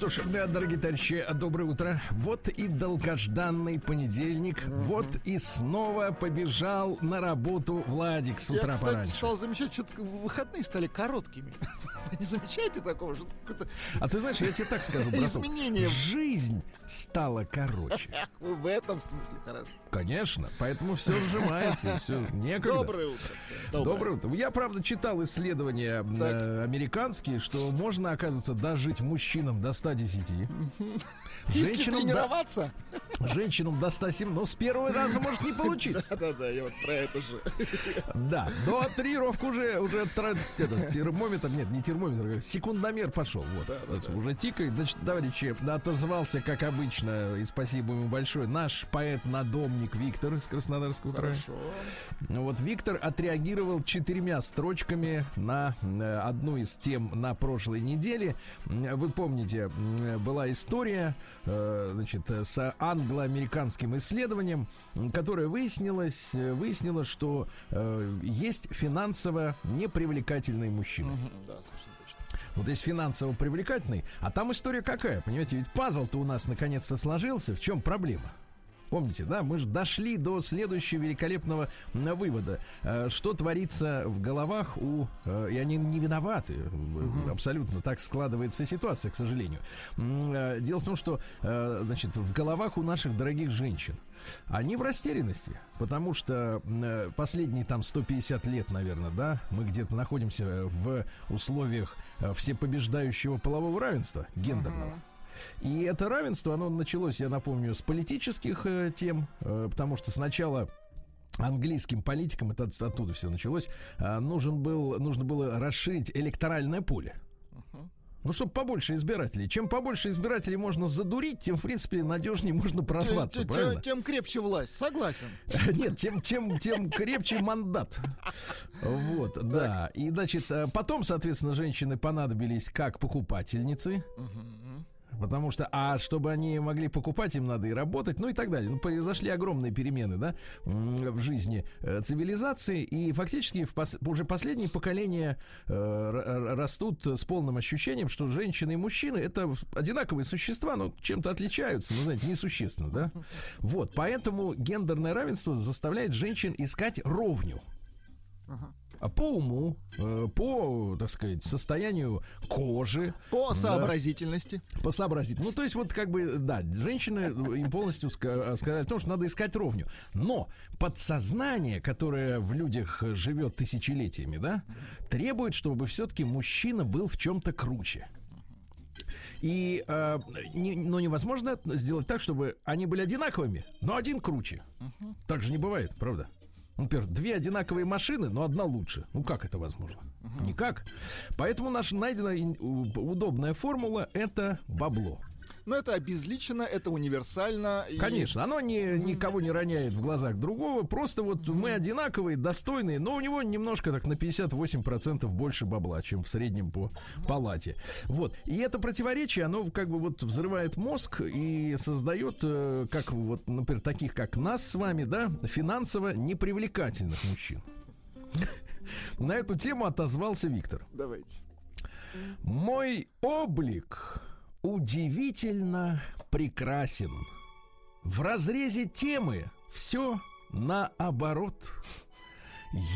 Что ж, да, дорогие товарищи, доброе утро. Вот и долгожданный понедельник. Вот и снова побежал на работу Владик с утра Я, кстати, пораньше. стал замечать, что выходные стали короткими. Вы не замечаете такого? Что А ты знаешь, я тебе так скажу, браток. изменение Жизнь стала короче. В этом смысле хорошо. Конечно, поэтому все сжимается, все некогда. Доброе утро. всем. Доброе утро. Я, правда, читал исследования э, американские, что можно, оказывается, дожить мужчинам до 110. Если Женщинам до, тренироваться. женщинам до 107, но с первого раза может не получиться. Да-да, я вот про это же. Да, но тренировка уже, уже этот, термометр, нет, не термометр, секундомер пошел. Вот, уже тикает. Значит, товарищи, отозвался, как обычно, и спасибо ему большое, наш поэт-надомник Виктор из Краснодарского края. Хорошо. Ну Вот Виктор отреагировал четырьмя строчками на э, одну из тем на прошлой неделе. Вы помните, была история, значит, э, с англо-американским исследованием, которое выяснилось, э, выяснило, что э, есть финансово непривлекательные мужчины. Мгм, Да, совершенно. Вот есть финансово привлекательный, а там история какая, понимаете, ведь пазл-то у нас наконец-то сложился. В чем проблема? Помните, да, мы же дошли до следующего великолепного м, вывода. Э, Что творится в головах у... э, И они не виноваты. э, Абсолютно так складывается ситуация, к сожалению. Э, Дело в том, что, э, значит, в головах у наших дорогих женщин они в растерянности, потому что э, последние там 150 лет, наверное, да, мы где-то находимся в условиях э, всепобеждающего полового равенства гендерного. И это равенство, оно началось, я напомню, с политических э, тем, э, потому что сначала английским политикам, это от- оттуда все началось, э, нужен был, нужно было расширить электоральное поле. Ну, чтобы побольше избирателей. Чем побольше избирателей можно задурить, тем, в принципе, надежнее можно прорваться, Тем- правильно? Тем крепче власть. Согласен. Нет, тем, тем, тем крепче мандат. Вот, да. И, значит, э, потом, соответственно, женщины понадобились как покупательницы. Потому что, а чтобы они могли покупать, им надо и работать, ну и так далее. Ну, произошли огромные перемены, да, в жизни э, цивилизации, и фактически в пос- уже последние поколения э, растут с полным ощущением, что женщины и мужчины это одинаковые существа, но чем-то отличаются, ну, знаете, несущественно, да. Вот, поэтому гендерное равенство заставляет женщин искать ровню. А По уму, э, по, так сказать, состоянию кожи, По да. сообразительности. по сообразить. Ну, то есть, вот как бы, да, женщины им полностью ска- сказали о том, что надо искать ровню. Но подсознание, которое в людях живет тысячелетиями, да, требует, чтобы все-таки мужчина был в чем-то круче. И, э, не- но невозможно сделать так, чтобы они были одинаковыми, но один круче. Так же не бывает, правда? Например, две одинаковые машины, но одна лучше. Ну как это возможно? Никак. Поэтому наша найдена удобная формула это бабло. Но это обезличено, это универсально. и- Конечно, оно не, никого не роняет в глазах другого. Просто вот мы одинаковые, достойные, но у него немножко так на 58% больше бабла, чем в среднем по палате. Вот. И это противоречие, оно как бы вот взрывает мозг и создает, э, как вот, например, таких как нас с вами, да, финансово непривлекательных мужчин. На эту тему отозвался Виктор. Давайте. Мой облик удивительно прекрасен. В разрезе темы все наоборот.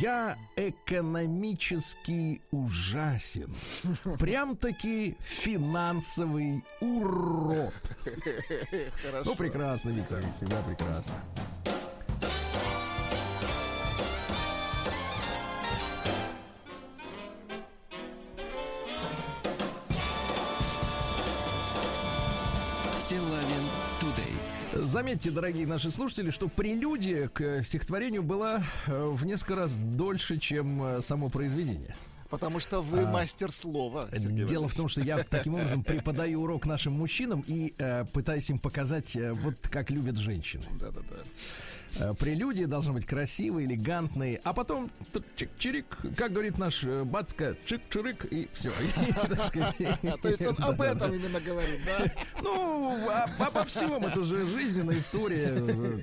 Я экономически ужасен. Прям-таки финансовый урод. Хорошо. Ну, прекрасно, Виктор, всегда прекрасно. Заметьте, дорогие наши слушатели, что прелюдия к стихотворению была э, в несколько раз дольше, чем э, само произведение. Потому что вы мастер слова. Сергей А, Дело в Валерьевич. том, что я таким образом преподаю урок нашим мужчинам и э, пытаюсь им показать, э, вот как любят женщины. Да-да-да. Э, Прелюдия должна быть красивой, элегантной, а потом чик-чирик, как говорит наш э, батька, чик-чирик, и все. То есть он об этом именно говорит, да? Ну, об- обо всем, это же жизненная история.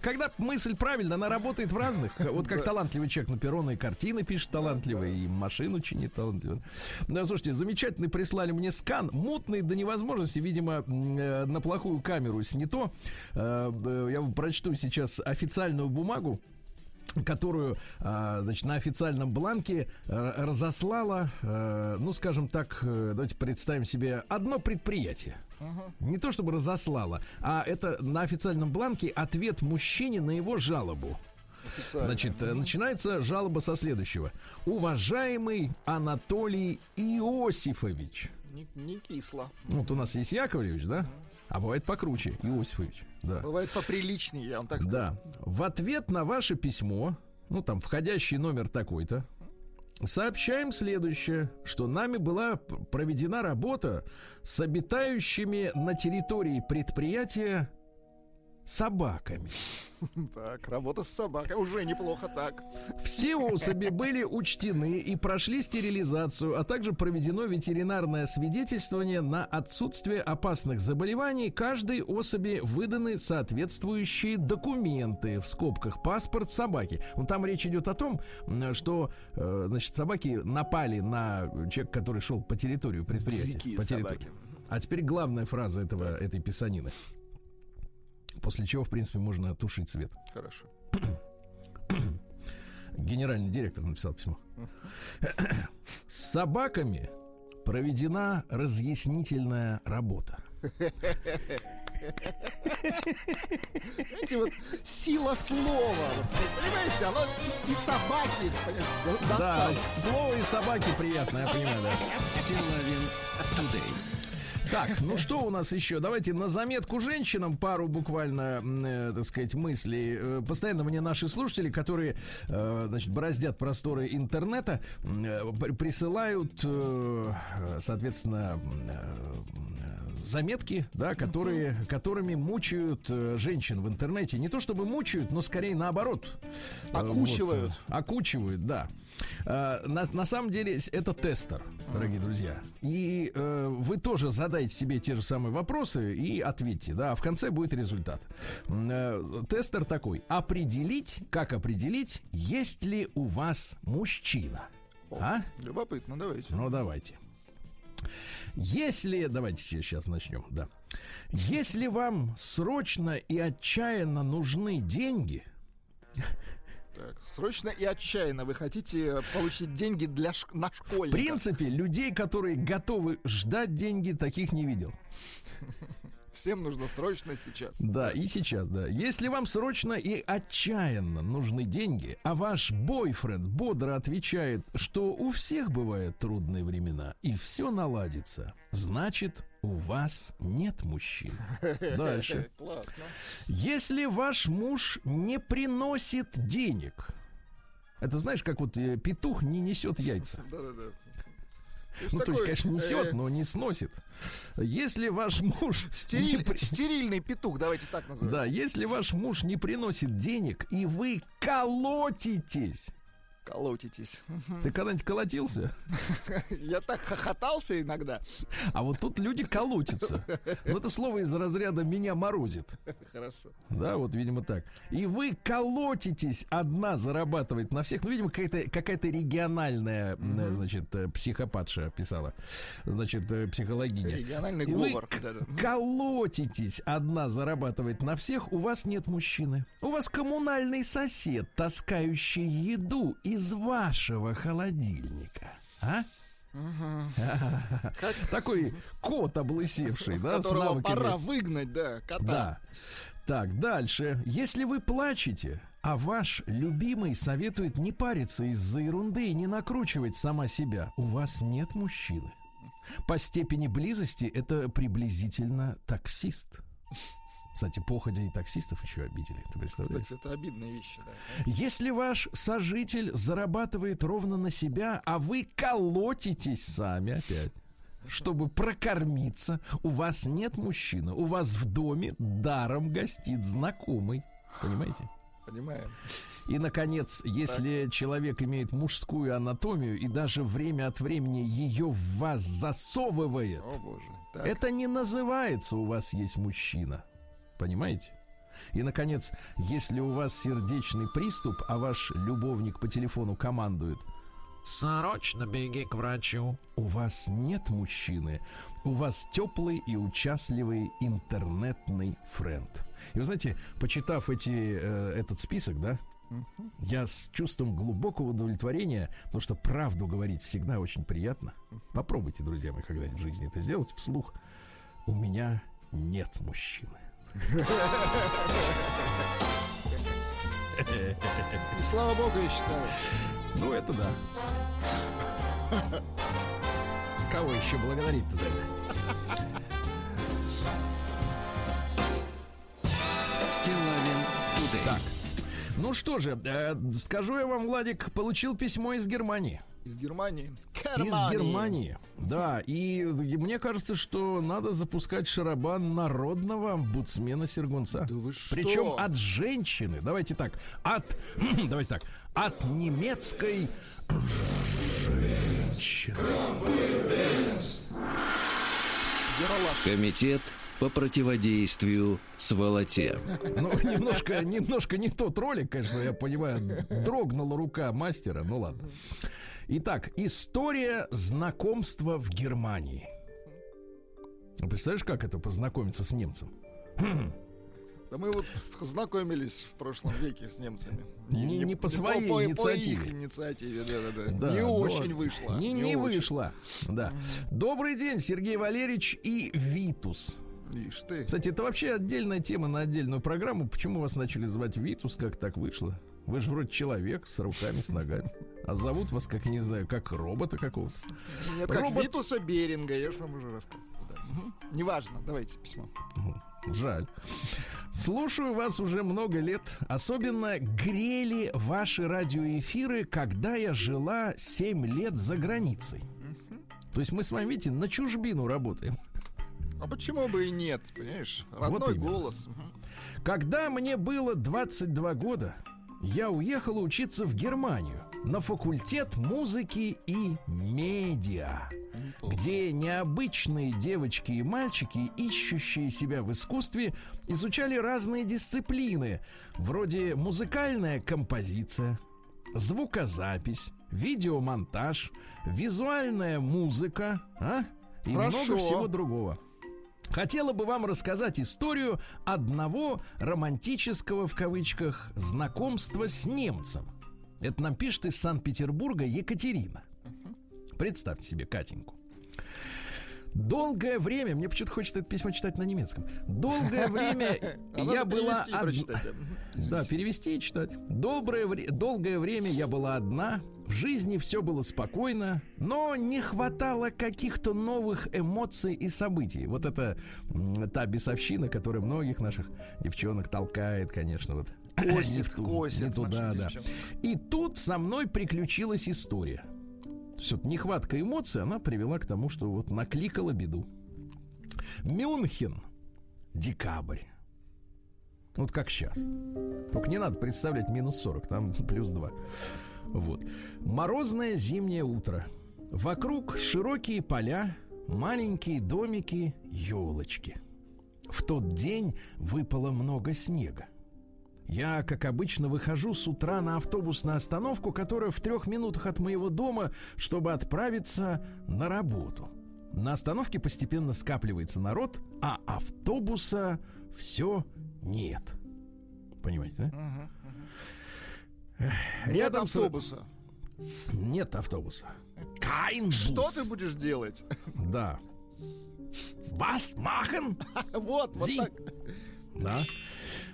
Когда, мысль правильно, она работает в разных. Вот как талантливый человек на перроне и картины пишет талантливо, и машину чинит талантливо. Да, слушайте, замечательно прислали мне скан, мутный до невозможности, видимо, э, на плохую камеру снято. Я прочту сейчас официальную бумагу которую, а, значит, на официальном бланке э, разослала, э, ну, скажем так, э, давайте представим себе одно предприятие. Не то чтобы разослала, а это на официальном бланке ответ мужчине на его жалобу. Официально. Значит, начинается жалоба со следующего. Уважаемый Анатолий Иосифович. Не, не кисло. Вот у нас есть Яковлевич, да? А бывает покруче. Иосифович. Да. Бывает поприличнее, я вам так скажу. Да. В ответ на ваше письмо, ну там входящий номер такой-то, сообщаем следующее, что нами была проведена работа с обитающими на территории предприятия собаками. Так, работа с собакой уже неплохо так. Все особи были учтены и прошли стерилизацию, а также проведено ветеринарное свидетельствование на отсутствие опасных заболеваний. Каждой особи выданы соответствующие документы, в скобках паспорт собаки. Ну, там речь идет о том, что э, значит, собаки напали на человека, который шел по территорию предприятия. Дикие по территории. собаки. А теперь главная фраза этого, этой писанины. После чего, в принципе, можно тушить свет. Хорошо. Генеральный директор написал письмо. С собаками проведена разъяснительная работа. Знаете, вот сила слова. Понимаете, оно и, и собаки, Да, слово и собаки приятно, я понимаю, да. Стилавин Today. Так, ну что у нас еще? Давайте на заметку женщинам пару буквально, э, так сказать, мыслей. Э, Постоянно мне наши слушатели, которые, э, значит, бороздят просторы интернета, э, при- присылают, э, соответственно, э, заметки, да, которые, которыми мучают э, женщин в интернете. Не то чтобы мучают, но скорее наоборот. Окучивают. вот, э, окучивают, да. Э, На, на самом деле это тестер, дорогие друзья. И э, вы тоже задайте себе те же самые вопросы и ответьте, да, а в конце будет результат. Э, Тестер такой. Определить, как определить, есть ли у вас мужчина? А? Любопытно, давайте. Ну, давайте. Если, давайте сейчас начнем, да. Если вам срочно и отчаянно нужны деньги, Так, срочно и отчаянно вы хотите получить деньги для ш- на в школьника. принципе, людей, которые готовы ждать деньги, таких не видел. Всем нужно срочно сейчас. Да, и сейчас, да. Если вам срочно и отчаянно нужны деньги, а ваш бойфренд бодро отвечает, что у всех бывают трудные времена и все наладится, значит, у вас нет мужчин. Дальше. Классно. Если ваш муж не приносит денег, это знаешь, как вот э, петух не несет яйца. Да-да-да. Ну, то есть, конечно, несет, э, но не сносит. Если ваш муж... стериль- Стерильный петух, давайте так назовем. Да, если ваш муж не приносит денег, и вы колотитесь. Колотитесь. Ты когда-нибудь колотился? Я так хохотался иногда. А вот тут люди колотятся. Ну, это слово из разряда «меня морозит». Хорошо. Да, вот, видимо, так. И вы колотитесь одна зарабатывает на всех. Ну, видимо, какая-то какая региональная, м, значит, э, психопатша писала. Значит, э, психологиня. Региональный И вы говор. Да-да. колотитесь, одна зарабатывает на всех, у вас нет мужчины. У вас коммунальный сосед, таскающий еду из вашего холодильника. А? Как- Такой кот облысевший, да, с навыками. пора выгнать, да, кота. Да. Так, дальше. Если вы плачете, а ваш любимый советует не париться из-за ерунды и не накручивать сама себя, у вас нет мужчины. По степени близости это приблизительно таксист. Кстати, походя и таксистов еще обидели. Ты представляешь? Кстати, это обидные вещи, да. Если ваш сожитель зарабатывает ровно на себя, а вы колотитесь сами опять, чтобы прокормиться, у вас нет мужчины, у вас в доме даром гостит знакомый. Понимаете? Понимаем. И, наконец, если человек имеет мужскую анатомию и даже время от времени ее в вас засовывает, О, боже. Так. это не называется у вас есть мужчина. Понимаете? И, наконец, если у вас сердечный приступ, а ваш любовник по телефону командует «Срочно беги к врачу», у вас нет мужчины, у вас теплый и участливый интернетный френд. И вы знаете, почитав эти, э, этот список, да, я с чувством глубокого удовлетворения, потому что правду говорить всегда очень приятно. Попробуйте, друзья мои, когда-нибудь в жизни это сделать вслух. У меня нет мужчины. И слава богу, я считаю. Ну, это да. Кого еще благодарить-то за это? Так. Ну что же, э, скажу я вам, Владик, получил письмо из Германии. Из Германии. Из Германии. Да, и, и мне кажется, что надо запускать шарабан народного омбудсмена Сергунца. Да вы что? Причем от женщины. Давайте так. От. давайте так. От немецкой женщины. Комитет по противодействию сволоте. Ну, немножко, немножко не тот ролик, конечно, я понимаю. Дрогнула рука мастера. Ну ладно. Итак, история знакомства в Германии. Представляешь, как это познакомиться с немцем? Да мы вот знакомились в прошлом веке с немцами. Не- не по своей по, инициативе. По их инициативе, да-да-да. Да, не но очень вышло. Не, не, очень. вышло. Да. Добрый день, Сергей Валерьевич и Витус. Ишь ты. Кстати, это вообще отдельная тема на отдельную программу. Почему вас начали звать Витус? Как так вышло? Вы же вроде человек с руками, с ногами. А зовут вас, как, я не знаю, как робота какого-то. Нет, как Робот- Витуса Беринга, я же вам уже рассказывал. да. Неважно, давайте письмо. Жаль. Слушаю вас уже много лет. Особенно грели ваши радиоэфиры, когда я жила 7 лет за границей. То есть мы с вами, видите, на чужбину работаем. А почему бы и нет, понимаешь? Родной именно. голос. Когда мне было 22 года, я уехала учиться в Германию на факультет музыки и медиа, где необычные девочки и мальчики, ищущие себя в искусстве, изучали разные дисциплины, вроде музыкальная композиция, звукозапись, видеомонтаж, визуальная музыка, а? И Хорошо. много всего другого. Хотела бы вам рассказать историю одного романтического в кавычках знакомства с немцем. Это нам пишет из Санкт-Петербурга Екатерина. Представьте себе Катеньку. Долгое время, мне почему-то хочется это письмо читать на немецком. Долгое время А я была да. Перевести и читать. Долгое время я была одна, в жизни все было спокойно, но не хватало каких-то новых эмоций и событий. Вот это та бесовщина, которая многих наших девчонок толкает, конечно, вот. не Косит, в ту- косит не туда, да. И тут со мной приключилась история. То есть вот нехватка эмоций, она привела к тому, что вот накликала беду. Мюнхен. Декабрь. Вот как сейчас. Только не надо представлять минус 40, там плюс 2. Вот. Морозное зимнее утро. Вокруг широкие поля, маленькие домики, елочки. В тот день выпало много снега. Я, как обычно, выхожу с утра на автобусную остановку, которая в трех минутах от моего дома, чтобы отправиться на работу. На остановке постепенно скапливается народ, а автобуса все нет. Понимаете, да? Нет Рядом с- автобуса. Нет автобуса. Кайн Что ты будешь делать? Да. Вас махен? Вот, вот так. Да.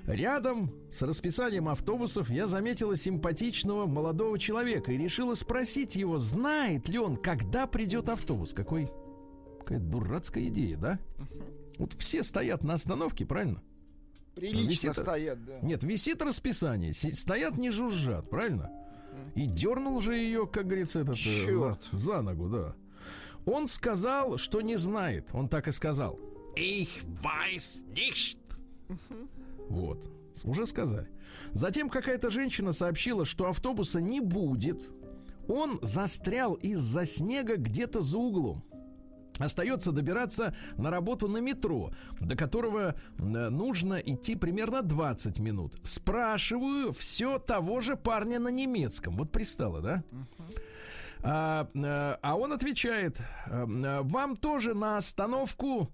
Рядом с расписанием автобусов я заметила симпатичного молодого человека и решила спросить его, знает ли он, когда придет автобус. Какой, какая дурацкая идея, да? Вот все стоят на остановке, правильно? Прилично Висит- стоят, да. Нет, висит расписание, си- стоят не жужжат, правильно? И дернул же ее, как говорится, этот, э, за, за ногу, да. Он сказал, что не знает. Он так и сказал. Ich weiß nicht. Вот. Уже сказали. Затем какая-то женщина сообщила, что автобуса не будет. Он застрял из-за снега где-то за углом. Остается добираться на работу на метро, до которого э, нужно идти примерно 20 минут. Спрашиваю все того же парня на немецком. Вот пристало, да? А, а, а он отвечает, «Э, вам тоже на остановку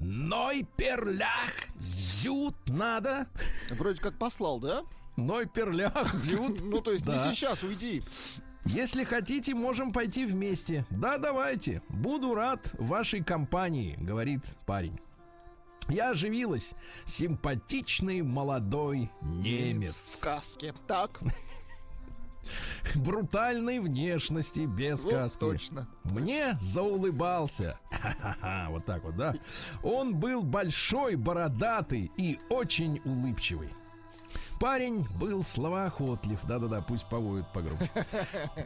Нойперлях зют надо. Вроде как послал, да? Нойперлях зют. Ну, то есть не сейчас, уйди. Если хотите, можем пойти вместе. Да, давайте. Буду рад вашей компании, говорит парень. Я оживилась. Симпатичный молодой В немец. сказке. Так, Брутальной внешности, без вот точно. Мне заулыбался. Ха-ха-ха, вот так вот, да. Он был большой, бородатый и очень улыбчивый. Парень был словоохотлив. Да-да-да, пусть повоют погромче.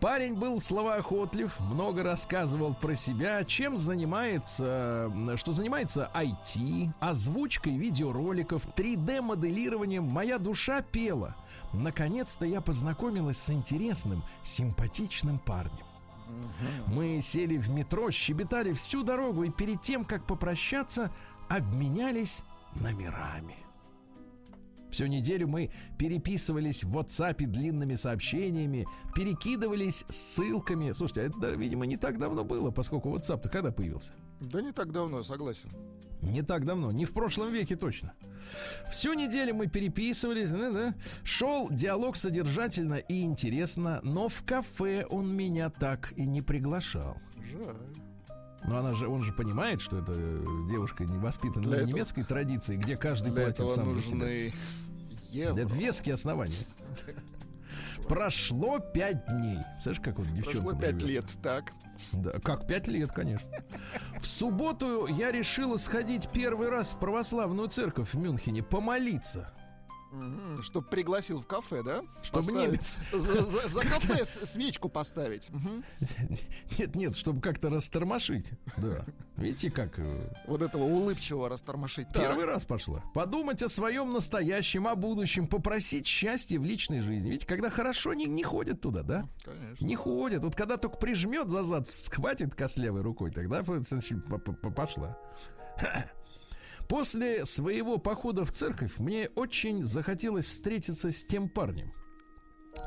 Парень был словоохотлив, много рассказывал про себя, чем занимается, м, что занимается IT, озвучкой видеороликов, 3D-моделированием. Моя душа пела. Наконец-то я познакомилась с интересным, симпатичным парнем. Мы сели в метро, щебетали всю дорогу и перед тем, как попрощаться, обменялись номерами. Всю неделю мы переписывались в WhatsApp длинными сообщениями, перекидывались ссылками. Слушайте, а это, видимо, не так давно было, поскольку WhatsApp-то когда появился? Да не так давно, согласен. Не так давно, не в прошлом веке точно. Всю неделю мы переписывались, да, да. шел диалог содержательно и интересно, но в кафе он меня так и не приглашал. Жаль. Но она же, он же понимает, что это э, девушка не воспитана Для на этого- немецкой традиции, где каждый Для платит этого сам за себя. Евро. Это веские основания. Прошло пять дней. Слышишь, как вот девчонка Прошло пять лет, так. Да, как пять лет, конечно. В субботу я решила сходить первый раз в православную церковь в Мюнхене помолиться. Чтоб пригласил в кафе, да? Чтобы Поставить- немец. За, за- за кафе свечку поставить. Нет, нет, чтобы как-то растормошить. Да. Видите, как э, Вот этого улыбчивого растормошить. Первый раз пошла. Подумать о своем настоящем, о будущем, попросить счастья в личной жизни. Ведь когда хорошо, не, не ходят туда, да? Конечно. Не ходят. Вот когда только прижмет за зад, схватит костлявой рукой, тогда пошла. После своего похода в церковь мне очень захотелось встретиться с тем парнем.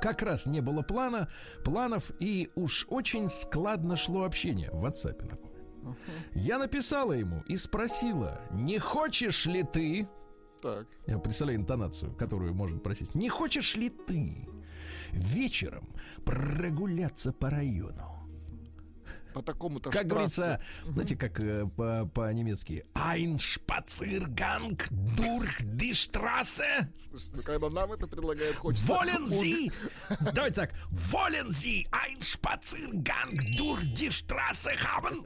Как раз не было плана, планов, и уж очень складно шло общение в WhatsApp. напомню. Я написала ему и спросила, не хочешь ли ты Так. я представляю интонацию, которую может прочесть. Не хочешь ли ты вечером прогуляться по району? По такому-то Как штрассе. говорится, знаете, как э, по- по-немецки Ein Spaziergang durch die Straße Слушайте, ну, когда нам это предлагают, хочется... Wollen Sie Давайте так Wollen Sie ein Spaziergang durch die Straße haben?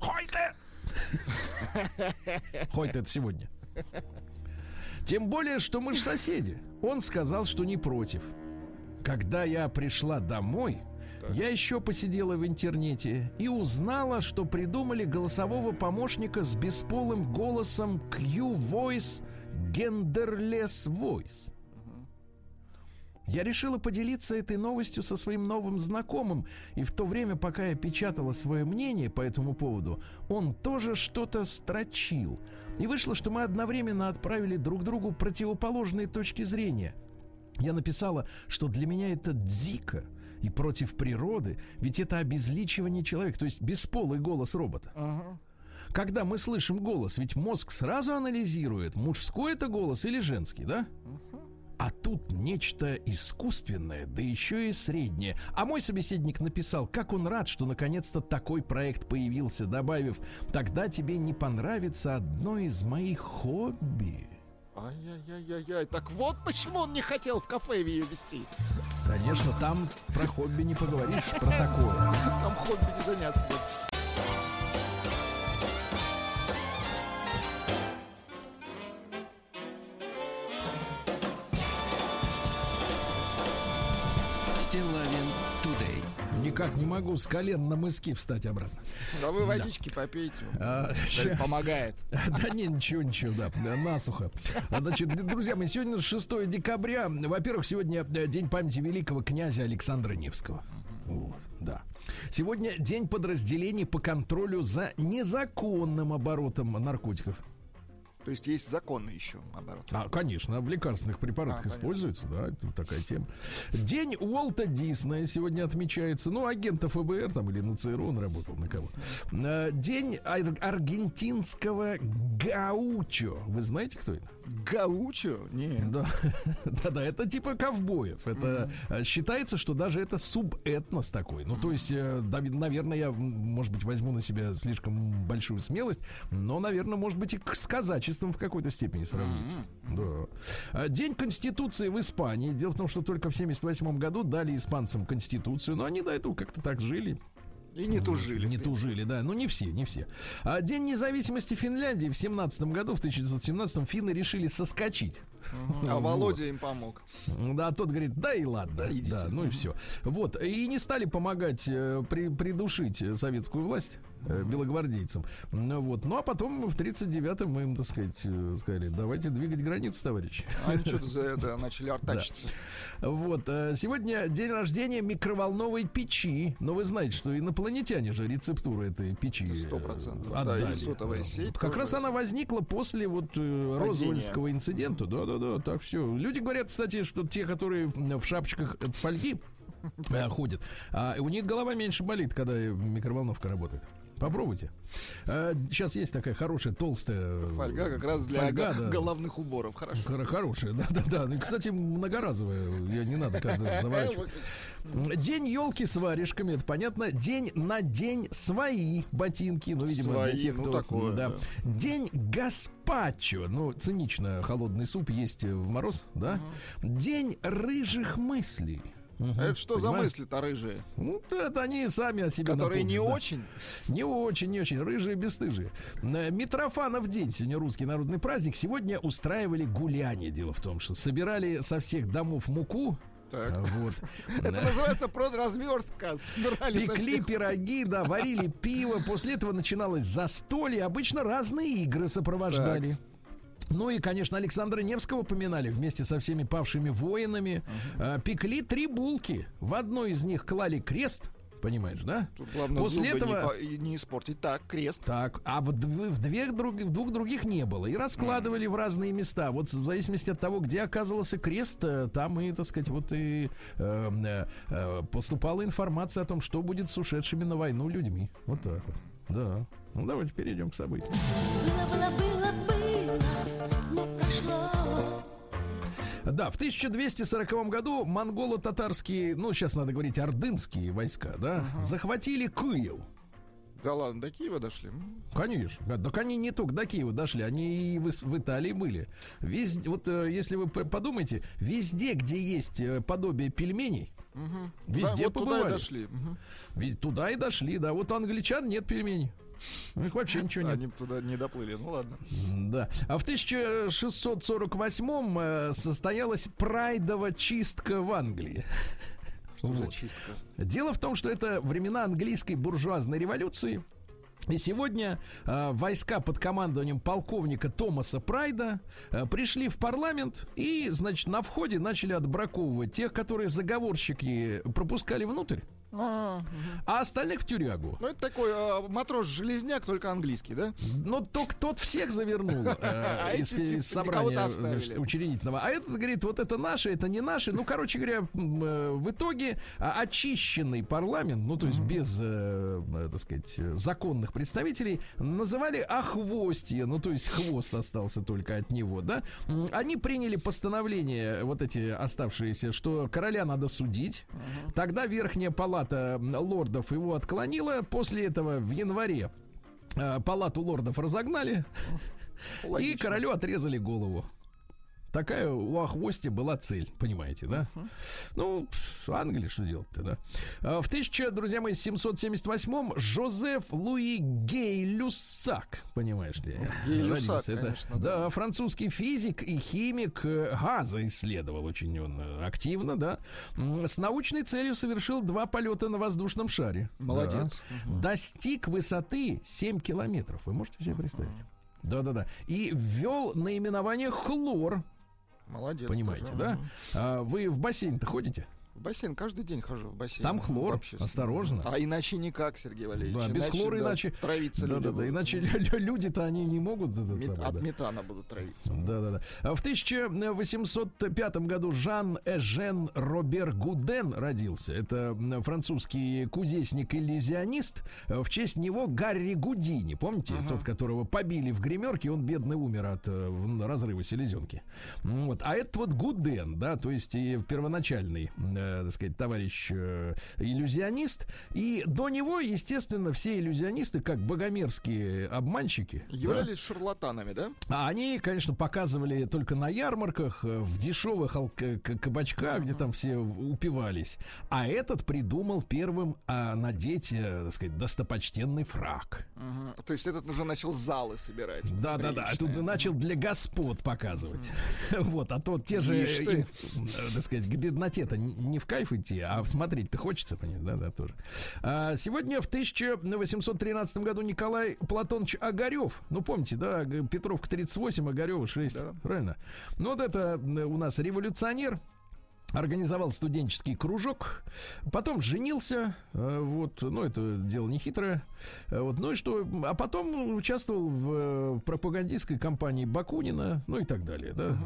Heute? Heute это сегодня Тем более, что мы же соседи Он сказал, что не против Когда я пришла домой я еще посидела в интернете и узнала, что придумали голосового помощника с бесполым голосом Q-Voice Genderless Voice. Я решила поделиться этой новостью со своим новым знакомым, и в то время, пока я печатала свое мнение по этому поводу, он тоже что-то строчил. И вышло, что мы одновременно отправили друг другу противоположные точки зрения. Я написала, что для меня это дико и против природы, ведь это обезличивание человека, то есть бесполый голос робота. Ага. Когда мы слышим голос, ведь мозг сразу анализирует, мужской это голос или женский, да? А тут нечто искусственное, да еще и среднее. А мой собеседник написал, как он рад, что наконец-то такой проект появился, добавив, тогда тебе не понравится одно из моих хобби. Ай-яй-яй-яй. Так вот почему он не хотел в кафе ее вести. Конечно, там про хобби не поговоришь, про такое. Там хобби не заняться. Никак не могу с колен на мыски встать обратно. А вы водички попейте. А, щас. помогает. Да не, ничего, ничего, да, да, насухо. Значит, друзья мои, сегодня 6 декабря. Во-первых, сегодня э, день памяти великого князя Александра Невского. Вот, да. Сегодня день подразделений по контролю за незаконным оборотом наркотиков. То есть есть законы еще, наоборот. А, конечно, в лекарственных препаратах А, используется, да, это такая тема. День Уолта Диснея сегодня отмечается. Ну, агента ФБР там или на ЦРУ он работал, на кого. Э, День ар- аргентинского гаучо. Вы знаете, кто это? Гаучо? Нет. Да, да, да, это типа ковбоев. Это э, считается, что даже это субэтнос такой. Ну, то есть, э, да, наверное, я, может быть, возьму на себя слишком большую смелость, но, наверное, может быть, и к- с казачеством в какой-то степени сравнится. Да. А, День Конституции в Испании. Дело в том, что только в 78 году дали испанцам Конституцию, но они до этого как-то так жили. И не тужили. Не тужили, да. Ну, не все, не все. А День независимости Финляндии в 17 году, в 1917 финны решили соскочить. А Вот. Володя им помог. Да, тот говорит, да и ладно. Да. Да, ну и все. Вот. И не стали помогать э, при, придушить э, советскую власть э, белогвардейцам. Ну, вот. ну а потом в 39-м мы им, так сказать, сказали, давайте двигать границу, товарищи. А Они что-то за это начали артачиться. Вот. э, Сегодня день рождения микроволновой печи. Но вы знаете, что инопланетяне же рецептуру этой печи э, Сто процентов. Да, отдали. и сеть Вот Как раз она возникла после вот э, Розвельского инцидента. Да-да-да, так все. Люди говорят, кстати, что те, которые в шапочках от фольги э, ходят, а у них голова меньше болит, когда э, микроволновка работает. Попробуйте. Сейчас есть такая хорошая толстая э, Фольга как раз для фольга, да. головных уборов. Хорошо. Хор- Хорошая, да, да, да. Ну, кстати, многоразовая. Я не надо каждый заворачивать. День елки с варежками, это понятно. День на день свои ботинки. Ну, видимо, Свои, для тех, ну, кто. такое, да. День гаспачо. Ну, цинично холодный суп есть в мороз, да? День рыжих мыслей. Мгм, Это что за мысли-то рыжие? Ну, это они сами о себе Которые не да. очень? Не очень, не очень. Рыжие, бесстыжие. Э, Митрофанов день. Сегодня русский народный праздник. Сегодня устраивали гуляние. Дело в том, что собирали со всех домов муку. Так. а, Вот. Это называется продразверстка. Собирали со Пекли всех- пироги, да, варили пиво. После этого начиналось застолье. Обычно разные игры сопровождали. Ну и, конечно, Александра Невского поминали вместе со всеми павшими воинами. Э, Пекли три булки. В одной из них клали крест. Понимаешь, да? Тут главное После зубы этого- не, не испортить. Так, крест. Так, а в, в, две друг- в двух других не было. И раскладывали в разные места. Вот в зависимости от того, где оказывался крест, э, там и, так сказать, вот и э, э, э, поступала информация о том, что будет с ушедшими на войну людьми. Вот так вот. Да. Ну, давайте перейдем к событиям. Было, было, было, было. Да, в 1240 году монголо-татарские, ну, сейчас надо говорить, ордынские войска, да, захватили Киев. Да ладно, до Киева дошли. Конечно. Так они не только до Киева дошли, они и в, в Италии были. Везде, вот э, если вы подумаете, везде, где есть э, подобие пельменей, везде Да, вот туда и побывали. дошли. Мгм. Ведь туда и дошли, да. Вот у англичан нет пельменей. У них вообще ничего нет. Они туда не доплыли. Ну ладно. Да. А в 1648-м э, состоялась прайдова чистка в Англии. Вот. чистка? Дело в том, что это времена английской буржуазной революции. И сегодня э, войска под командованием полковника Томаса Прайда э, пришли в парламент и, значит, на входе начали отбраковывать тех, которые заговорщики пропускали внутрь, А, а остальных в тюрягу. Ну, это такой а, матрос-железняк, только английский, да? Но только тот всех завернул э, А из, типа собрания значит, учредительного. А этот говорит, вот это наше, это не наше. Ну, короче говоря, э, в итоге очищенный парламент, ну, то есть без, э, э, так сказать, э, законных представителей, называли охвостье. Ну, то есть хвост остался только от него, да. Они приняли постановление, вот эти оставшиеся, что короля надо судить. Тогда верхняя палата м, лордов его отклонила. После этого в январе э, палату лордов разогнали и Логично. королю отрезали голову. Такая у Охвости была цель, понимаете, да? Ну, пф, Англия, что делать-то, да? А, В 1000, друзья мои, 778-м Жозеф Луи Гей Люссак, понимаешь ли, Гей Люссак. Это, конечно, да, да. французский физик и химик э, газа исследовал очень он э, активно, да. С научной целью совершил два полета на воздушном шаре. Молодец. Да. Достиг высоты 7 километров. Вы можете себе представить? Да-да-да. И ввел наименование хлор. Молодец. Понимаете, тоже. да? А, вы в бассейн-то ходите? Бассейн каждый день хожу в бассейн. Там хлор, Вообще. осторожно. А иначе никак, Сергей Валерьевич. Да, без хлора да, иначе. Травиться да, люди да, да, будут. иначе лю- лю- люди-то они не могут. этот Мет- От да. метана будут травиться. Да, да, да. В 1805 году Жан Эжен Робер Гуден родился. Это французский кудесник-иллюзионист. В честь него Гарри Гудини. Помните? Тот, которого побили в гримерке, он бедный умер от э, разрыва селезенки. Вот. А этот вот Гуден, да, то есть и первоначальный, э, так сказать, товарищ э, иллюзионист. И до него, естественно, все иллюзионисты, как богомерзкие обманщики. да, Являлись шарлатанами, да? а они, конечно, показывали только на ярмарках, э, в дешевых к- кабачках, где там все упивались. А этот придумал первым а, надеть, э, так сказать, достопочтенный фраг. Мгм. То есть этот уже начал залы собирать. Да, да, да. Тут начал для господ показывать. Вот, а то те же, им, э, так сказать, к бедноте-то не в кайф идти, а смотреть-то хочется, понимаешь, да, да, тоже. А, сегодня в 1813 году Николай Платонович Огарев, ну, помните, да, Петровка 38, Огарева 6, Да. правильно? Ну, вот это э, у нас революционер, Организовал студенческий кружок, потом женился, э, вот, ну это дело не хитрое, Э, вот, ну и что, а потом участвовал в э, пропагандистской кампании Бакунина, ну и так далее, да,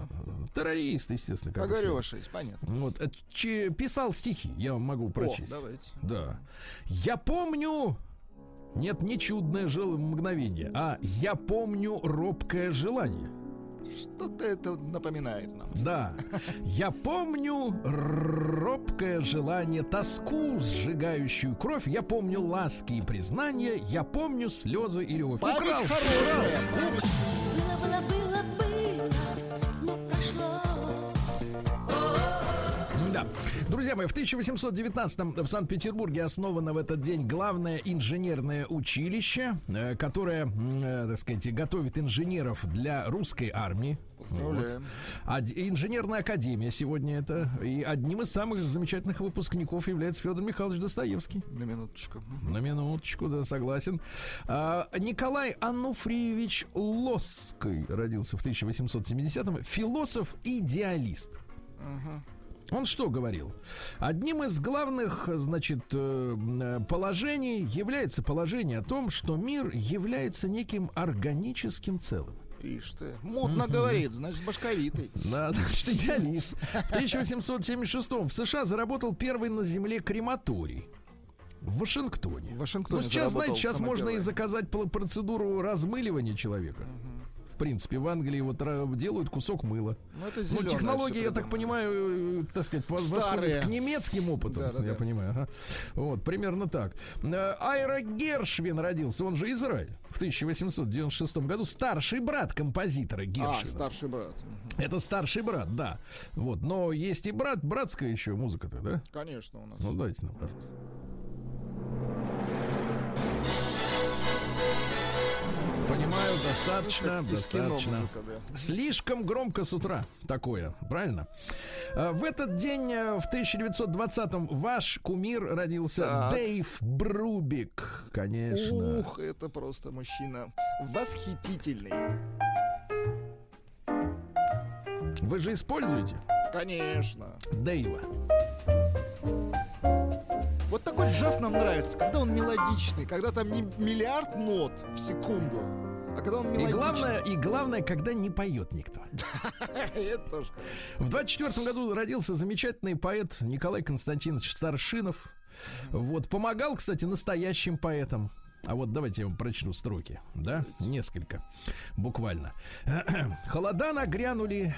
террорист, естественно, как 6, понятно. Вот, че- писал стихи, я вам могу О, прочесть. давайте. Да. Я помню... Нет, не чудное мгновение, а я помню робкое желание. Что-то это напоминает нам. Да, я помню робкое желание, тоску, сжигающую кровь. Я помню ласки и признания. Я помню слезы и любовь. Память Украл, хорошая. Друзья мои, в 1819-м в Санкт-Петербурге основано в этот день главное инженерное училище, э, которое, э, так сказать, готовит инженеров для русской армии. А д- инженерная академия сегодня это. И одним из самых замечательных выпускников является Федор Михайлович Достоевский. На минуточку. На минуточку, да, согласен. А, Николай Ануфриевич Лосский родился в 1870-м. Философ-идеалист. Он что говорил? Одним из главных, значит, э, положений является положение о том, что мир является неким органическим целым. Ишь ты. Мутно говорит, значит, башковитый. Да, значит, идеалист. В 1876 в США заработал первый на Земле крематорий. В Вашингтоне. В Вашингтоне Ну, сейчас, знаете, сейчас можно и заказать процедуру размыливания человека. В принципе, в Англии вот делают кусок мыла. Ну, это Ну, технологии, я так понимаю, э, так сказать, восходят к немецким опытам, Да-да-да. я понимаю. ага. Вот, примерно так. Э, Айра Гершвин родился, он же Израиль, в 1896 году. Старший брат композитора А, Гершвина. старший брат. Это старший брат, да. Вот, но есть и брат, братская еще музыка-то, да? Конечно, у нас. Ну, дайте нам, пожалуйста. Понимаю, достаточно, кино достаточно. да. Слишком громко с утра такое, правильно? А, В этот день, э, в 1920-м, ваш кумир родился Так. Дэйв Брубик, конечно. Ух, это просто мужчина восхитительный. Вы же используете Конечно. Дэйва. Вот такой джаз нам нравится, когда он мелодичный, когда там не миллиард нот в секунду, а когда он И мелодичный. главное, и главное, когда не поет никто. Это тоже. В 24 году родился замечательный поэт Николай Константинович Старшинов. Вот, помогал, кстати, настоящим поэтам. А вот давайте я вам прочту строки, да? Несколько, буквально. Холода нагрянули,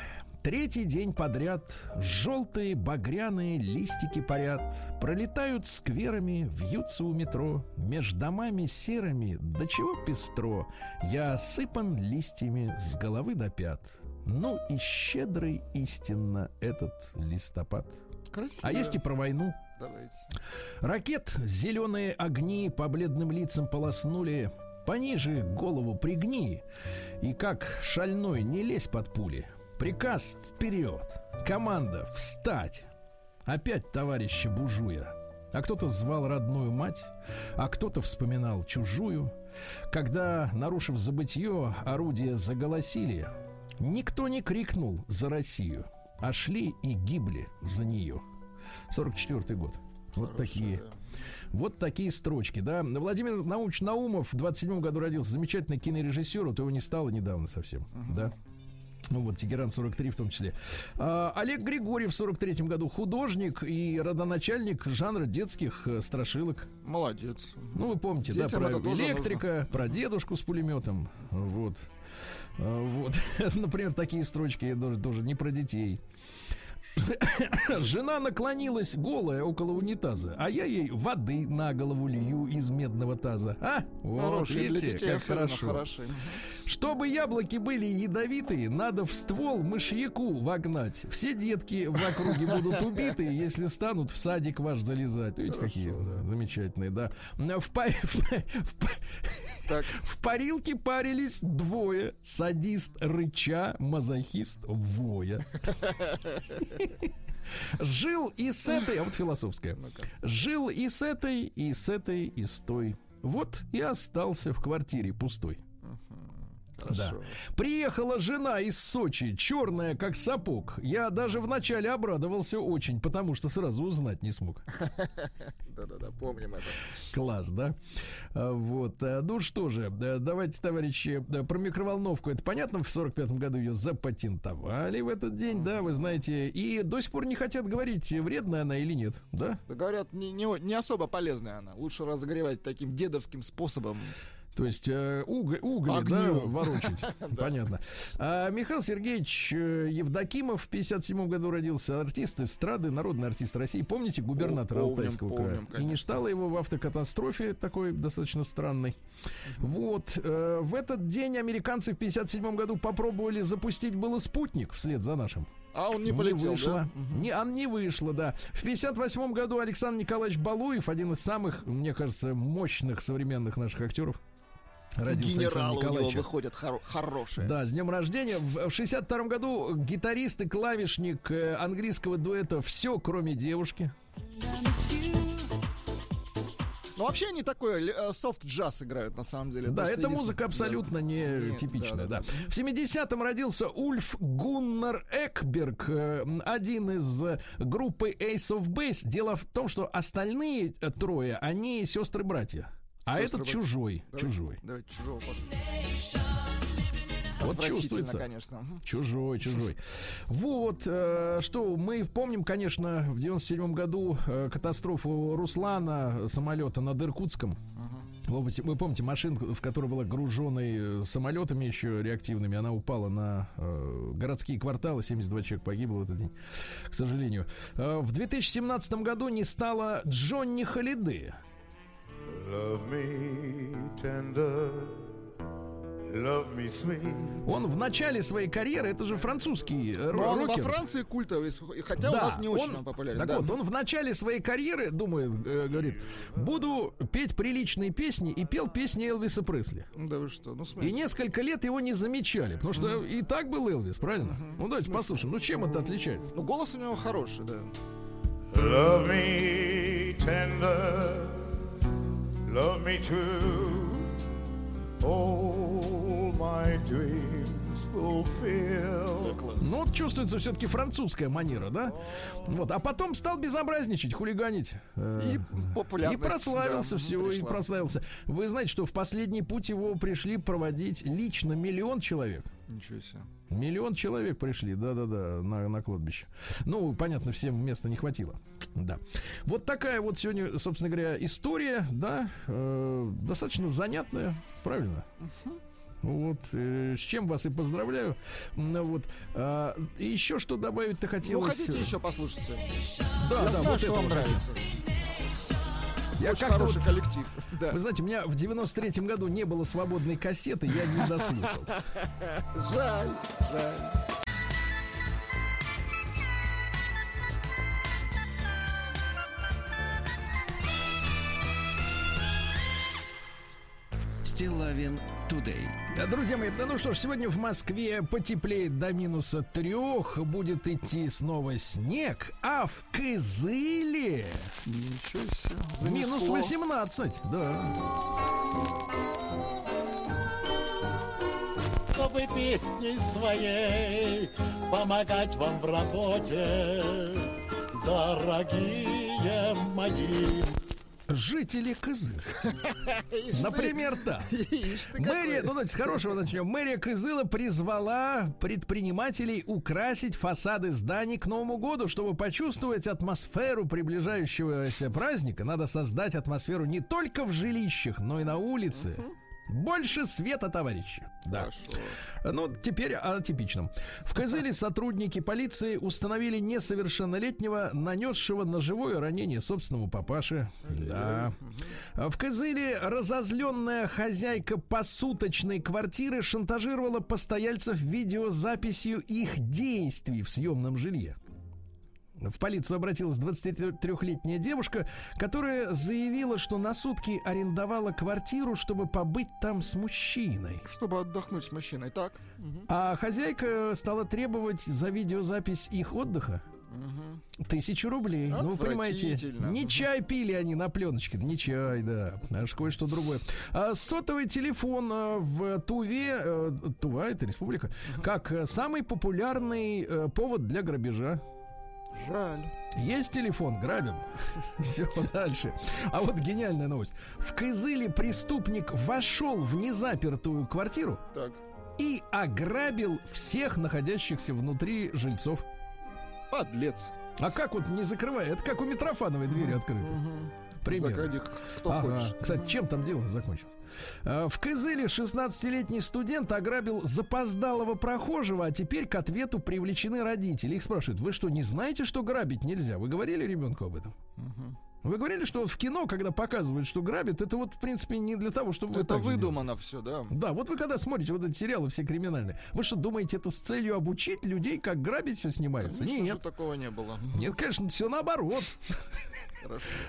третий день подряд. Желтые багряные листики парят. Пролетают скверами, вьются у метро. Меж домами серыми, до чего пестро. Я осыпан листьями с головы до пят. Ну и щедрый истинно этот листопад. Красиво. А есть и про войну. Давайте. Ракет зеленые огни по бледным лицам полоснули. Пониже голову пригни. И как шальной не лезь под пули. Приказ вперед. Команда встать. Опять товарища бужуя. А кто-то звал родную мать, а кто-то вспоминал чужую. Когда, нарушив забытье, орудия заголосили, никто не крикнул за Россию, а шли и гибли за нее. 44 год. Вот такие. Вот такие строчки, да. Владимир Науч Наумов в 27 году родился. Замечательный кинорежиссер. Вот его не стало недавно совсем, да. Ну вот, Тегеран 43 в том числе. А, Олег Григорьев в 43 году художник и родоначальник жанра детских э, страшилок. Молодец. Ну, вы помните, да, Детям про это тоже электрика, про дедушку с пулеметом. Вот. А, Вот. Например, такие строчки тоже, тоже не про детей. Жена наклонилась голая около унитаза, а я ей воды на голову лью из медного таза. А? Вот, Хорошие для видите, детей как хорошо. хороши. Чтобы яблоки были ядовитые, надо в ствол мышьяку вогнать. Все детки в округе будут убиты, если станут в садик ваш залезать. Видите, какие замечательные, да. В, па- в Так, в парилке парились двое. Садист рыча, мазохист воя. Жил и с этой, а вот философская. Жил и с этой, и с этой, и с той. Вот и остался в квартире пустой. Да. Приехала жена из Сочи, черная как сапог. Я даже вначале обрадовался очень, потому что сразу узнать не смог. Да-да-да, помним это. Класс, да? А, Вот. а, Ну что же, да, давайте, товарищи, да, про микроволновку. Это понятно, в 45-м году ее запатентовали в этот день, да, вы знаете. И до сих пор не хотят говорить, вредная она или нет, да? Говорят, не, не, о- не особо полезная она. Лучше разогревать таким дедовским способом. То есть э, уг- угли, Огню. да, ворочить. Понятно. А, Михаил Сергеевич э, Евдокимов в 57 году родился. Артист эстрады, народный артист России. Помните, губернатор О, помним, Алтайского помним, края? И не конечно. стало его в автокатастрофе такой достаточно странной. Вот. э, В этот день американцы в 57 году попробовали запустить было спутник вслед за нашим. А он не полетел, вышло. да? Не, он не вышло, да. В 58 году Александр Николаевич Балуев, один из самых, мне кажется, мощных современных наших актеров. Родился Генералы у него выходят хоро- хорошие. Да, с днем рождения. В, в 62 году гитарист и клавишник э, английского дуэта «Все, кроме девушки». Ну, вообще они такой софт-джаз играют, на самом деле. Да, единственное- музыка абсолютно не Не, типичная, да. да, да, В 70-м родился Ульф Гуннар Экберг, э, один из э, группы Ace of Base. Дело в том, что остальные э, трое, они сестры-братья. А этот чужой, Давайте- чужой. Давайте чужого. Вот чувствуется. конечно. Чужой, чужой. Вот, э, что мы помним, конечно, в 97 году э, катастрофу Руслана самолета над Иркутском. Вы помните, вы помните машинку, в которой была груженной э, самолетами еще реактивными, она упала на э, городские кварталы, 72 человек погибло в этот день, к сожалению. Э, в 2017 году не стало Джонни Холидея. Он в начале своей карьеры, это же французский э, Но он во. Франции культовый, и хотя у Да, нас не очень он- он популярен. Так да. вот, он в начале своей карьеры, думает, э, говорит, буду петь приличные песни и пел песни Элвиса Пресли. Да вы что, ну И смотрите. несколько лет его не замечали, потому что и так был Элвис, правильно? Ну давайте послушаем, ну чем это отличается? Ну голос у него хороший, да. Love me tender, love me true. All my dreams fulfill. Ну вот чувствуется все-таки французская манера, да? Вот, а потом стал безобразничать, хулиганить. э, И популярность. И прославился да, всего, и пришла. прославился. Вы знаете, что в последний путь его пришли проводить лично миллион человек. Ничего себе. Миллион человек пришли, да-да-да, на, на кладбище. Ну, понятно, всем места не хватило. Да. Вот такая вот сегодня, собственно говоря, история, да, э, достаточно занятная, правильно? Вот, э, с чем вас и поздравляю. Ну, вот, и еще что добавить-то Ну, хотелось. хотите еще послушайте? Да, Я да, знаю, вот что это вам нравится. Я Очень хороший вот- коллектив. Да. Вы знаете, у меня в 93-м году не было свободной кассеты, я не дослушал. Жаль, жаль. Стилавин Тудей. Да, Друзья мои, да ну что ж, сегодня в Москве потеплеет до минуса трех, будет идти снова снег, а в Кызыле Ничего себе. минус занесло. 18, да. Чтобы песней своей помогать вам в работе, дорогие мои. Жители ты, Например, ты Мэрия, ну давайте с хорошего начнем. Мэрия Кызыла призвала предпринимателей украсить фасады зданий к Новому году, чтобы почувствовать атмосферу приближающегося праздника. Надо создать атмосферу не только в жилищах, но и на улице. Больше света, товарищи. Да. Ну, теперь о типичном. В Кызыле сотрудники полиции установили несовершеннолетнего, нанесшего ножевое ранение собственному папаше. Да. В Кызыле разозленная хозяйка посуточной квартиры шантажировала постояльцев видеозаписью их действий в съемном жилье. В полицию обратилась 23-летняя девушка, которая заявила, что на сутки арендовала квартиру, чтобы побыть там с мужчиной. Чтобы отдохнуть с мужчиной, так? Мгм. А хозяйка стала требовать за видеозапись их отдыха тысячу рублей. Ну, вы понимаете, не чай пили они на пленочке, не чай, да, аж кое-что другое. А сотовый телефон э, в Туве, э, Тува, это республика, как э, самый популярный э, повод для грабежа. Жаль. Есть телефон, грабим. Все, дальше. А вот гениальная новость. В Кызыле преступник вошел в незапертую квартиру Так. и ограбил всех находящихся внутри жильцов. Подлец. А как вот не закрывая? Это как у Митрофановой двери открыты. Примерно. Заходи, кто Ага. хочешь. Кстати, чем там дело закончилось? А, В Кызыле 16-летний студент ограбил запоздалого прохожего, а теперь к ответу привлечены родители. Их спрашивают, вы что, не знаете, что грабить нельзя? Вы говорили ребенку об этом? Вы говорили, что в кино, когда показывают, что грабят, это вот, в принципе, не для того, чтобы... Это же делали. выдумано все, да. Да, вот вы когда смотрите вот эти сериалы все криминальные, вы что, думаете, это с целью обучить людей, как грабить все снимается? Конечно Нет. такого не было. Нет, конечно, все наоборот.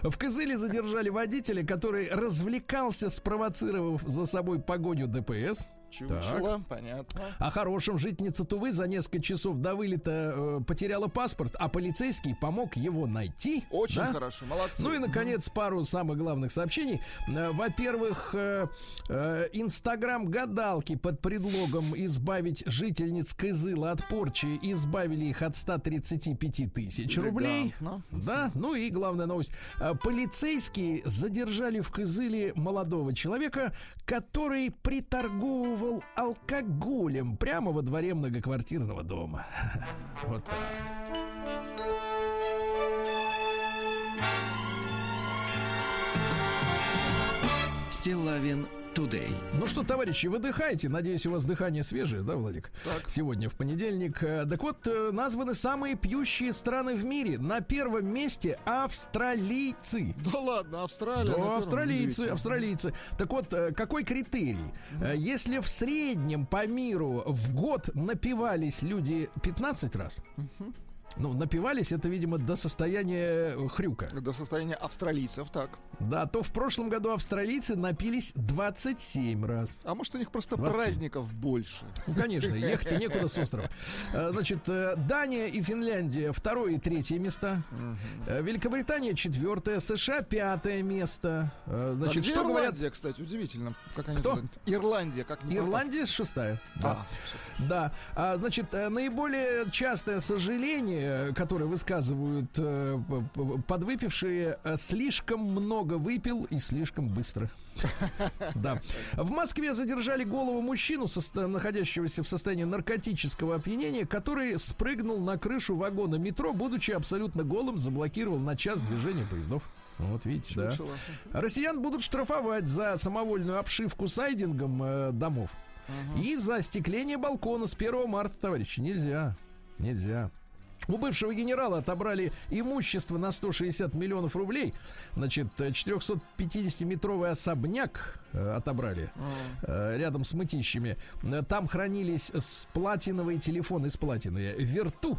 В Кызыле задержали водителя, который развлекался, спровоцировав за собой погоню ДПС. Чучело, понятно. А хорошим жительница Тувы за несколько часов до вылета э, потеряла паспорт, а полицейский помог его найти. Очень Да? хорошо, молодцы. Ну и, наконец, пару самых главных сообщений. Э, Во-первых, э, э, инстаграм-гадалки под предлогом избавить жительниц Кызыла от порчи избавили их от 135 тысяч рублей. Элегантно. Да, ну и главная новость. А, Полицейские задержали в Кызыле молодого человека, который приторговывал алкоголем прямо во дворе многоквартирного дома. Вот так. Стилавин Тудей. Ну что, товарищи, выдыхайте. Надеюсь, у вас дыхание свежее, да, Владик? Сегодня в понедельник. Э, Так вот, э, названы самые пьющие страны в мире. На первом месте австралийцы. Да ладно, Австралия. Да, австралийцы, австралийцы. Так вот, э, какой критерий? Если в среднем по миру в год напивались люди 15 раз, ну, напивались это, видимо, до состояния э, хрюка. До состояния австралийцев, так. Да, то в прошлом году австралийцы напились 27 раз. А может, у них просто 27. праздников больше? Ну, конечно, ехать некуда с острова. Э, Значит, э, Дания и Финляндия второе и третье места. Великобритания четвертое, США пятое место. Э, А Значит, где что говорят? Ирландия, кстати, удивительно. Как они Кто? Ирландия, как не Ирландия шестая. Да. А, Да. А, значит, э, наиболее частое сожаление, которое высказывают э, подвыпившие, э, слишком много выпил и слишком быстро. Да. В Москве задержали голову мужчину, находящегося в состоянии наркотического опьянения, который спрыгнул на крышу вагона метро, будучи абсолютно голым, заблокировал на час движение поездов. Вот видите, да. чучело. Россиян будут штрафовать за самовольную обшивку сайдингом э, домов. И за остекление балкона с 1 марта, товарищи, нельзя. Нельзя. У бывшего генерала отобрали имущество на 160 миллионов рублей. Значит, э, 450-метровый особняк э, отобрали э, рядом с мытищами. Там хранились платиновые телефоны из платины. Верту.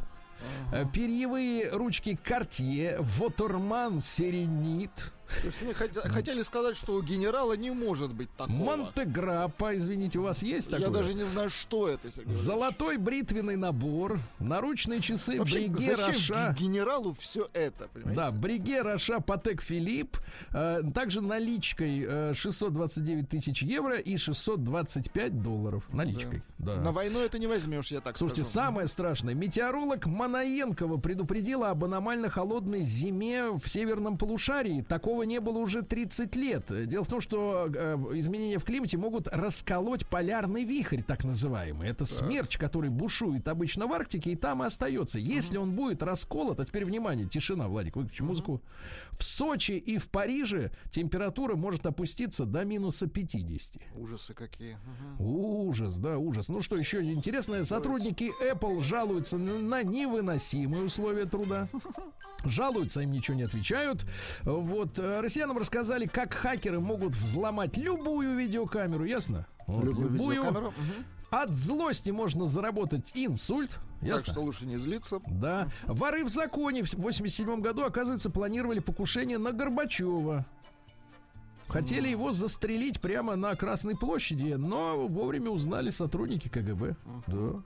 э, Перьевые ручки Cartier, Вотерман, Серенит, То есть мы хот- хотели сказать, что у генерала не может быть такого. Монтеграппа, извините, у вас есть такое? Я даже не знаю, что это. Сергей. Золотой бритвенный набор, наручные часы Вообще, Бриге ге- генералу все это, понимаете? Да, Бриге Роша Патек Филипп. э, также наличкой э, 629 тысяч евро и 625 долларов. Наличкой, да. На войну это не возьмешь, я так Слушайте, скажу. самое страшное. Метеоролог Манаенкова предупредила об аномально холодной зиме в северном полушарии. Такого не было уже 30 лет. Дело в том, что э, изменения в климате могут расколоть полярный вихрь, так называемый. Это смерч, который бушует обычно в Арктике и там и остается. Если он будет расколот, а теперь внимание, тишина, Владик, выключи музыку. В Сочи и в Париже температура может опуститься до минуса 50. Ужасы какие. Мгм. Ужас, да, ужас. Ну что еще интересное, сотрудники Apple жалуются на на невыносимые условия труда. Жалуются, им ничего не отвечают. Вот, э, россиянам рассказали, как хакеры могут взломать любую видеокамеру, ясно? Вот, Любую видеокамеру. От злости можно заработать инсульт, Так ясно? что лучше не злиться. Да. Воры в законе в 87 году, оказывается, планировали покушение на Горбачева. Хотели его застрелить прямо на Красной площади, но вовремя узнали сотрудники КГБ. Да.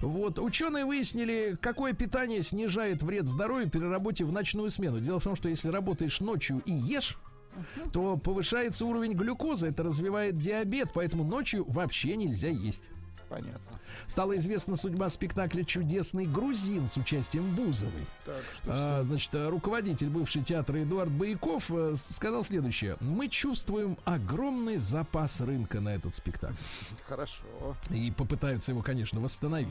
Вот. Ученые выяснили, какое питание снижает вред здоровью при работе в ночную смену. Дело в том, что если работаешь ночью и ешь, то повышается уровень глюкозы, это развивает диабет, поэтому ночью вообще нельзя есть. Понятно. Стала известна судьба спектакля «Чудесный грузин» с участием Бузовой. Так, что А, значит, э, руководитель бывший театра Эдуард Бояков э, сказал следующее. Мы чувствуем огромный запас рынка на этот спектакль. хорошо. И попытаются его, конечно, восстановить.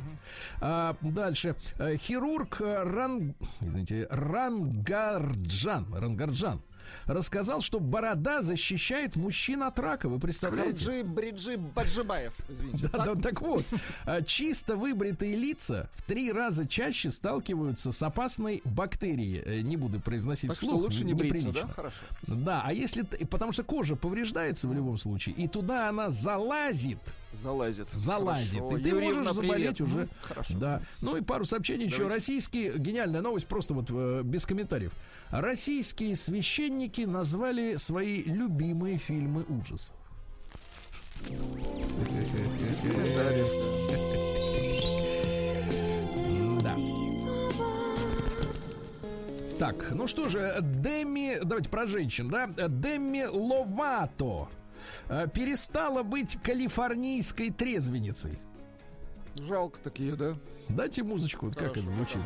А, дальше. Э, Хирург Ран... Извините, Рангарджан, Рангарджан рассказал, что борода защищает мужчин от рака. Вы представляете? Хаджи Бриджи Баджибаев, извините. Да, да, так вот, а, чисто выбритые лица в три раза чаще сталкиваются с опасной бактерией. Э, Не буду произносить Так что вслух, лучше не бриться, да? Хорошо. Да, а если... Потому что кожа повреждается в любом случае, и туда она залазит, Залазит. залазит. Хорошо. И ты Юрьевна, можешь заболеть привет. уже. Хорошо. Да. Ну и пару сообщений еще. Давайте. Российские, гениальная новость, просто вот э, без комментариев. Российские священники назвали свои любимые фильмы ужасов. Да. Так, ну что же, Деми, давайте про женщин, да? Деми Ловато перестала быть калифорнийской трезвенницей. Жалко такие, да? Дайте музычку, вот как это Хорошо, звучит.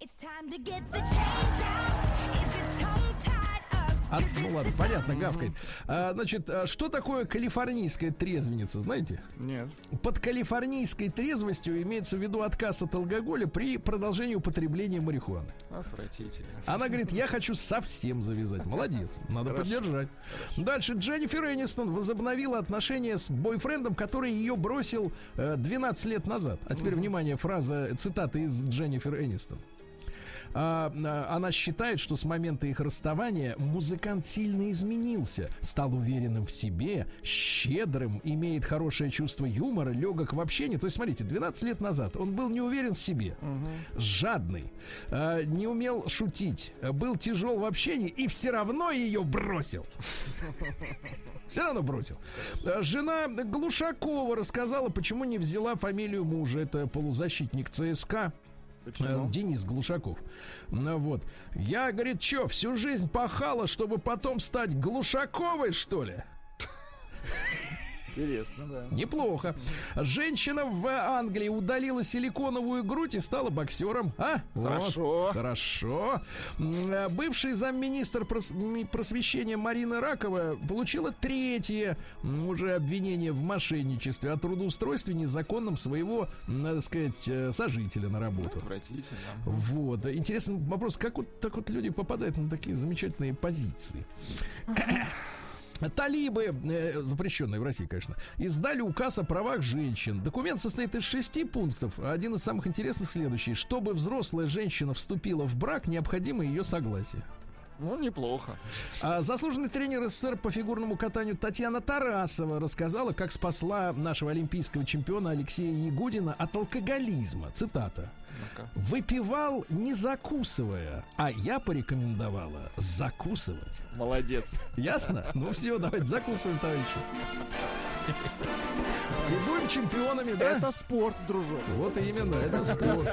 It's А, ну ладно, понятно, гавкает. А, значит, а что такое калифорнийская трезвенница, знаете? Нет. Под калифорнийской трезвостью имеется в виду отказ от алкоголя при продолжении употребления марихуаны. Отвратительно. Она говорит, я хочу совсем завязать. Молодец, надо Хорошо. поддержать. Дальше Дженнифер Энистон возобновила отношения с бойфрендом, который ее бросил э, 12 лет назад. А теперь, внимание, фраза, цитата из Дженнифер Энистон. А, а, она считает, что с момента их расставания музыкант сильно изменился, стал уверенным в себе, щедрым, имеет хорошее чувство юмора, легок в общении. То есть, смотрите, 12 лет назад он был не уверен в себе, жадный, а, не умел шутить, был тяжел в общении и все равно ее бросил. Все равно бросил. Жена Глушакова рассказала, почему не взяла фамилию мужа. Это полузащитник ЦСКА. Почему? Э, Денис Глушаков. Ну вот. Я, говорит, что, всю жизнь пахала, чтобы потом стать Глушаковой, что ли? Интересно, да. Неплохо. Женщина в Англии удалила силиконовую грудь и стала боксером. А? Вот. Хорошо. Хорошо. М, э, Бывший замминистр просвещения Марина Ракова получила третье уже обвинение в мошенничестве о трудоустройстве незаконном своего, надо сказать, э, сожителя на работу. Отвратительно. Вот. Интересный вопрос, как вот так вот люди попадают на такие замечательные позиции. Талибы, э, запрещенные в России, конечно, издали указ о правах женщин. Документ состоит из шести пунктов. Один из самых интересных следующий. Чтобы взрослая женщина вступила в брак, необходимо ее согласие. Ну, неплохо. А заслуженный тренер СССР по фигурному катанию Татьяна Тарасова рассказала, как спасла нашего олимпийского чемпиона Алексея Ягудина от алкоголизма. Цитата. Выпивал не закусывая, а я порекомендовала закусывать. Молодец. Ясно? Ну все, давайте закусываем, товарищи. И будем чемпионами, да? Это спорт, дружок. Вот именно, это спорт.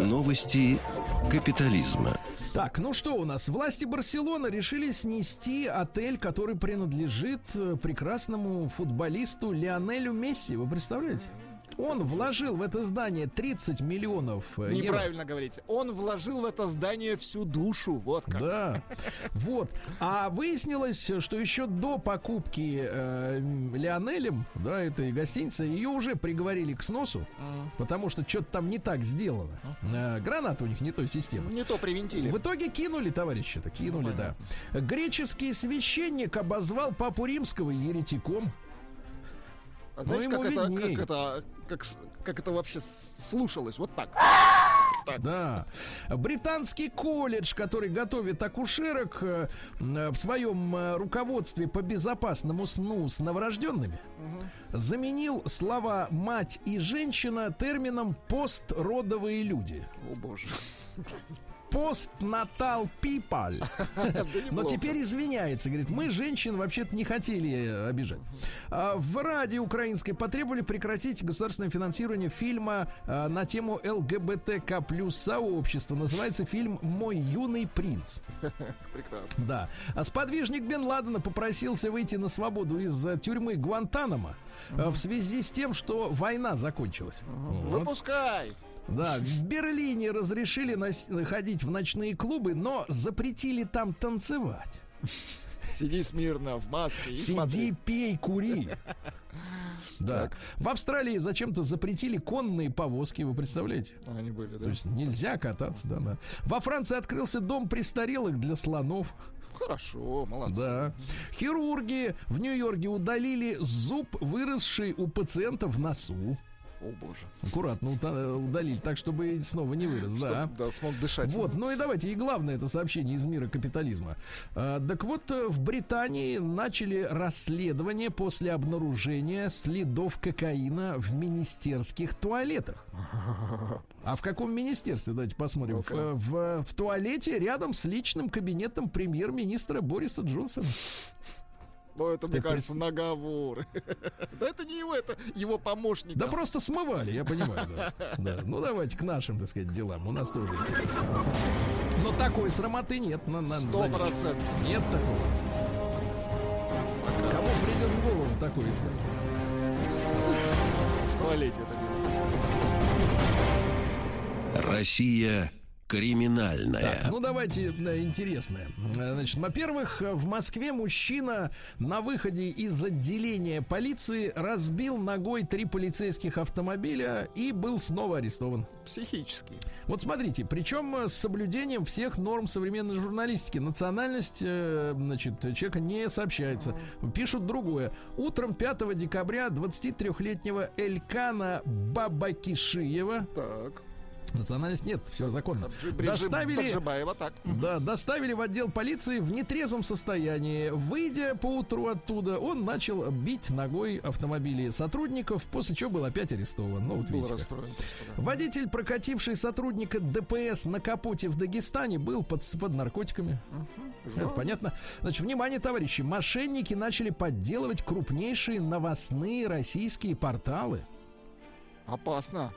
Новости капитализма. Так, ну что у нас? Власти Барселоны решили снести отель, который принадлежит э, прекрасному футболисту Лионелю Месси. Вы представляете? Он вложил в это здание 30 миллионов э, евро. Неправильно говорите. Он вложил в это здание всю душу. Вот как. Да. Вот. А выяснилось, что еще до покупки э, Лионелем, да, этой гостиницы, ее уже приговорили к сносу, потому что что-то там не так сделано. Э, граната у них не той системы. Не то привинтили. В итоге кинули, товарищи-то, кинули, да. Греческий священник обозвал папу римского еретиком. А знаете, ему как, это, как, это, как, как это вообще слушалось? Вот так. Да. Британский колледж, который готовит акушерок э, в своем э, руководстве по безопасному сну с новорожденными, заменил слова мать и женщина термином постродовые люди. О боже. Постнатал people. Но теперь извиняется, говорит, мы женщин вообще-то не хотели э, обижать. А, В радио украинской потребовали прекратить государственное финансирование фильма э, на тему ЛГБТК плюс сообщества. Называется фильм «Мой юный принц». Прекрасно. Да. А сподвижник Бен Ладена попросился выйти на свободу из э, тюрьмы Гуантанамо в связи с тем, что война закончилась. Выпускай. Да, в Берлине разрешили ходить в ночные клубы, но запретили там танцевать. Сиди смирно в маске и Сиди, смотри. пей, кури. Да. В Австралии зачем-то запретили конные повозки, вы представляете? Они были, да? То есть нельзя кататься, да, да. Во Франции открылся дом престарелых для слонов. Хорошо, молодцы. Да. Хирурги в Нью-Йорке удалили зуб, выросший у пациента в носу. О боже. Аккуратно удалили, так чтобы снова не вырос, да. Чтоб, да, смог дышать. Вот, ну и давайте, и главное это сообщение из мира капитализма. А, так вот, э, в Британии начали расследование после обнаружения следов кокаина в министерских туалетах. А в каком министерстве, давайте посмотрим. В, э, в- в туалете рядом с личным кабинетом премьер-министра Бориса Джонсона. Ну, это, мне Ты кажется, наговоры. Да это не его, это его помощник. Да просто смывали, я понимаю, да. Да. Ну давайте к нашим, так сказать, делам. У нас тоже интересно. Но такой срамоты нет. На, на- Сто заметьте. процентов. Нет такого. Кому придет в голову такое искать? В туалете это делается. Россия криминальная. Так, ну давайте да, интересное. Значит, во-первых, в Москве мужчина на выходе из отделения полиции разбил ногой три полицейских автомобиля и был снова арестован. Психический. Вот смотрите, причем с соблюдением всех норм современной журналистики. Национальность, э, значит, человека не сообщается. Пишут другое. Утром 5 декабря 23-летнего Элькана Бабакишиева, Так. Национальность нет, все законно, Бриджи- доставили... Баджибаева, так. Да, доставили в отдел полиции в нетрезвом состоянии. Выйдя по утру оттуда, он начал бить ногой автомобили сотрудников, после чего был опять арестован. Ну, вот Был видите расстроен. да. Водитель, прокативший сотрудника ДПС на капоте в Дагестане, был под, под наркотиками. Это Жалко. понятно. Значит, внимание, товарищи, мошенники начали подделывать крупнейшие новостные российские порталы. Опасно.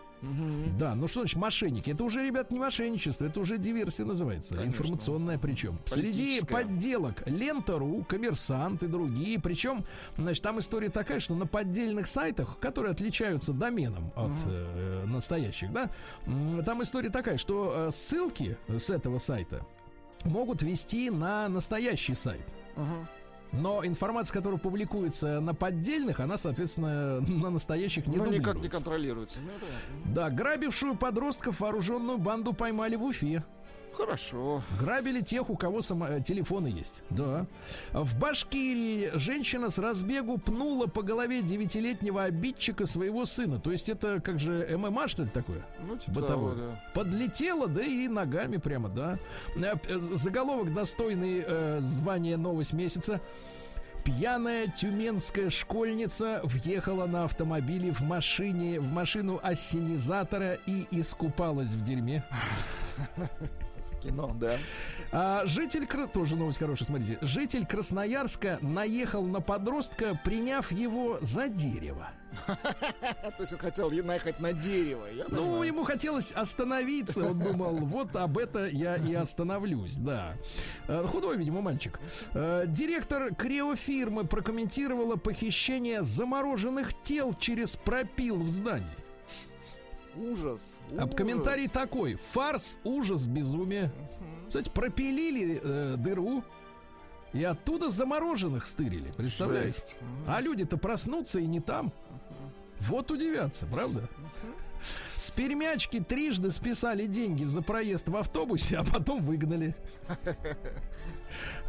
Да, ну что значит мошенники? Это уже, ребят, не мошенничество, это уже диверсия называется. Конечно. Информационная причем. Среди подделок Лента.ру, Коммерсант и другие. Причем, значит, там история такая, что на поддельных сайтах, которые отличаются доменом от э, настоящих, да, там история такая, что э, ссылки с этого сайта могут вести на настоящий сайт. Мгм. Но информация, которая публикуется на поддельных, она, соответственно, на настоящих не Ну, никак не контролируется. Ну, Да, грабившую подростков вооруженную банду поймали в Уфе. Хорошо. Грабили тех, у кого само- э, телефоны есть. Да. В Башкирии женщина с разбегу пнула по голове девятилетнего обидчика своего сына. То есть это как же ММА, что ли, такое? Ну, типа Бытовое. того, да. Подлетела, да и ногами прямо, да. Э, э, Заголовок достойный э, звания новость месяца. Пьяная тюменская школьница въехала на автомобиле в машине, в машину ассенизатора и искупалась в дерьме. Кино, да. А житель, тоже новость хорошая, смотрите. Житель Красноярска наехал на подростка, приняв его за дерево. То есть он хотел наехать на дерево. Ну, ему хотелось остановиться. Он думал, вот об это я и остановлюсь, да. Э, Худой, видимо, мальчик. Э, Директор криофирмы прокомментировала похищение замороженных тел через пропил в здании. Ужас. А ужас. комментарий такой. Фарс, ужас, безумие. Кстати, пропилили э, дыру и оттуда замороженных стырили. Представляете? Жесть. А люди-то проснутся и не там. Вот удивятся, правда? С пермячки трижды списали деньги за проезд в автобусе, а потом выгнали.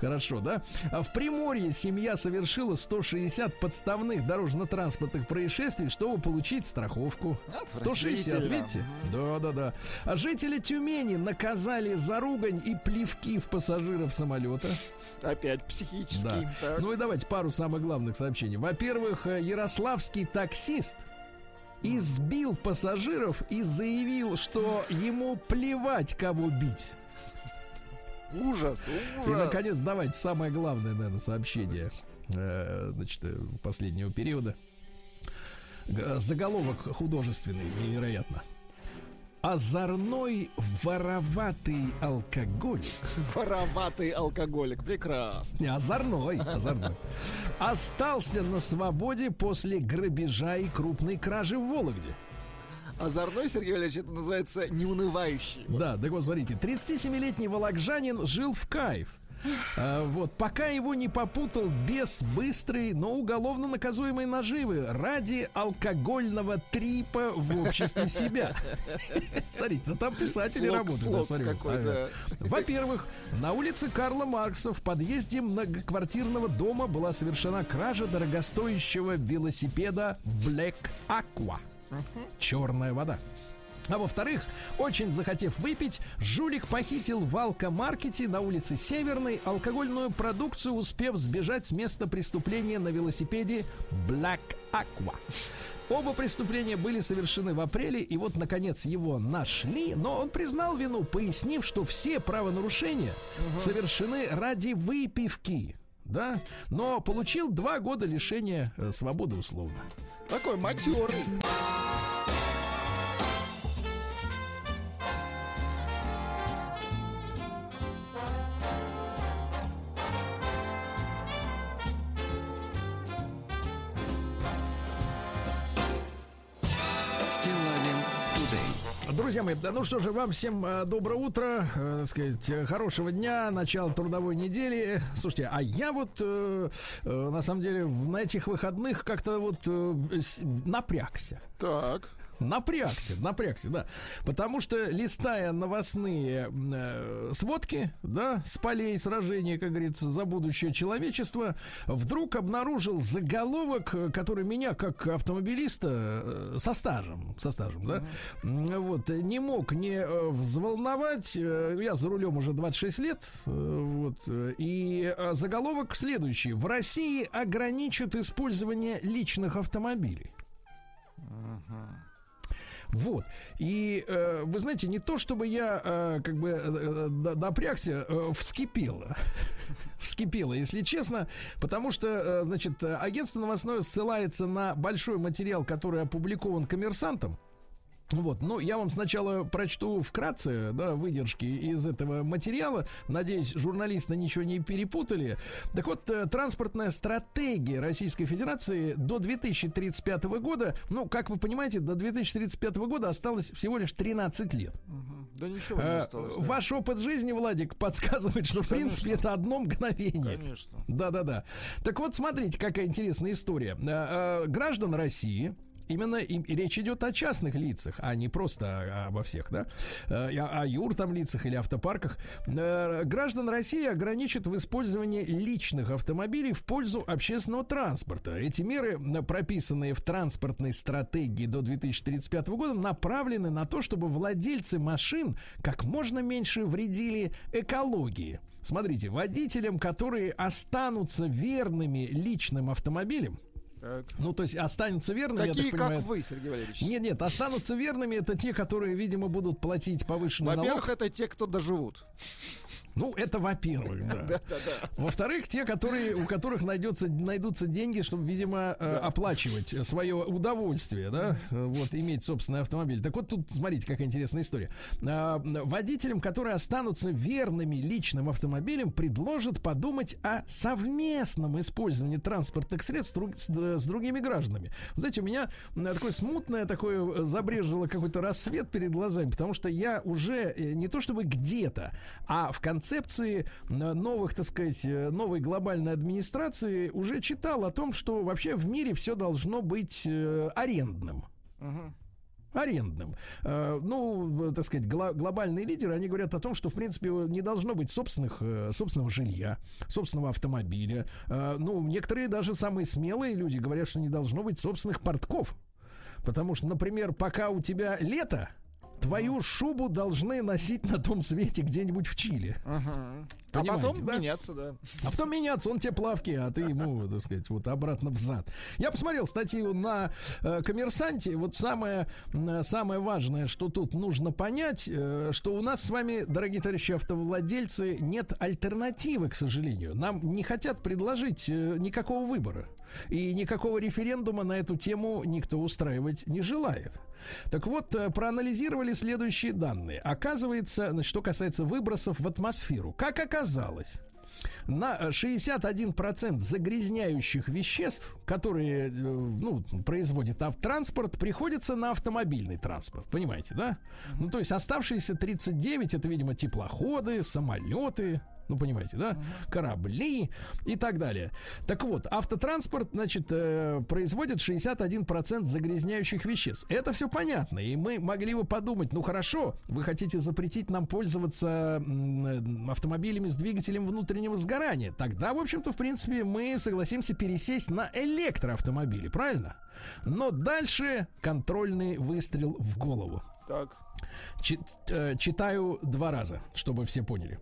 Хорошо, да? А в Приморье семья совершила 160 подставных дорожно-транспортных происшествий, чтобы получить страховку. 160, Отвратительно. видите? Да, да, да. А жители Тюмени наказали за ругань и плевки в пассажиров самолета. Опять психический. Да. Ну и давайте пару самых главных сообщений. Во-первых, э, ярославский таксист избил пассажиров и заявил, что ему плевать, кого бить. Ужас, ужас. И, наконец, давайте самое главное, наверное, сообщение э, значит, э, последнего периода. Заголовок художественный, невероятно. Озорной вороватый алкоголик Вороватый алкоголик. Прекрасно. Не, озорной, озорной. Остался на свободе после грабежа и крупной кражи в Вологде. Озорной, Сергей Валерьевич, это называется неунывающий. Да, так вот, смотрите, 37-летний волокжанин жил в кайф. А, вот, пока его не попутал без быстрой, но уголовно наказуемой наживы ради алкогольного трипа в обществе себя. Смотрите, там писатели работают. Во-первых, на улице Карла Маркса в подъезде многоквартирного дома была совершена кража дорогостоящего велосипеда Black Aqua. Черная вода. А во-вторых, очень захотев выпить, жулик похитил в алкомаркете на улице Северной алкогольную продукцию, успев сбежать с места преступления на велосипеде Black Aqua. Оба преступления были совершены в апреле, и вот, наконец, его нашли, но он признал вину, пояснив, что все правонарушения совершены ради выпивки. Да, но получил два года лишения э, свободы условно. Такой матерый. Мои, да ну что же, вам всем э, доброе утро, э, так сказать, э, хорошего дня, начало трудовой недели. Слушайте, а я вот на самом деле на этих выходных как-то вот напрягся. Так. Напрягся, напрягся, да. Потому что, листая новостные э, сводки, да, с полей сражения, как говорится, за будущее человечества, вдруг обнаружил заголовок, э, который меня, как автомобилиста, э, со стажем, со стажем, да, м, вот, не мог не э, взволновать. Э, Я за рулем уже 26 лет, вот, и заголовок следующий. В России ограничат использование личных автомобилей. Вот. И э, вы знаете, не то чтобы я э, как бы э, э, напрягся, э, вскипело. Вскипело, если честно, потому что, э, значит, э, агентство новостное ссылается на большой материал, который опубликован коммерсантом. Вот, ну, я вам сначала прочту вкратце, да, выдержки из этого материала. Надеюсь, журналисты ничего не перепутали. Так вот, э, транспортная стратегия Российской Федерации до 2035 года, ну, как вы понимаете, до 2035 года осталось всего лишь 13 лет. Да ничего не Э, осталось. да. Ваш опыт жизни, Владик, подсказывает, что, в принципе, это одно мгновение. Конечно. Да-да-да. Так вот, смотрите, какая интересная история. Э, э, Граждан России Именно и, и речь идет о частных лицах, а не просто обо всех, да, Э, о, о юртом лицах или автопарках. Э, Граждан России ограничат в использовании личных автомобилей в пользу общественного транспорта. Эти меры, м, прописанные в транспортной стратегии до 2035 года, направлены на то, чтобы владельцы машин как можно меньше вредили экологии. Смотрите, водителям, которые останутся верными личным автомобилям, Так. ну, то есть останутся верными, Такие, я так понимаю. как вы, Сергей Валерьевич. Нет, нет, останутся верными это те, которые, видимо, будут платить повышенный Во-первых, налог. это те, кто доживут. Ну, это во-первых, да. Во-вторых, те, которые, у которых найдется, найдутся деньги, чтобы, видимо, э, оплачивать свое удовольствие, да, э, вот, иметь собственный автомобиль. Так вот, тут, смотрите, какая интересная история. А, Водителям, которые останутся верными личным автомобилем, предложат подумать о совместном использовании транспортных средств с, другими гражданами. Знаете, у меня такое смутное, такое забрежило какой-то рассвет перед глазами, потому что я уже э, не то чтобы где-то, а в концепции новых, так сказать, э, новой глобальной администрации уже читал о том, что вообще в мире все должно быть э, арендным арендным. Э, Ну, так сказать, глобальные лидеры, они говорят о том, что, в принципе, не должно быть собственных, собственного жилья, собственного автомобиля. Ну, некоторые даже самые смелые люди говорят, что не должно быть собственных портков. Потому что, например, пока у тебя лето, твою шубу должны носить на том свете где-нибудь в Чили. А Понимаете, потом да? меняться, да. А потом меняться, он тебе плавки, а ты ему, так сказать, вот обратно в зад. Я посмотрел статью на э, коммерсанте. Вот самое, самое важное, что тут нужно понять, э, что у нас с вами, дорогие товарищи автовладельцы, нет альтернативы, к сожалению. Нам не хотят предложить э, никакого выбора. И никакого референдума на эту тему никто устраивать не желает. Так вот, э, проанализировали следующие данные. Оказывается, значит, что касается выбросов в атмосферу. Как оказалось, на э, 61% загрязняющих веществ, которые э, ну, производит автотранспорт, приходится на автомобильный транспорт. Понимаете, да? Ну, то есть оставшиеся 39 это, видимо, теплоходы, самолеты, ну, понимаете, да? Корабли и так далее. Так вот, автотранспорт, значит, э, производит 61% загрязняющих веществ. Это все понятно. И мы могли бы подумать, ну хорошо, вы хотите запретить нам пользоваться м, автомобилями с двигателем внутреннего сгорания. Тогда, в общем-то, в принципе, мы согласимся пересесть на электроавтомобили, правильно? Но дальше контрольный выстрел в голову. Так. Э, читаю два раза, чтобы все поняли.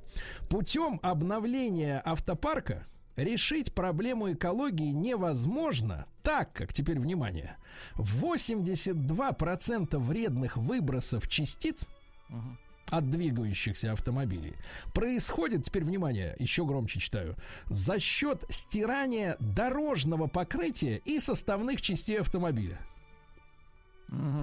Путем обновления автопарка решить проблему экологии невозможно, так как, теперь внимание, 82% вредных выбросов частиц от двигающихся автомобилей происходит, теперь внимание, еще громче читаю, за счет стирания дорожного покрытия и составных частей автомобиля.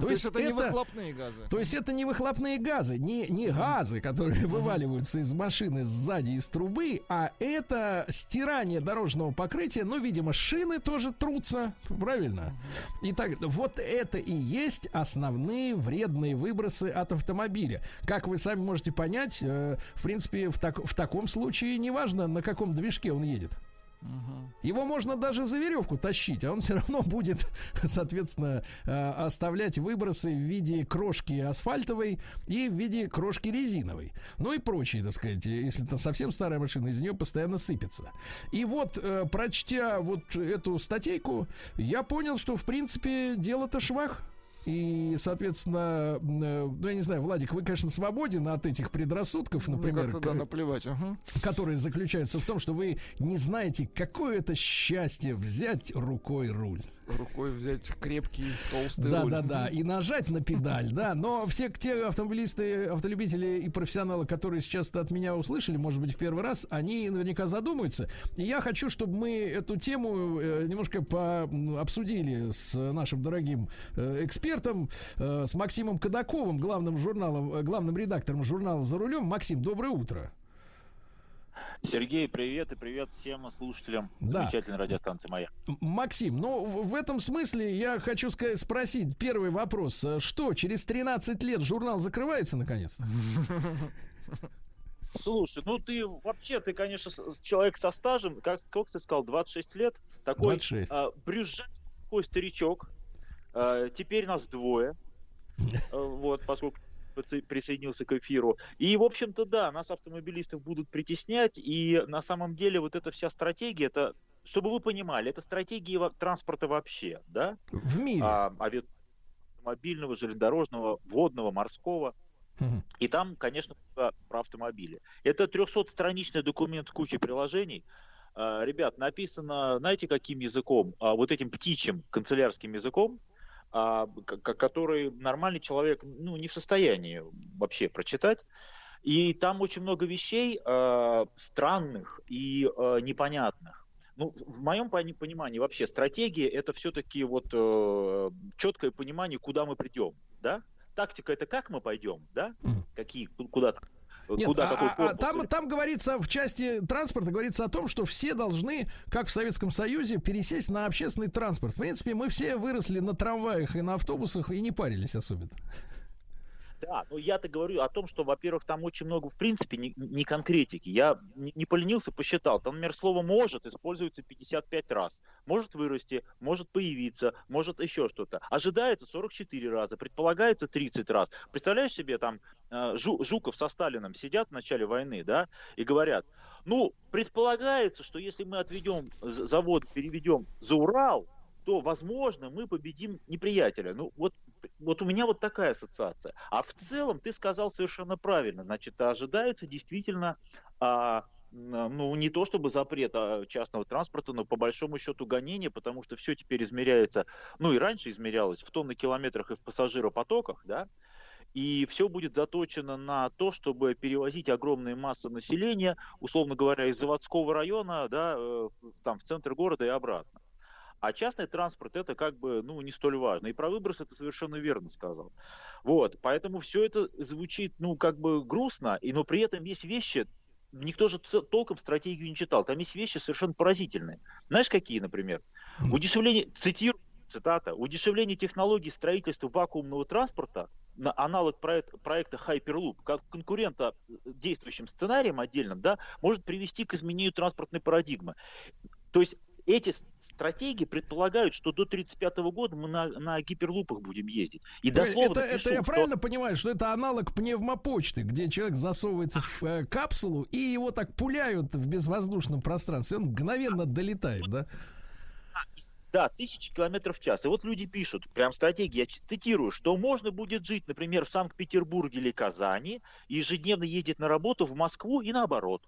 То, есть это, не выхлопные газы. То есть это не выхлопные газы, не, не газы, которые вываливаются из машины сзади из трубы, а это стирание дорожного покрытия. Ну, видимо, шины тоже трутся, правильно? Итак, вот это и есть основные вредные выбросы от автомобиля. Как вы сами можете понять, э, в принципе, в, так- в таком случае неважно, на каком движке он едет. Его можно даже за веревку тащить, а он все равно будет, соответственно, э, оставлять выбросы в виде крошки асфальтовой и в виде крошки резиновой. Ну и прочие, так сказать, если это совсем старая машина, из нее постоянно сыпется. И вот, э, прочтя вот эту статейку, я понял, что, в принципе, дело-то швах. И, соответственно, э, ну, я не знаю, Владик, вы, конечно, свободен от этих предрассудков, например, Как-то, да, наплевать. ага. который заключается в том, что вы не знаете, какое это счастье взять рукой руль. Рукой взять крепкий, толстый Да, руль. да, да, и нажать на педаль, да. Но все те автомобилисты, автолюбители и профессионалы, которые сейчас от меня услышали, может быть, в первый раз, они наверняка задумаются. И я хочу, чтобы мы эту тему э, немножко по- обсудили с нашим дорогим э, экспертом, э, с Максимом Кадаковым, главным журналом, главным редактором журнала «За рулем». Максим, доброе утро. Сергей, привет и привет всем слушателям Да. замечательной радиостанции «Моя». Максим, ну в этом смысле я хочу сказать, спросить первый вопрос. А Что, через 13 лет журнал закрывается наконец-то? Слушай, ну ты вообще, ты, конечно, человек со стажем, как сколько ты сказал, 26 лет, такой 26. а, брюзжащий такой старичок, Э, теперь нас двое. Э, вот, поскольку присоединился к эфиру. И, в общем-то, да, нас автомобилистов будут притеснять, и на самом деле вот эта вся стратегия, это, чтобы вы понимали, это стратегия во- транспорта вообще, да? В мире. А, авиа- мобильного, железнодорожного, водного, морского. И там, конечно, про автомобили. Это 300-страничный документ с кучей приложений. А, Ребят, написано, знаете, каким языком? А, Вот этим птичьим канцелярским языком, который нормальный человек ну, не в состоянии вообще прочитать. И там очень много вещей а, странных и а, непонятных. Ну, в- моем пони- понимании вообще стратегия это все-таки вот э, четкое понимание, куда мы придем, да? Тактика это как мы пойдем, да? Какие, ку- куда, Нет, куда а- какой а- а корпус там, или- там говорится, в части транспорта говорится о том, что все должны, как в Советском Союзе, пересесть на общественный транспорт. В принципе, мы все выросли на трамваях и на автобусах и не парились особенно. Да, но я-то говорю о том, что, во-первых, там очень много, в принципе, не, не конкретики. Я не, не поленился, посчитал. Там, например, слово «может» используется 55 раз. Может вырасти, может появиться, может еще что-то. Ожидается 44 раза, предполагается 30 раз. Представляешь себе, там э, Жу- Жуков со Сталином сидят в начале войны, да, и говорят, ну, предполагается, что если мы отведем завод, переведем за Урал, то, возможно, мы победим неприятеля. Ну, вот, вот у меня вот такая ассоциация. А в целом ты сказал совершенно правильно. Значит, ожидается действительно, а, ну, не то чтобы запрет а, частного транспорта, но по большому счету гонение, потому что все теперь измеряется, ну и раньше измерялось в тонны километрах и в пассажиропотоках, да, и все будет заточено на то, чтобы перевозить огромные массы населения, условно говоря, из заводского района, да, э, там в центр города и обратно. А частный транспорт это как бы, ну, не столь важно. И про выброс это совершенно верно сказал. Вот, поэтому все это звучит, ну, как бы грустно, и, но при этом есть вещи, никто же толком стратегию не читал. Там есть вещи совершенно поразительные. Знаешь, какие, например? Удешевление, цитирую, цитата, удешевление технологий строительства вакуумного транспорта на аналог проект- проекта Hyperloop, как конкурента э, действующим сценарием отдельным, да, может привести к изменению транспортной парадигмы. То есть эти стратегии предполагают, что до 1935 года мы на, на гиперлупах будем ездить. И дословно это, это пишу, я что- правильно понимаю, что это аналог пневмопочты, где человек засовывается в э, капсулу и его так пуляют в безвоздушном пространстве, он мгновенно долетает, да? Да, тысячи километров в час. И вот люди пишут, прям стратегии, я цитирую, что можно будет жить, например, в Санкт-Петербурге или Казани, ежедневно ездить на работу в Москву и наоборот.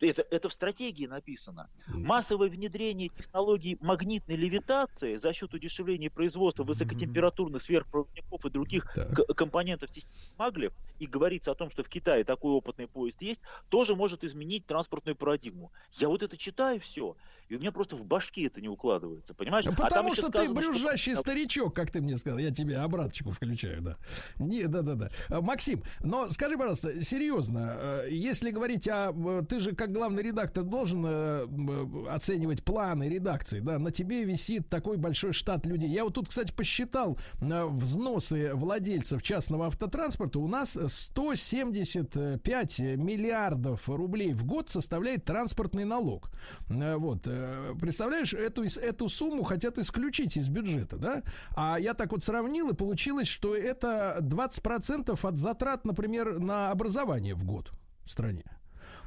Это, это в стратегии написано. Массовое внедрение технологий магнитной левитации за счет удешевления производства высокотемпературных сверхпроводников и других Так. компонентов системы Маглев, и говорится о том, что в Китае такой опытный поезд есть, тоже может изменить транспортную парадигму. Я вот это читаю все, и у меня просто в башке это не укладывается, понимаешь? А там Потому что ты сказано, что- брюзжащий старичок, как ты мне сказал. Я тебе обраточку включаю, да. Не, да, да, да. А, Максим, но скажи, пожалуйста, серьезно, э, если говорить о... э, Ты же как главный редактор должен э, оценивать планы редакции, да? На тебе висит такой большой штат людей. Я вот тут, кстати, посчитал взносы владельцев частного автотранспорта. У нас 175 миллиардов рублей в год составляет транспортный налог. Вот, представляешь, эту, эту сумму хотят исключить из бюджета, да? А я так вот сравнил, и получилось, что это 20% от затрат, например, на образование в год в стране.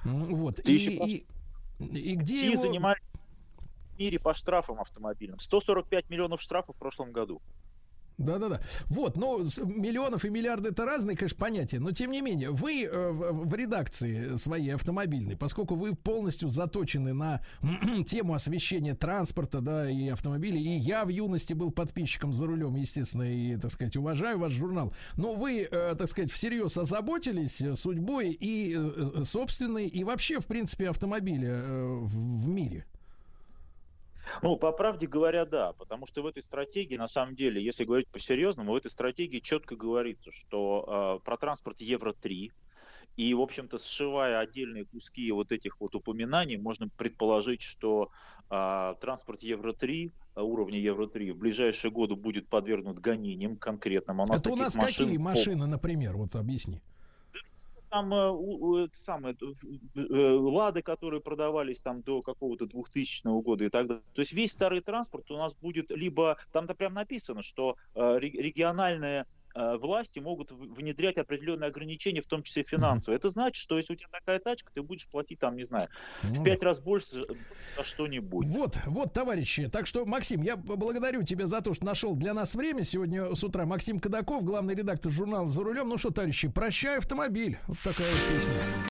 Вот. Ты И, еще и, и где Россия его... занимает в мире по штрафам автомобильным. 145 миллионов штрафов в прошлом году. Да-да-да. Вот, ну, миллионов и миллиарды это разные, конечно, понятия, но тем не менее, вы э, в, редакции своей автомобильной, поскольку вы полностью заточены на тему освещения транспорта, да, и автомобилей, и я в юности был подписчиком за рулем, естественно, и, так сказать, уважаю ваш журнал, но вы, э, так сказать, всерьез озаботились судьбой и э, собственной, и вообще, в принципе, автомобиля э, в мире. Ну, по правде говоря, да, потому что в этой стратегии, на самом деле, если говорить по-серьезному, в этой стратегии четко говорится, что э, про транспорт Евро-3, и, в общем-то, сшивая отдельные куски вот этих вот упоминаний, можно предположить, что э, транспорт Евро-3, э, уровня Евро-3 в ближайшие годы будет подвергнут гонениям конкретным. А у нас это у нас машин какие машины, например, вот объясни. Там э, это самое, э, э, лады, которые продавались там до какого-то 2000 года и так далее. То есть весь старый транспорт у нас будет либо, там-то прям написано, что э, ре- региональные э, власти могут внедрять определенные ограничения, в том числе финансовые. Это значит, что если у тебя такая тачка, ты будешь платить там, не знаю, в Ну, пять раз больше за- что-нибудь. Вот, вот, товарищи. Так что, Максим, я благодарю тебя за то, что нашел для нас время. Сегодня с утра Максим Кадаков, главный редактор журнала «За рулем». Ну что, товарищи, прощай автомобиль. Вот такая вот песня.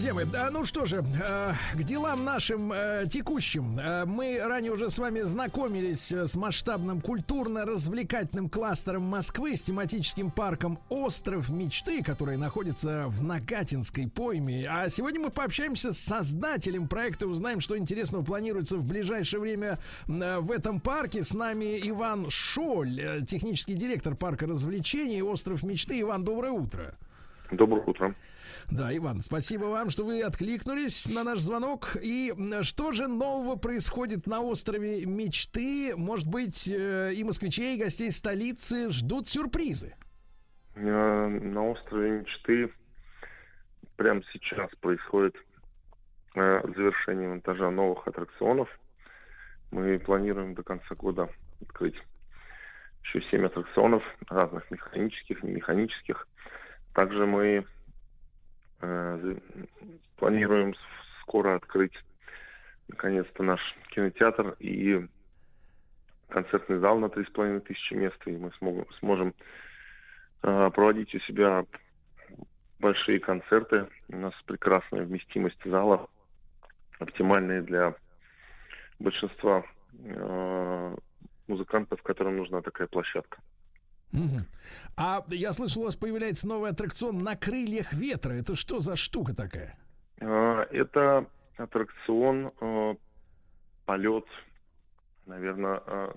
Друзья мои, да, ну что же, э, к делам нашим э, текущим. Э, мы ранее уже с вами знакомились э, с масштабным культурно-развлекательным кластером Москвы, с тематическим парком «Остров мечты», который находится в Нагатинской пойме. А сегодня мы пообщаемся с создателем проекта, узнаем, что интересного планируется в ближайшее время э, в этом парке. С нами Иван Шоль, технический директор парка развлечений «Остров мечты». Иван, доброе утро. Доброе утро. Да, Иван, спасибо вам, что вы откликнулись на наш звонок. И что же нового происходит на острове мечты? Может быть, э, и москвичей, и гостей столицы ждут сюрпризы? Э, На острове мечты прямо сейчас происходит э, завершение монтажа новых аттракционов. Мы планируем до конца года открыть еще семь аттракционов разных механических, не механических. Также мы планируем с- скоро открыть наконец-то наш кинотеатр и концертный зал на 3,5 тысячи мест, и мы смогу- сможем э, проводить у себя большие концерты. У нас прекрасная вместимость зала, оптимальная для большинства э, музыкантов, которым нужна такая площадка. Мгм. А я слышал, у вас появляется новый аттракцион на крыльях ветра. Это что за штука такая? Э, Это аттракцион э, полет, наверное, э,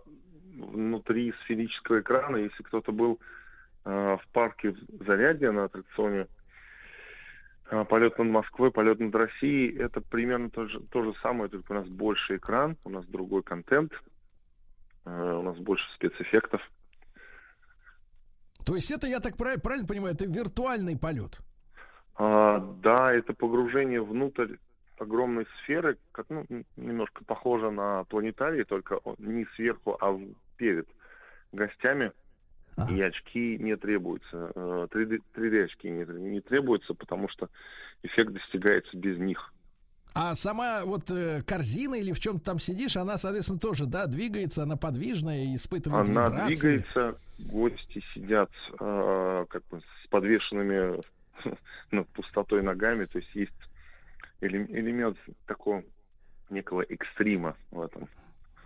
внутри сферического экрана. Если кто-то был э, в парке в Зарядье на аттракционе полет над Москвой, полет над Россией, это примерно то же, то же самое, только у нас больше экран, у нас другой контент, у нас больше спецэффектов. То есть это, я так прав- правильно понимаю, это виртуальный полет? А, да, это погружение внутрь огромной сферы, как, ну, немножко похоже на планетарий, только не сверху, а перед гостями. Ага. И очки не требуются. Э, 3D, 3D очки не, не требуются, потому что эффект достигается без них. А сама вот э, корзина или в чем ты там сидишь, она, соответственно, тоже, да, двигается, она подвижная и испытывает Она вибрации. двигается, гости сидят э, как бы с подвешенными над пустотой ногами, то есть есть эле- элемент такого некого экстрима в этом.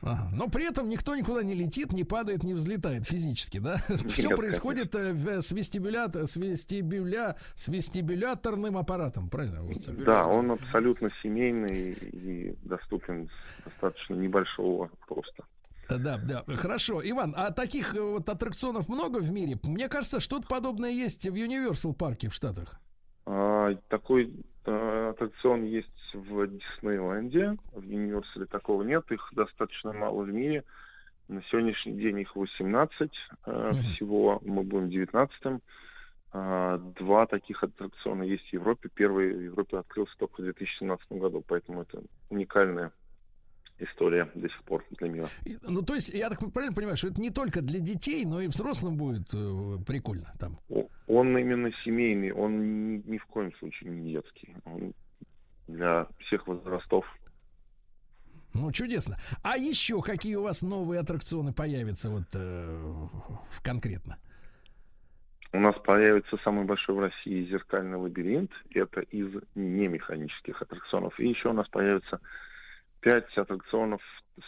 Ага. Но при этом никто никуда не летит, не падает, не взлетает физически, да? Все происходит э, в- с, вестибюля, с, вестибюля, с вестибуляторным аппаратом, правильно? Да, он абсолютно семейный и доступен достаточно небольшого роста. Э, Да, да, хорошо. Иван, а таких э, вот аттракционов много в мире? Мне кажется, что-то подобное есть в Universal парке в Штатах. А, такой а, аттракцион есть в Диснейленде, в Универсале такого нет, их достаточно мало в мире. На сегодняшний день их 18 э, Мгм. всего, мы будем 19-м. А, Два таких аттракциона есть в Европе. Первый в Европе открылся только в 2017 году, поэтому это уникальная история до сих пор для мира. И, Ну, то есть, я так правильно понимаю, что это не только для детей, но и взрослым будет э, прикольно там. Он именно семейный, он ни, ни в коем случае не детский. Он для всех возрастов. Ну, чудесно. А еще какие у вас новые аттракционы появятся вот э, конкретно? У нас появится самый большой в России зеркальный лабиринт. Это из немеханических аттракционов. И еще у нас появится пять аттракционов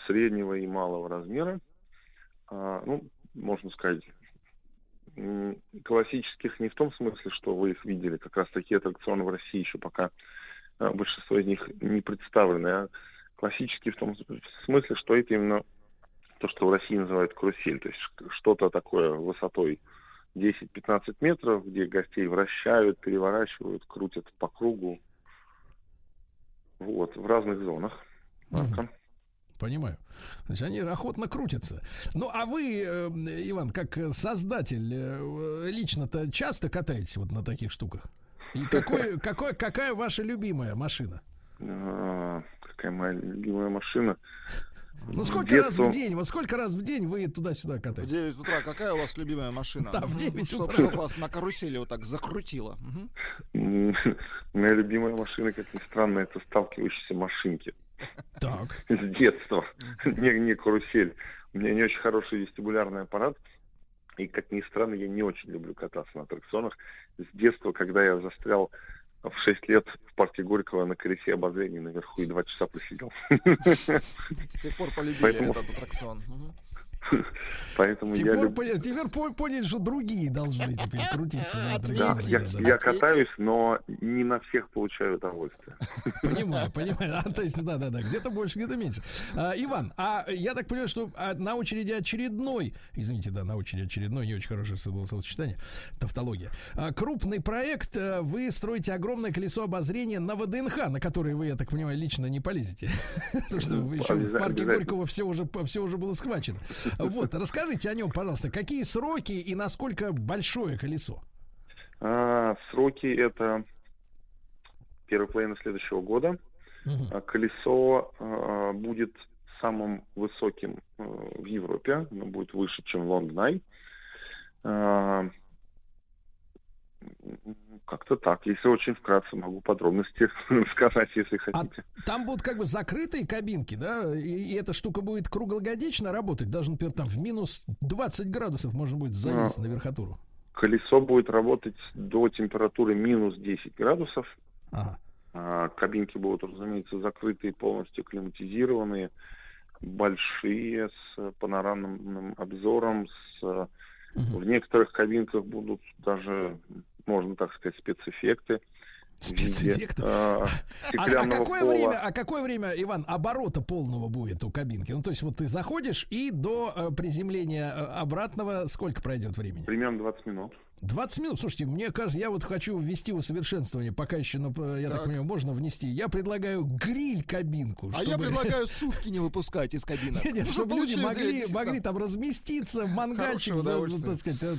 среднего и малого размера. А, ну, можно сказать, классических не в том смысле, что вы их видели. Как раз такие аттракционы в России еще пока большинство из них не представлены. А классические в том смысле, что это именно то, что в России называют карусель. То есть что-то такое высотой 10-15 метров, где гостей вращают, переворачивают, крутят по кругу. Вот, в разных зонах. Парка. Понимаю. Значит, они охотно крутятся. Ну, а вы, э, Иван, как создатель, э, лично-то часто катаетесь вот на таких штуках? И какой, какой, какая ваша любимая машина? А, Какая моя любимая машина? Ну, сколько Детство. раз в день? Вот сколько раз в день вы туда-сюда В катаетесь? 9 утра какая у вас любимая машина? Да, в 9 Чтоб, утра. чтоб вас на карусели вот так закрутило. Моя любимая машина, как ни странно, это сталкивающиеся машинки. Так. С детства. Не, не карусель. У меня не очень хороший вестибулярный аппарат. И, как ни странно, я не очень люблю кататься на аттракционах. С детства, когда я застрял в 6 лет в парке Горького на колесе обозрения наверху и два часа просидел. С тех пор полюбили Поэтому- этот аттракцион. Поэтому я люблю... поняли- теперь по- поняли, что другие должны теперь крутиться на Да, я, да. я катаюсь, но не на всех получаю удовольствие. Понимаю, понимаю. А, то есть, да, да, да, где-то больше, где-то меньше. А, Иван, а я так понимаю, что а, на очереди очередной, извините, да, на очереди очередной, не очень хорошее словосочетание, тавтология. А, крупный проект, а, вы строите огромное колесо обозрения на ВДНХ, на который вы, я так понимаю, лично не полезете. Потому что вы еще в парке. Горького все уже, все уже было схвачено. Вот, расскажите о нем, пожалуйста, какие сроки и насколько большое колесо? А, сроки это первая половина следующего года. А Колесо а, будет самым высоким а, в Европе, оно будет выше, чем Лондон Ай. А, Как-то так. Если очень вкратце, могу подробности сказать, если хотите. Там будут как бы закрытые кабинки, да, и, и эта штука будет круглогодично работать, даже, например, там в минус 20 градусов можно будет залезть А. на верхотуру. Колесо будет работать до температуры минус 10 градусов. Ага. А, Кабинки будут, разумеется, закрытые, полностью климатизированные, большие, с панорамным обзором, с. В некоторых кабинках будут даже, можно так сказать, спецэффекты. Спецэффекты. А, с- а стеклянного какое пола. время, а какое время, Иван, оборота полного будет у кабинки? Ну, то есть вот ты заходишь и до э, приземления э, обратного сколько пройдет времени? Примерно 20 минут. 20 минут. Слушайте, мне кажется, я вот хочу ввести усовершенствование, пока еще, ну, я так, Так. понимаю, можно внести. Я предлагаю гриль-кабинку. А я предлагаю сутки не выпускать из кабинок. Нет, нет, чтобы люди могли, могли там разместиться, мангальчик, так сказать, э,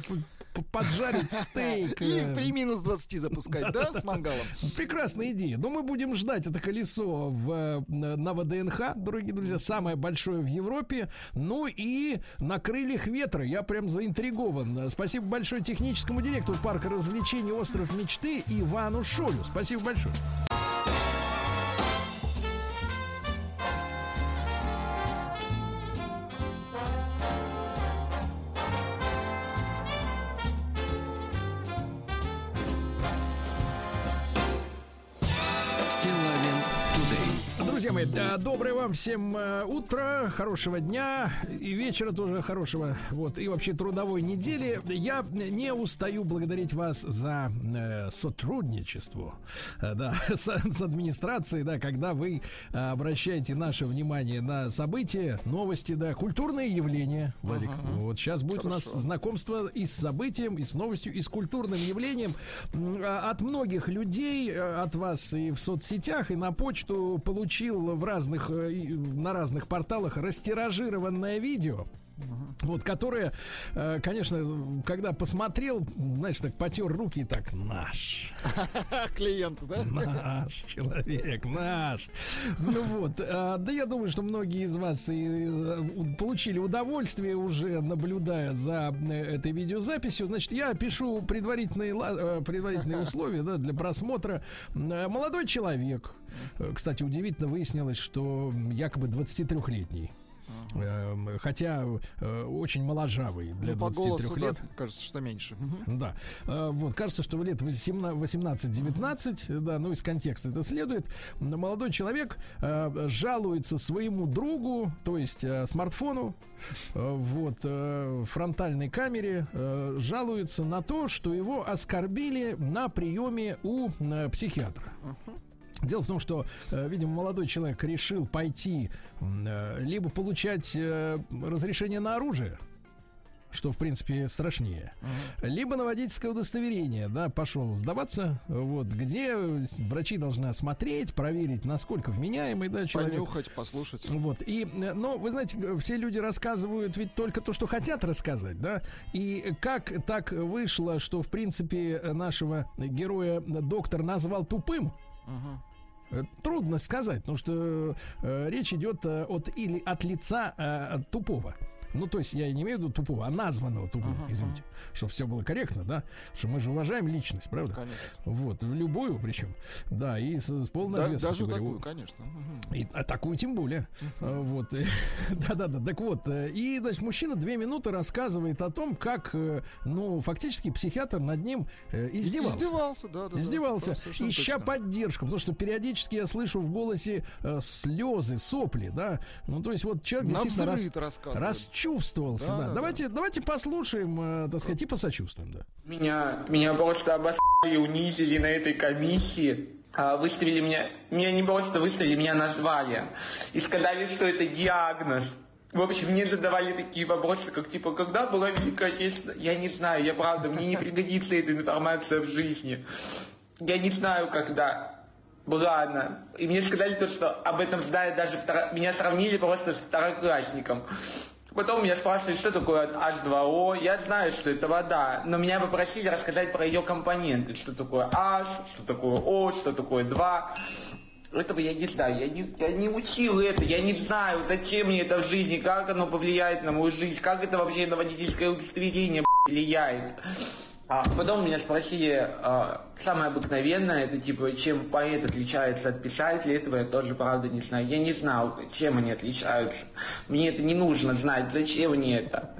поджарить стейк. И э. при минус 20 запускать, да, с мангалом? Прекрасная идея. Но мы будем ждать это колесо в, э, на ВДНХ, дорогие друзья, самое большое в Европе. Ну и на крыльях ветра. Я прям заинтригован. Спасибо большое техническому директору парка развлечений «Остров мечты» Ивану Шолю. Спасибо большое. Друзья мои, да, доброе вам всем э, утро, хорошего дня и вечера тоже хорошего, вот, и вообще трудовой недели. Я не устаю благодарить вас за э, сотрудничество, э, да, с, с администрацией, да, когда вы э, обращаете наше внимание на события, новости, да, культурные явления, Владик. Вот сейчас будет у нас знакомство и с событием, и с новостью, и с культурным явлением. А, От многих людей, э, от вас и в соцсетях, и на почту получил в разных, э, на разных порталах растиражированное видео. Вот, которое, э, конечно, когда посмотрел, знаешь, так потер руки и так, наш. Клиент, да? Наш человек, наш. Ну вот, а, да я думаю, что многие из вас и э, получили удовольствие уже наблюдая за э, этой видеозаписью. Значит, я пишу предварительные, э, предварительные условия да, для просмотра. Э, Молодой человек, э, кстати, удивительно выяснилось, что якобы 23-летний. Эм, Хотя э, очень моложавый для Ну, по 23 голосу, да, лет. кажется, что меньше. Да. Э, Вот, кажется, что в лет 18-19, да, ну из контекста это следует. Молодой человек э, жалуется своему другу, то есть э, смартфону, э, вот, э, фронтальной камере, э, жалуется на то, что его оскорбили на приеме у э, психиатра. Дело в том, что, э, видимо, молодой человек решил пойти э, либо получать э, разрешение на оружие, что, в принципе, страшнее. Либо на водительское удостоверение, да, пошел сдаваться, вот, где врачи должны осмотреть, проверить, насколько вменяемый, да, человек. Понюхать, послушать. Вот, и, но, вы знаете, все люди рассказывают ведь только то, что хотят рассказать, да, и как так вышло, что, в принципе, нашего героя доктор назвал тупым, Трудно сказать, потому что э, речь идет э, от или от лица э, тупого. Ну, то есть я не имею в виду тупого, а названного тупого, извините. Чтобы все было корректно, да? Что мы же уважаем личность, правда? Конечно. Вот, в любую причем. Да, и с, с полной Да, ответственностью даже говорю. такую, конечно. Мгм. И, а такую тем более. А, Вот. Да-да-да. Так вот. э, И, значит, мужчина две минуты рассказывает о том, как, э, ну, фактически психиатр над ним э, издевался. Издевался, да, да. да. Издевался, ища точно. поддержку, потому что периодически я слышу в голосе э, слезы, сопли, да. Ну, то есть вот человек На действительно рас- рассказывает. Расчувствовался, Да, да. да, давайте, давайте послушаем, э, так сказать, и посочувствуем, да. Меня, меня просто обосрали, унизили на этой комиссии. А, Выставили меня, меня не просто выставили, меня назвали. И сказали, что это диагноз. В общем, мне задавали такие вопросы, как типа, когда была Великая Отечественная? Я не знаю, я правда, мне не пригодится эта информация в жизни. Я не знаю, когда. Была она. И мне сказали то, что об этом знает даже второ... Меня сравнили просто с второклассником. Потом меня спрашивали, что такое H2O. Я знаю, что это вода, но меня попросили рассказать про ее компоненты. Что такое H, что такое O, что такое 2. Этого я не знаю, я не, я не учил это, я не знаю, зачем мне это в жизни, как оно повлияет на мою жизнь, как это вообще на водительское удостоверение влияет. А потом меня спросили, а, самое обыкновенное, это типа, чем поэт отличается от писателя, этого я тоже правда не знаю. Я не знал, чем они отличаются. Мне это не нужно знать, зачем мне это.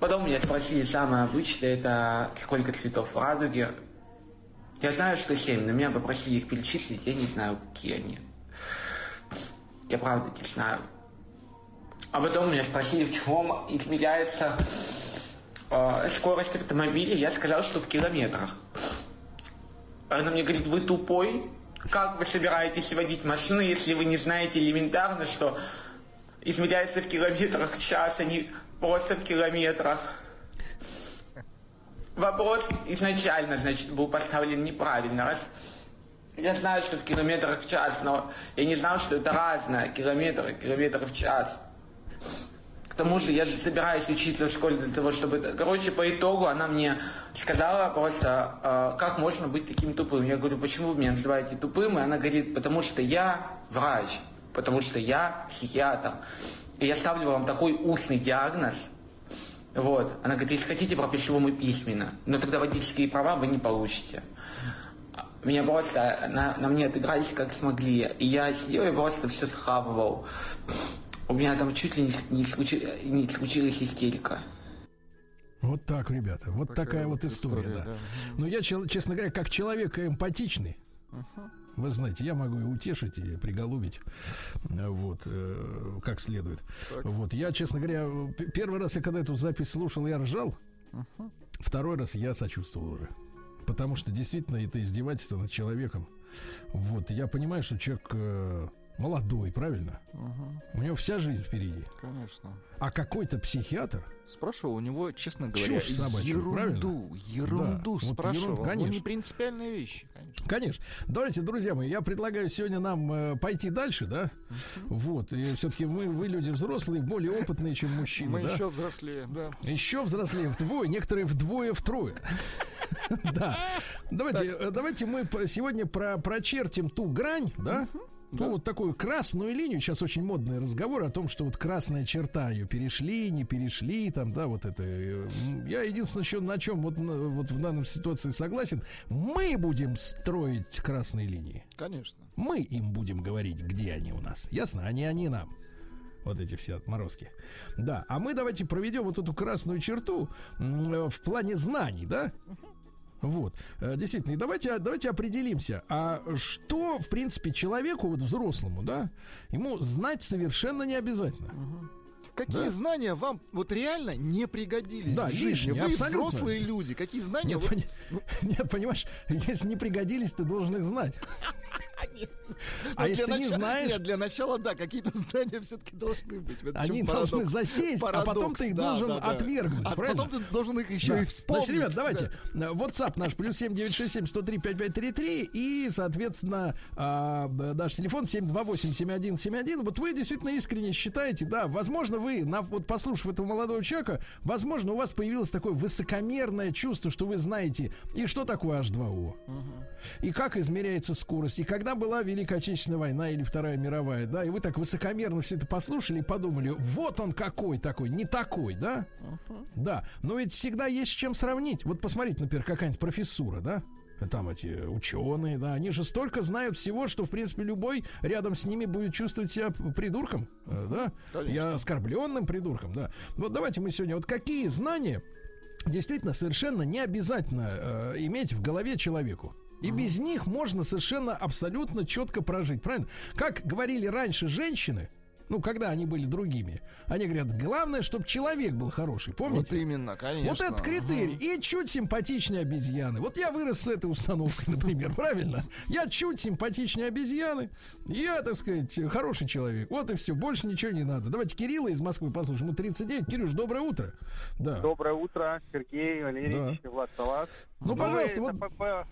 Потом меня спросили самое обычное, это сколько цветов в радуге. Я знаю, что семь, но меня попросили их перечислить, я не знаю, какие они. Я правда не знаю. А потом меня спросили, в чем измеряется э, скорость автомобиля. Я сказал, что в километрах. Она мне говорит, вы тупой? Как вы собираетесь водить машину, если вы не знаете элементарно, что измеряется в километрах в час, а не просто в километрах? Вопрос изначально, значит, был поставлен неправильно. Раз я знаю, что в километрах в час, но я не знал, что это разное. Километры, километры в час. Тому же я же собираюсь учиться в школе для того, чтобы... Короче, по итогу она мне сказала просто, э, как можно быть таким тупым. Я говорю, почему вы меня называете тупым? И она говорит, потому что я врач, потому что я психиатр. И я ставлю вам такой устный диагноз, вот. Она говорит, если хотите, пропишу вам и письменно. Но тогда водительские права вы не получите. Меня просто на, на мне отыгрались как смогли. И я сидел и просто все схавывал. У меня там чуть ли не, не, случи- не случилась истерика. Вот так, ребята. Вот такая, Такая вот история, история, да. да. Ну, я, честно говоря, как человек эмпатичный, вы знаете, я могу и утешить, и приголубить, э, вот, э, как следует. Вот, я, честно говоря, первый раз я когда эту запись слушал, я ржал, второй раз я сочувствовал уже. Потому что действительно это издевательство над человеком. Вот, я понимаю, что человек э, молодой, правильно? У него вся жизнь впереди. Конечно. А какой-то психиатр, Спрашивал у него, честно говоря, Чушь собачью, ерунду, правильно? ерунду Да, вот спрашивал. ерунду, ну, конечно. не принципиальные вещи, конечно. Конечно. Давайте, друзья мои, я предлагаю сегодня нам э, пойти дальше, да? Вот. И все-таки мы, вы люди взрослые, более опытные, чем мужчины, Мы да? еще взрослее, да. Еще взрослее вдвое, некоторые вдвое, втрое. Да. Давайте, э, давайте мы сегодня про, прочертим ту грань, да? Ну, вот такую красную линию. Сейчас очень модный разговор о том, что вот красная черта ее перешли, не перешли, там, да, вот это. э, Я единственное, еще на чем вот, вот в данной ситуации согласен. Мы будем строить красные линии. Конечно. Мы им будем говорить, где они у нас. Ясно? Они, они нам. Вот эти все отморозки. Да, а мы давайте проведем вот эту красную черту э, в плане знаний, да? Вот, Э, действительно, и давайте, давайте определимся, а что, в принципе, человеку, вот взрослому, да, ему знать совершенно не обязательно. Какие Да. знания вам вот реально не пригодились Да, в жизни? лишние, Вы абсолютно. взрослые люди. Какие знания? Нет, вот- пони- нет, понимаешь, если не пригодились, ты должен их знать. А Ну, если для ты не знаешь- Нет, для начала, да, какие-то знания все-таки должны быть. Они парадокс. должны засесть, а потом ты их да, должен да, да. отвергнуть, А правильно? потом ты должен их еще и вспомнить. Значит, ребят, давайте. Да. Э, WhatsApp наш плюс 7967 103 5533 и, соответственно, а, наш телефон 728-7171. Вот вы действительно искренне считаете, да, возможно, вы, на, вот послушав этого молодого человека, возможно, у вас появилось такое высокомерное чувство, что вы знаете, и что такое H2O, и как измеряется скорость, и когда была Великая Отечественная война или Вторая мировая, да, и вы так высокомерно все это послушали и подумали, вот он какой такой, не такой, да? Да, но ведь всегда есть с чем сравнить. Вот посмотрите, например, какая-нибудь профессура, да? Там эти ученые, да, они же столько знают всего, что, в принципе, любой рядом с ними будет чувствовать себя придурком, э, да, Конечно. я оскорбленным придурком, да. Вот давайте мы сегодня, вот какие знания действительно совершенно не обязательно э, иметь в голове человеку. И без них можно совершенно абсолютно четко прожить, правильно? Как говорили раньше женщины, ну, когда они были другими, они говорят, главное, чтобы человек был хороший, Вот помните? именно, конечно. Вот этот критерий. И чуть симпатичнее обезьяны. Вот я вырос с этой установкой, например, правильно? Я чуть симпатичнее обезьяны. Я, так сказать, хороший человек. Вот и все. Больше ничего не надо. Давайте Кирилла из Москвы послушаем. Ему 39. Кирюш, доброе утро. Да. Доброе утро, Сергей, Валерьевич, Влад Салат. Ну, вы пожалуйста, вот- по- по-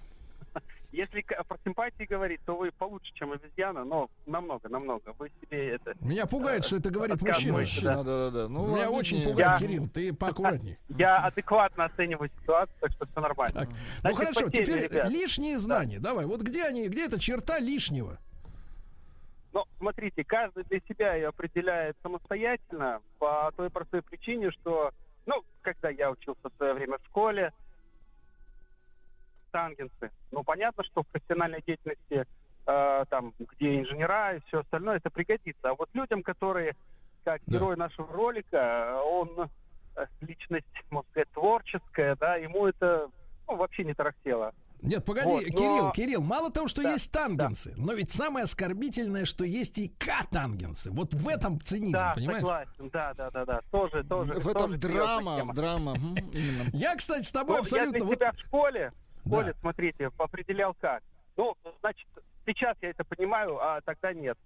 Если про симпатии говорить, то вы получше, чем обезьяна, но намного, намного. Вы себе это... Меня пугает, что это говорит мужчина. Мужчина, да, да, да. Ну, Меня очень не- пугает, Я- Кирилл. Ты поаккуратней. Я адекватно оцениваю ситуацию, так что все нормально. Так. Ну Значит, хорошо, по теме, теперь ребят. лишние знания. Давай, вот где они, где эта черта лишнего? Ну, смотрите, каждый для себя ее определяет самостоятельно по той простой причине, что, ну, когда я учился в свое время в школе, тангенсы. Ну, понятно, что в профессиональной деятельности, э, там, где инженера и все остальное, это пригодится. А вот людям, которые, как Да. герой нашего ролика, он э, личность, можно сказать, творческая, да, ему это ну, вообще не тарахтело. Нет, погоди, Вот, но- Кирилл, Кирилл, мало того, что Да, есть тангенсы, но ведь самое оскорбительное, что есть и катангенсы. Вот в этом цинизм, да, понимаешь? согласен, да, да, да, да, тоже, тоже. В тоже этом драма, драма. Я, кстати, с тобой Ну, абсолютно... Я для себя в школе, в Да. смотрите, определял как. Ну, значит, сейчас я это понимаю, а тогда нет.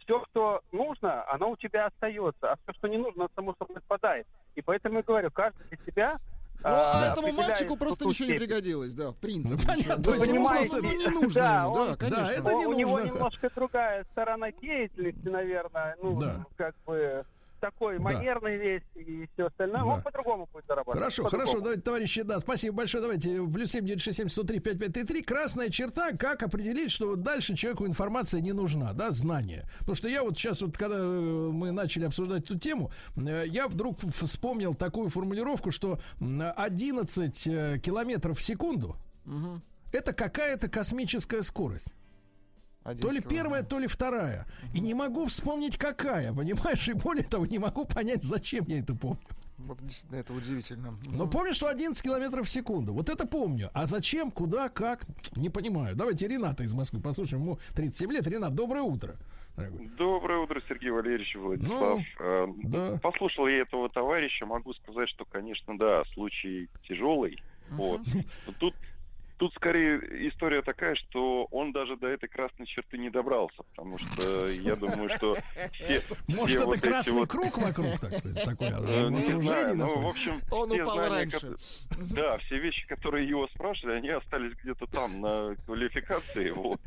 все, что нужно, оно у тебя остается, а все, что не нужно, само собой отпадает. И поэтому я говорю, каждый для себя Ну, а, а этому мальчику просто ничего не степень. пригодилось, да, в принципе. Ну, понятно, то есть ему просто ну, не нужно да, ему, он- да, конечно. Да, это У- не у него нужно. немножко другая сторона деятельности, наверное. Ну, Да. как бы такой Да. манерный весь и все остальное. Да. Он по-другому будет зарабатывать. Хорошо, по-другому. хорошо, давайте, товарищи, да, спасибо большое, давайте, плюс 7967 103 5533, красная черта, как определить, что вот дальше человеку информация не нужна, да, знания. Потому что я вот сейчас вот, когда э, мы начали обсуждать эту тему, э, я вдруг вспомнил такую формулировку, что м, 11 э, километров в секунду Мгм. это какая-то космическая скорость. То ли первая, то ли вторая. И не могу вспомнить, какая, понимаешь? И более того, не могу понять, зачем я это помню. Вот действительно, это удивительно. Но Мгм. помню, что 11 километров в секунду. Вот это помню. А зачем, куда, как, не понимаю. Давайте Рената из Москвы послушаем. Ему 37 лет. Ренат, доброе утро. Доброе утро, Сергей Валерьевич Владислав. Э, да. Послушал я этого товарища, могу сказать, что, конечно, да, случай тяжелый. Вот. Но Тут, тут скорее история такая, что он даже до этой красной черты не добрался, потому что я думаю, что все, Может, все это вот эти красный вот круг вокруг, так сказать, такое Э, в Не знаю, ну, в общем, Он все упал знания, раньше. ко- Да, все вещи, которые его спрашивали, они остались где-то там, на квалификации, вот.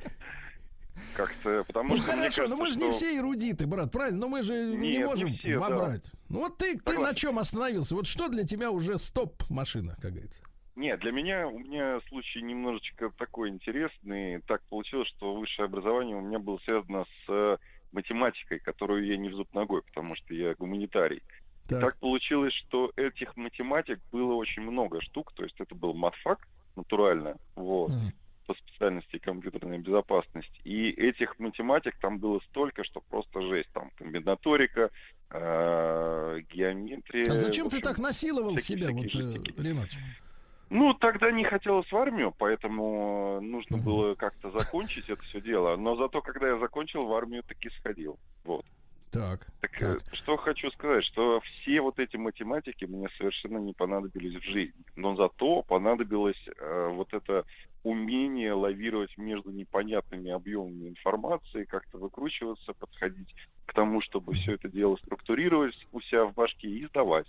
Как-то, потому Ну что хорошо, но мы же кажется, не что- все эрудиты, брат, правильно? Но мы же не Нет, не можем все, да. вобрать. Ну вот ты, ты на чем остановился? Вот что для тебя уже стоп-машина, как говорится? Нет, для меня, у меня случай немножечко такой интересный. Так получилось, что высшее образование у меня было связано с э, математикой, которую я не в зуб ногой, потому что я гуманитарий. Так. Так получилось, что этих математик было очень много штук, то есть это был матфак, натурально, вот, Мгм. по специальности компьютерная безопасность. И этих математик там было столько, что просто жесть. Там комбинаторика, э, геометрия. А зачем в ты общем, так насиловал себя, вот, э. Ренат? Ну, тогда не хотелось в армию, поэтому нужно Мгм. было как-то закончить это все дело. Но зато, когда я закончил, в армию таки сходил. Вот. Так. Так, э, что хочу сказать, что все вот эти математики мне совершенно не понадобились в жизни. Но зато понадобилось э, вот это умение лавировать между непонятными объемами информации, как-то выкручиваться, подходить к тому, чтобы все это дело структурировать у себя в башке и сдавать.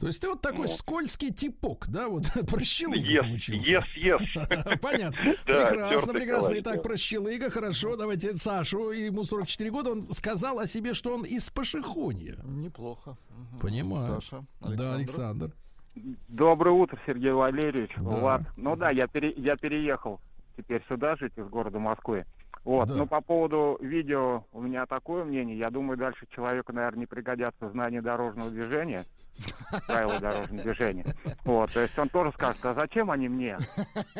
То есть ты вот такой Вот. скользкий типок, да, вот прощелыга Yes, получился. yes, yes. Понятно. Да, прекрасно, прекрасно. калач, Итак, да. прощелыга, хорошо. Давайте Сашу, ему 44 года, он сказал о себе, что он из Пашихонья. Неплохо. Понимаю. Саша, Да, Александр. Доброе утро, Сергей Валерьевич. Да. Вот. Ну да, я, пере- я переехал теперь сюда жить из города Москвы. Вот. Да. Ну, по поводу видео у меня такое мнение. Я думаю, дальше человеку, наверное, не пригодятся знания дорожного движения, правила дорожного движения. Вот. То есть он тоже скажет, а зачем они мне?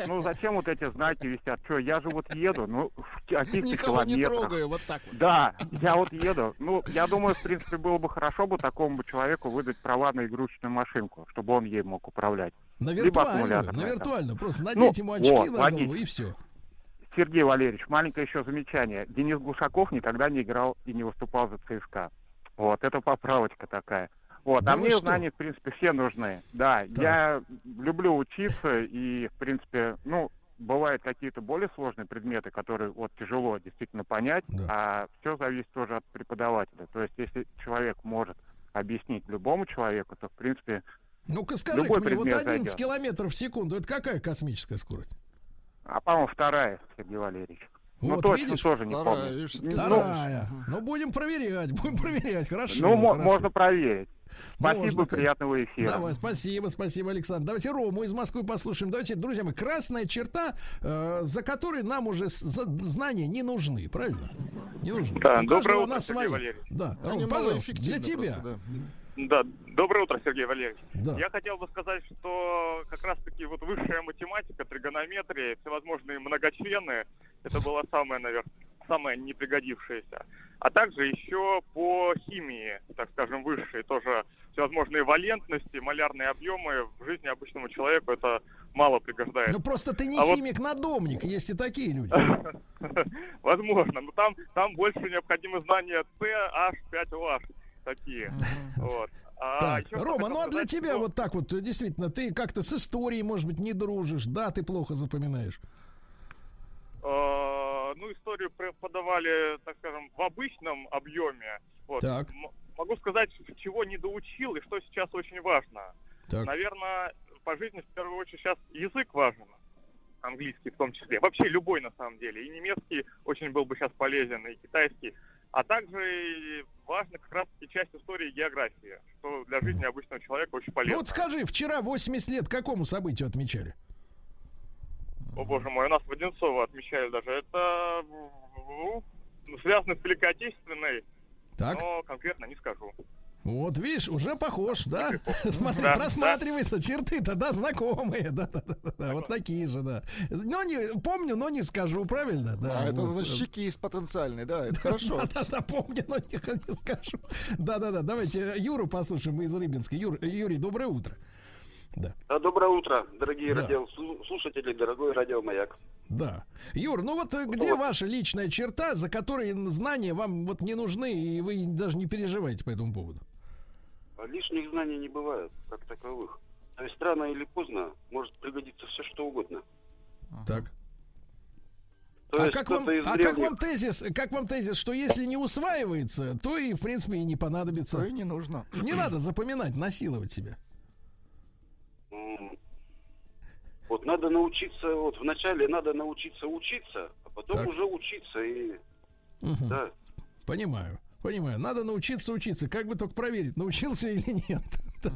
Ну, зачем вот эти знаки висят? Что, я же вот еду, ну, в каких-то Никого не трогаю, вот так вот. Да, я вот еду. Ну, я думаю, в принципе, было бы хорошо бы такому бы человеку выдать права на игрушечную машинку, чтобы он ей мог управлять. На аккумуляторная на там. виртуальную. Просто Ну, надеть ему очки вот, на голову и все. Сергей Валерьевич, маленькое еще замечание. Денис Глушаков никогда не играл и не выступал за ЦСКА. Вот, это поправочка такая. Вот, Да а мне что? знания, в принципе, все нужны. Да, Так. я люблю учиться и, в принципе, ну, бывают какие-то более сложные предметы, которые вот тяжело действительно понять, Да. а все зависит тоже от преподавателя. То есть, если человек может объяснить любому человеку, то, в принципе, Ну-ка скажи Любой мне, вот предмет 11 зайдет. километров в секунду, это какая космическая скорость? А, по-моему, вторая, Сергей Валерьевич. ну, Вот точно видишь? тоже не Вторая, помню. видишь, Ну, Вторая. Ну, будем проверять, будем проверять, хорошо. Ну, хорошо. можно проверить. Спасибо, Можно, приятного эфира. Давай, спасибо, спасибо, Александр. Давайте Рому из Москвы послушаем. Давайте, друзья мои, красная черта, э, за которой нам уже знания не нужны, правильно? Не нужны. Да, У доброе каждого утро, она Сергей своя. Валерьевич. Да, Ром, пожалуйста, для тебя. просто, да. Да, доброе утро, Сергей Валерьевич. Да. Я хотел бы сказать, что как раз-таки вот высшая математика, тригонометрия, всевозможные многочлены, это было самое, наверное, самое не пригодившееся. А также еще по химии, так скажем, высшей, тоже всевозможные валентности, малярные объемы в жизни обычному человеку это мало пригождается. Ну просто ты не А вот- химик-надомник, есть и такие люди. Возможно, но там, там больше необходимы знания С, H, 5OH такие. Вот. А Так, Рома, ну а для тебя что- вот так вот, э, действительно, ты как-то с историей, может быть, не дружишь, да, ты плохо запоминаешь. Э, ну, историю преподавали, так скажем, в обычном объеме. Вот. Так. М- Могу сказать, чего не доучил и что сейчас очень важно. Так. Наверное, по жизни в первую очередь сейчас язык важен. Английский в том числе. Вообще любой на самом деле. И немецкий очень был бы сейчас полезен, и китайский. А также важно как раз и часть истории и географии, что для жизни обычного человека очень Ну полезно. вот скажи, вчера 80 лет какому событию отмечали? О боже мой, у нас в Одинцово отмечали даже. Это ну, связано с Великой Отечественной, Так. но конкретно не скажу. Вот, видишь, уже похож, да? Смотри, Да, просматривается, черты-то, да, знакомые, да, да, да, да, да, вот такие же, да. Но не, помню, но не скажу, правильно? Да, А, это вот. значит чекист потенциальный, да, это хорошо. Да, да, да, помню, но не, не скажу. Да, да, да, давайте Юру послушаем из Рыбинска. Юр, Юрий, доброе утро. Да. А, Доброе утро, дорогие Да. радиослушатели, дорогой радиомаяк. Да. Юр, ну вот э, где ваша личная черта, за которой знания вам вот не нужны, и вы даже не переживаете по этому поводу? А Лишних знаний не бывает, как таковых. То есть рано или поздно может пригодиться все, что угодно. Так. То а есть как, вам, а как вам тезис, как вам тезис, что если не усваивается, то и в принципе и не понадобится. То и не нужно. Не надо запоминать, насиловать себя. М, Вот надо научиться, вот вначале надо научиться учиться, а потом Так. уже учиться и... Мгм. Да. Понимаю, понимаю. Надо научиться учиться. Как бы только проверить, научился или нет.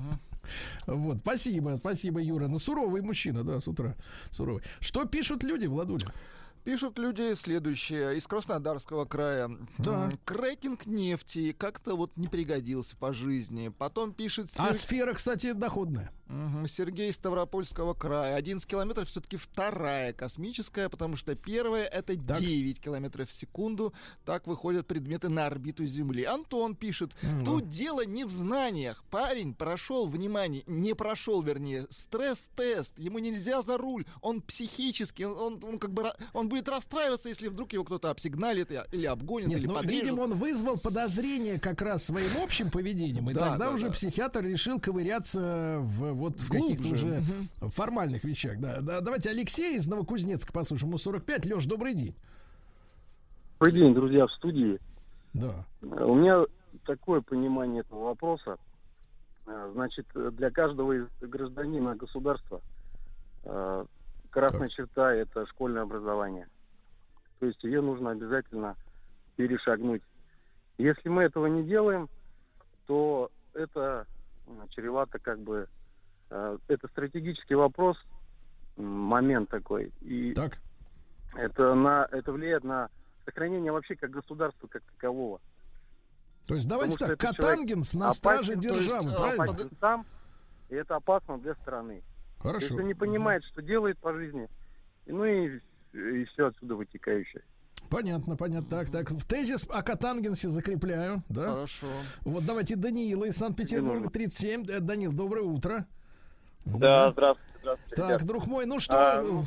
Вот, спасибо, спасибо, Юра. Ну, суровый мужчина, да, с утра. Суровый. Что пишут люди, Владуля? Пишут люди следующее из Краснодарского края. Да. М, Крекинг нефти как-то вот не пригодился по жизни. Потом пишет... А сфера, кстати, доходная. Сергей из Ставропольского края. 11 километров все-таки вторая космическая, потому что первая это 9 километров в секунду. Так выходят предметы на орбиту Земли. Антон пишет, Мгм. тут дело не в знаниях. Парень прошел, внимание, не прошел, вернее, стресс-тест. Ему нельзя за руль. Он психически, он, он- как бы, он будет расстраиваться, если вдруг его кто-то обсигналит или обгонит, Нет, или ну, подрежет. видимо, он вызвал подозрение как раз своим общим поведением, и Да, тогда да, уже да. психиатр решил ковыряться в, вот, в каких-то уже Мгм. формальных вещах. Да. Да, давайте Алексей из Новокузнецка послушаем, ему 45. Леш, добрый день. Добрый день, друзья, в студии. Да. Э, У меня такое понимание этого вопроса. Э, Значит, для каждого из гражданина государства э, красная черта – это школьное образование. То есть ее нужно обязательно перешагнуть. Если мы этого не делаем, то это чревато как бы... э, Это стратегический вопрос, момент такой. И так. это, на, это влияет на сохранение вообще как государства как такового. То есть давайте Потому так, Катангенс на страже есть, державы, э, правильно? опасен сам, и это опасно для страны. Хорошо. Если не понимает, что делает по жизни, ну и, и все отсюда вытекающее. Понятно, понятно. Так, так. В тезис о Катангенсе закрепляю. Да? Хорошо. Вот давайте Даниила из Санкт-Петербурга, 37. Э, Данил, доброе утро. Да, здравствуйте, здравствуйте. Так, ребят. друг мой, ну что, А, ну,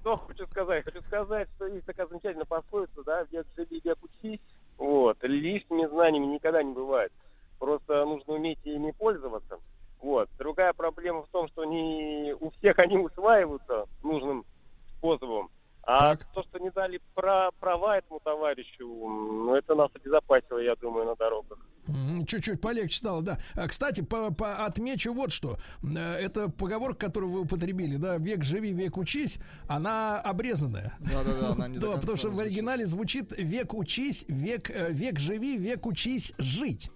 что хочу сказать? Хочу сказать, что есть такая замечательная пословица, да, век живи, век учись. Вот. Лишними знаниями никогда не бывает. Просто нужно уметь ими пользоваться. Вот. Другая проблема в том, что не у всех они усваиваются нужным способом. А то, что не дали про права этому товарищу, ну, это нас обезопасило, я думаю, на дорогах. Чуть-чуть полегче стало, да. А, Кстати, по, по- отмечу вот что. Э, Это поговорка, которую вы употребили, да, век живи, век учись, она обрезанная. Да-да-да, она не Да, потому что в оригинале звучит век учись, век, э, век живи, век учись жить.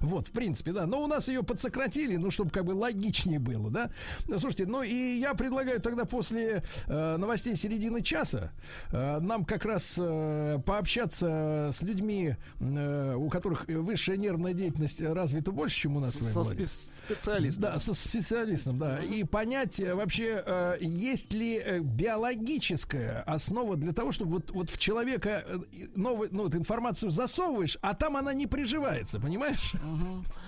Вот, в принципе, да. Но у нас ее подсократили, ну, чтобы как бы логичнее было, да. Слушайте, ну и я предлагаю тогда после э, новостей середины часа э, нам как раз э, пообщаться с людьми, э, у которых высшая нервная деятельность развита больше, чем у нас с вами. Со спе- специалистом. Да, со специалистом, да. И понять э, вообще, э, есть ли э, биологическая основа для того, чтобы вот, вот в человека э, новую ну, вот информацию засовываешь, а там она не приживается, понимаешь?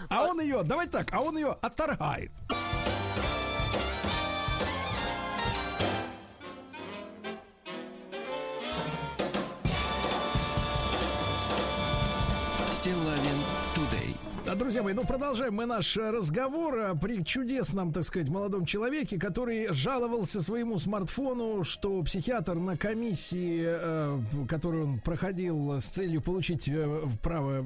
А он ее, давайте так, а он ее отторгает. Друзья мои, ну продолжаем мы наш э, разговор при чудесном, так сказать, молодом человеке, который жаловался своему смартфону, что психиатр на комиссии, э, которую он проходил с целью получить э, право,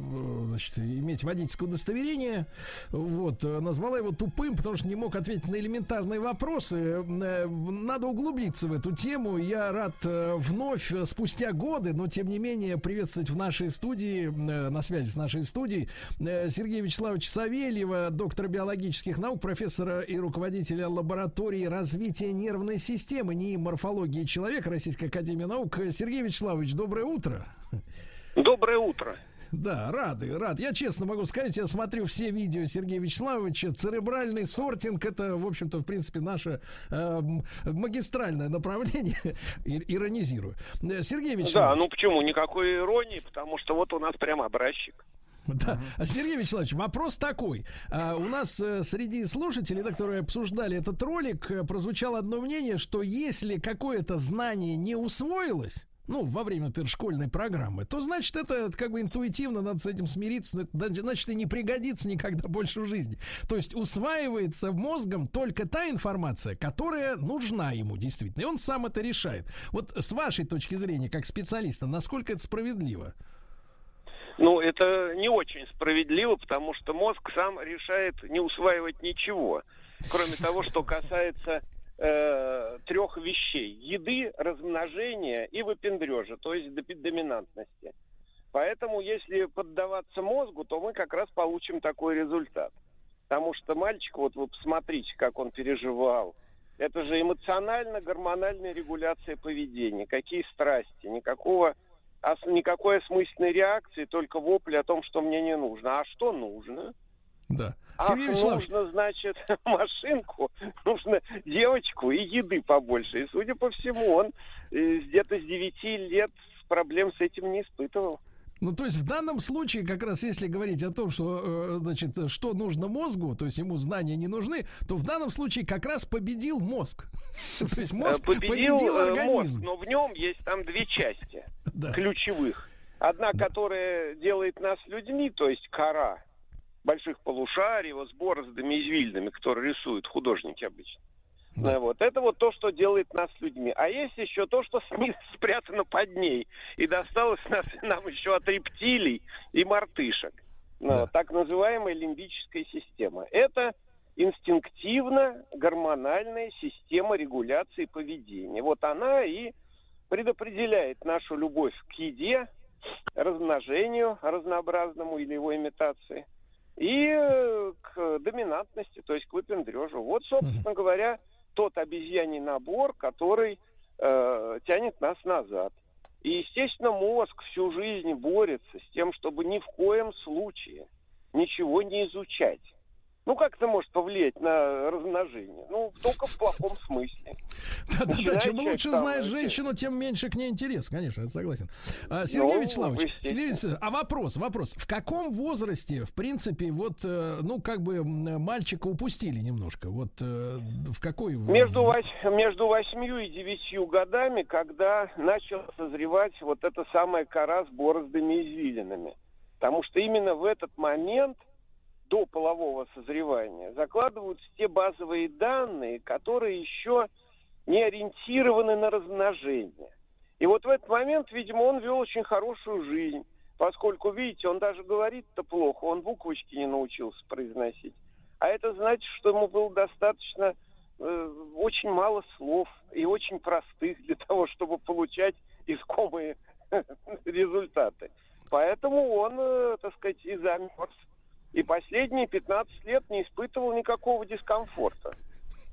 значит, иметь водительское удостоверение, вот, назвала его тупым, потому что не мог ответить на элементарные вопросы. Надо углубиться в эту тему. Я рад вновь, спустя годы, но тем не менее, приветствовать в нашей студии, на связи с нашей студией, э, Сергея Вячеславовича Савельева, доктора биологических наук, профессора и руководителя лаборатории развития нервной системы, НИИ морфологии человека Российской Академии Наук. Сергей Вячеславович, доброе утро. Доброе утро. Да, рады, рад. Я честно могу сказать, я смотрю все видео Сергея Вячеславовича. Церебральный сортинг это, в общем-то, в принципе, наше э, магистральное направление. Иронизирую. Э, Сергей Да, Вячеславович. ну почему? Никакой иронии, потому что вот у нас прям образчик. Да. А, Сергей Вячеславович, вопрос такой. А, у нас э, среди слушателей, да, которые обсуждали этот ролик, э, прозвучало одно мнение, что если какое-то знание не усвоилось, ну, во время, например, школьной программы, то, значит, это как бы интуитивно надо с этим смириться, но это, значит, значит, и не пригодится никогда больше в жизни. То есть усваивается мозгом только та информация, которая нужна ему действительно, и он сам это решает. Вот с вашей точки зрения, как специалиста, насколько это справедливо? Ну, это не очень справедливо, потому что мозг сам решает не усваивать ничего, кроме того, что касается э, трех вещей. Еды, размножения и выпендрежа, то есть доми- доминантности. Поэтому, если поддаваться мозгу, то мы как раз получим такой результат. Потому что мальчик, вот вы посмотрите, как он переживал. Это же эмоционально-гормональная регуляция поведения. Какие страсти, никакого ос- никакой осмысленной реакции, только вопли о том, что мне не нужно. А что нужно? Да. Ах, Сергей Вячеславович. нужно, значит, машинку, нужно девочку и еды побольше. И, судя по всему, он э, где-то с 9 лет проблем с этим не испытывал. Ну, то есть в данном случае, как раз если говорить о том, что, э, значит, что нужно мозгу, то есть ему знания не нужны, то в данном случае как раз победил мозг. То есть мозг Э, победил, победил э, мозг, организм. но в нем есть там две части Да. ключевых. Одна, которая делает нас людьми, то есть кора больших полушарий, вот с бороздами извильными, которые рисуют художники обычно. Ну, Вот. Это вот то, что делает нас людьми. А есть еще то, что сни- спрятано под ней. И досталось нас, нам еще от рептилий и мартышек. Ну, Так называемая лимбическая система. Это инстинктивно-гормональная система регуляции поведения. Вот она и предопределяет нашу любовь к еде, размножению разнообразному или его имитации, и э, к доминантности, то есть к выпендрежу. Вот, собственно говоря, тот обезьяний набор, который э, тянет нас назад. И, естественно, мозг всю жизнь борется с тем, чтобы ни в коем случае ничего не изучать. Ну, как это может повлиять на размножение? Ну, только в плохом смысле. Да-да-да, чем лучше знаешь женщину, тем меньше к ней интерес, конечно, я согласен. А, Сергей Ну, Вячеславович, естественно. Сергей Вячеславович, а вопрос, вопрос. В каком возрасте, в принципе, вот, э, ну, как бы мальчика упустили немножко? Вот э, в какой... Между, вось- между восьмью и девятью годами, когда начал созревать вот эта самая кора с бороздами и извилинами. Потому что именно в этот момент до полового созревания закладываются те базовые данные, которые еще не ориентированы на размножение. И вот в этот момент, видимо, он вел очень хорошую жизнь, поскольку, видите, он даже говорит-то плохо, он буквочки не научился произносить. А это значит, что ему было достаточно э, очень мало слов и очень простых для того, чтобы получать искомые результаты. Поэтому он, э, так сказать, и замерз. И последние 15 лет не испытывал никакого дискомфорта.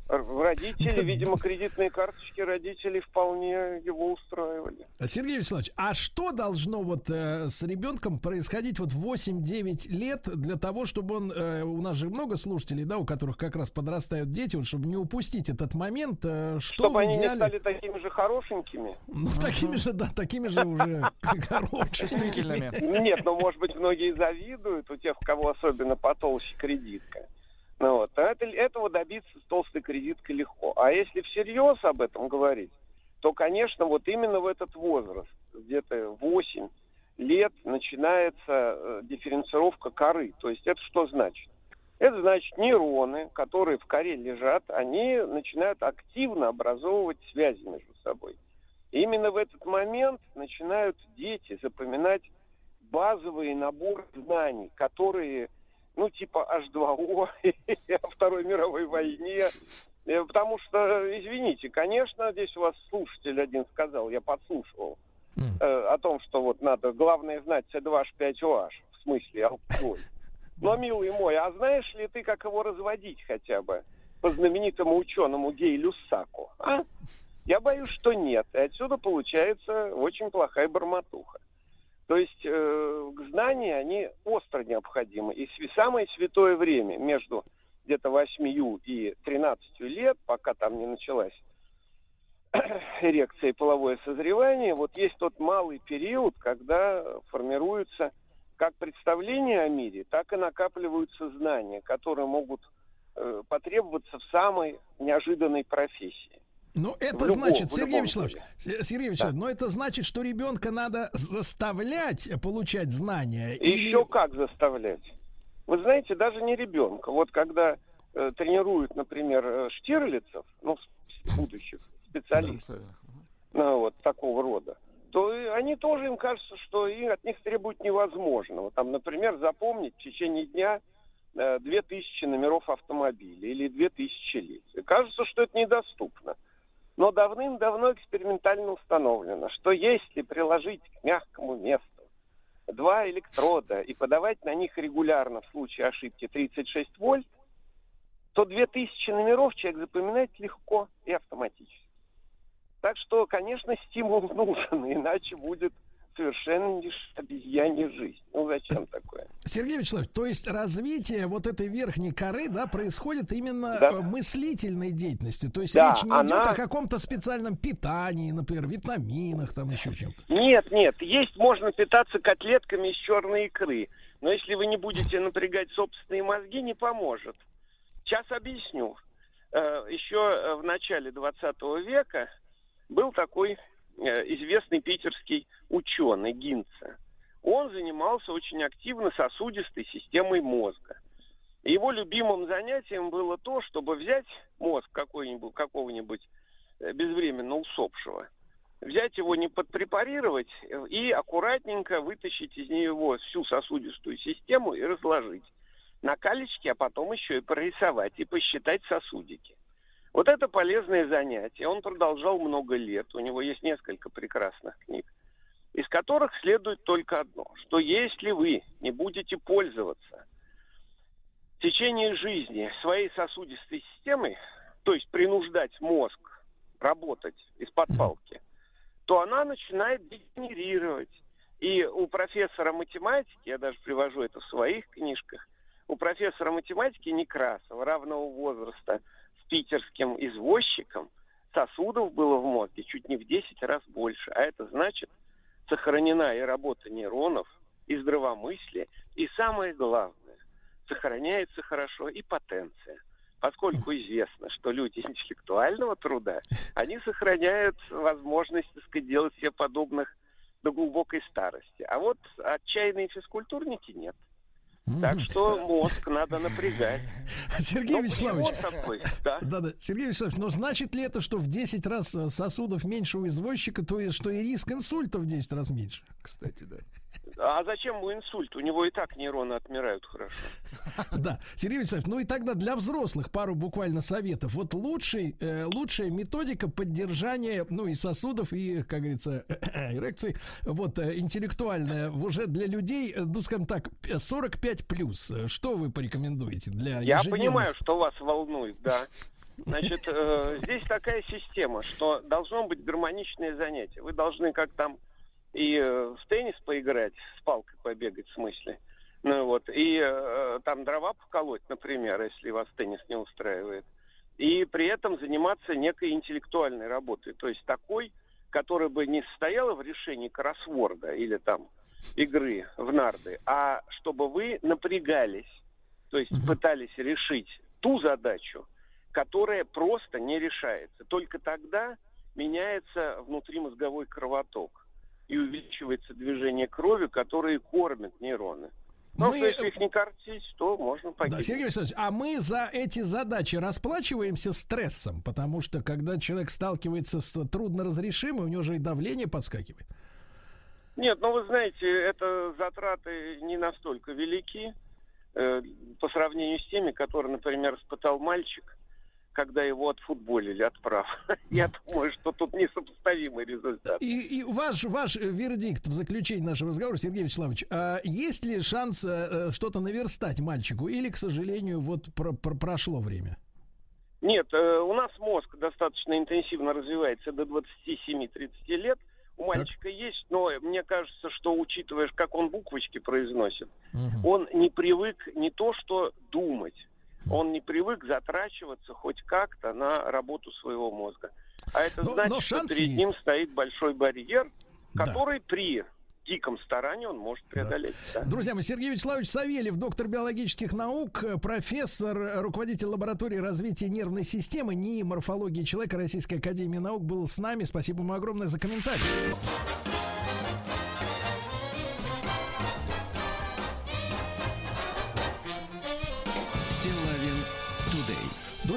Родители, видимо, кредитные карточки родителей вполне его устраивали. Сергей Вячеславович, а что должно вот э, с ребенком происходить вот в 8-9 лет для того, чтобы он, э, у нас же много слушателей, да, у которых как раз подрастают дети, вот, чтобы не упустить этот момент, э, что Чтобы в они не идеале... стали такими же хорошенькими. Ну, такими же, да, такими же уже хорошими. Чувствительными. Нет, ну, может быть, многие завидуют у тех, у кого особенно потолще кредитка. Ну, вот. А это- этого добиться с толстой кредиткой легко. А если всерьез об этом говорить, то, конечно, вот именно в этот возраст, где-то 8 лет, начинается э, дифференцировка коры. То есть это что значит? Это значит нейроны, которые в коре лежат, они начинают активно образовывать связи между собой. И именно в этот момент начинают дети запоминать базовый набор знаний, которые, ну, типа H2O о Второй мировой войне. Э, Потому что, извините, конечно, здесь у вас слушатель один сказал, я подслушивал, э, о том, что вот надо, главное знать C2H5OH, в смысле алкоголь. Но, милый мой, а знаешь ли ты, как его разводить хотя бы по знаменитому ученому Гей Люссаку? А? Я боюсь, что нет. И отсюда получается очень плохая бормотуха. То есть э, знания, они остро необходимы. И самое святое время между где-то 8 и 13 лет, пока там не началась эрекция и половое созревание, вот есть тот малый период, когда формируются как представления о мире, так и накапливаются знания, которые могут э, потребоваться в самой неожиданной профессии. Ну, В это любом- значит, Сергей Вячеславович, Сергей Вячеславович, но это значит, что ребенка надо заставлять получать знания. И еще как заставлять? Вы знаете, даже не ребенка. Вот когда э, тренируют, например, э, штирлицев, ну, будущих специалистов, ну, вот такого рода, то и они тоже, им кажется, что и от них требуют невозможного. Там, например, запомнить в течение дня э, 2000 номеров автомобиля или 2000 лиц. И кажется, что это недоступно. Но давным-давно экспериментально установлено, что если приложить к мягкому месту два электрода и подавать на них регулярно в случае ошибки 36 вольт, то 2000 номеров человек запоминает легко и автоматически. Так что, конечно, стимул нужен, иначе будет совершенно лишь обезьянья жизнь. Ну зачем такое? Сергей Вячеславович, то есть развитие вот этой верхней коры, да, происходит именно Да. э, мыслительной деятельностью. То есть Да, речь не идет она- о каком-то специальном питании, например, витаминах, там еще чем-то. Нет, нет, есть можно питаться котлетками из черной икры. Но если вы не будете напрягать собственные мозги, не поможет. Сейчас объясню. Э, Еще э, в начале 20 века был такой известный питерский ученый Гинце. Он занимался очень активно сосудистой системой мозга. Его любимым занятием было то, чтобы взять мозг какого-нибудь э, безвременно усопшего, взять его не подпрепарировать э, и аккуратненько вытащить из него всю сосудистую систему и разложить на калечке, а потом еще и прорисовать и посчитать сосудики. Вот это полезное занятие. Он продолжал много лет. У него есть несколько прекрасных книг, из которых следует только одно, что если вы не будете пользоваться в течение жизни своей сосудистой системой, то есть принуждать мозг работать из-под палки, то она начинает дегенерировать. И у профессора математики, я даже привожу это в своих книжках, у профессора математики Некрасова равного возраста питерским извозчиком сосудов было в мозге чуть не в 10 раз больше. А это значит, сохранена и работа нейронов, и здравомыслие, и самое главное, сохраняется хорошо и потенция. Поскольку известно, что люди интеллектуального труда, они сохраняют возможность, так сказать, делать себе подобных до глубокой старости. А вот отчаянные физкультурники нет. Так что мозг надо напрягать. Сергей Ну, Вячеславович, такой, да. да, да, Сергей Вячеславович, но значит ли это, что в 10 раз э, сосудов меньше у извозчика, то есть что и риск инсульта в 10 раз меньше? Кстати, да. А зачем ему инсульт? У него и так нейроны отмирают хорошо. Да, Сергей Вячеславович, ну и тогда для взрослых пару буквально советов. Вот лучший, э, лучшая методика поддержания, ну и сосудов, и, как говорится, эрекций, вот, э, интеллектуальная, уже для людей, э, ну, скажем так, 45 плюс. Что вы порекомендуете для Я понимаю, что вас волнует, да. Значит, э, здесь такая система, что должно быть гармоничное занятие. Вы должны как там и э, в теннис поиграть, с палкой побегать в смысле. Ну вот, и э, там дрова поколоть, например, если вас теннис не устраивает. И при этом заниматься некой интеллектуальной работой. То есть такой, которая бы не состояла в решении кроссворда или там игры в нарды, а чтобы вы напрягались, то есть пытались решить ту задачу, которая просто не решается. Только тогда меняется внутримозговой кровоток и увеличивается движение крови, которые кормят нейроны. Ну, Мы- если их не кормить, то можно Да, погибнуть. Сергей Вячеславович, а мы за эти задачи расплачиваемся стрессом, потому что когда человек сталкивается с трудноразрешимым, у него же и давление подскакивает. Нет, ну вы знаете, это затраты не настолько велики э, по сравнению с теми, которые, например, испытал мальчик, когда его отфутболили от прав. Я думаю, что тут несопоставимый результат. И, и ваш, ваш вердикт в заключении нашего разговора, Сергей Вячеславович, а есть ли шанс э, что-то наверстать мальчику или, к сожалению, вот про- про- прошло время? Нет, э, у нас мозг достаточно интенсивно развивается до 27-30 лет. У мальчика есть, но мне кажется, что учитывая, как он буквочки произносит, он не привык не то что думать, он не привык затрачиваться хоть как-то на работу своего мозга. А это Но- значит, но что перед есть. ним стоит большой барьер, Да. который при диком старании он может преодолеть. да. Друзья мои, Сергей Вячеславович Савельев, доктор биологических наук, э, профессор, э, руководитель лаборатории развития нервной системы НИИ морфологии человека Российской Академии Наук был с нами. Спасибо ему огромное за комментарий.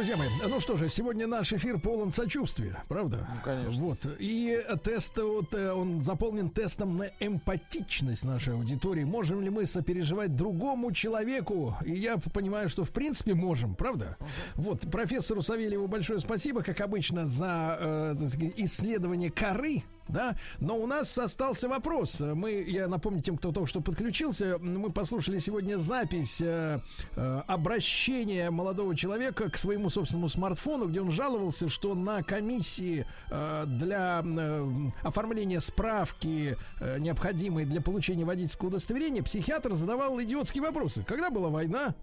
Друзья мои, ну что же, сегодня наш эфир полон сочувствия, правда? Ну, конечно. Вот. И тест, вот, э, он заполнен тестом на эмпатичность нашей аудитории. Можем ли мы сопереживать другому человеку? И я понимаю, что в принципе можем, правда? Вот, профессору Савельеву большое спасибо, как обычно, за э, исследование коры. Да, но у нас остался вопрос. Мы, я напомню тем, кто только что подключился, мы послушали сегодня запись э, э, обращения молодого человека к своему собственному смартфону, где он жаловался, что на комиссии э, для э, оформления справки, э, необходимой для получения водительского удостоверения, психиатр задавал идиотские вопросы. Когда была война?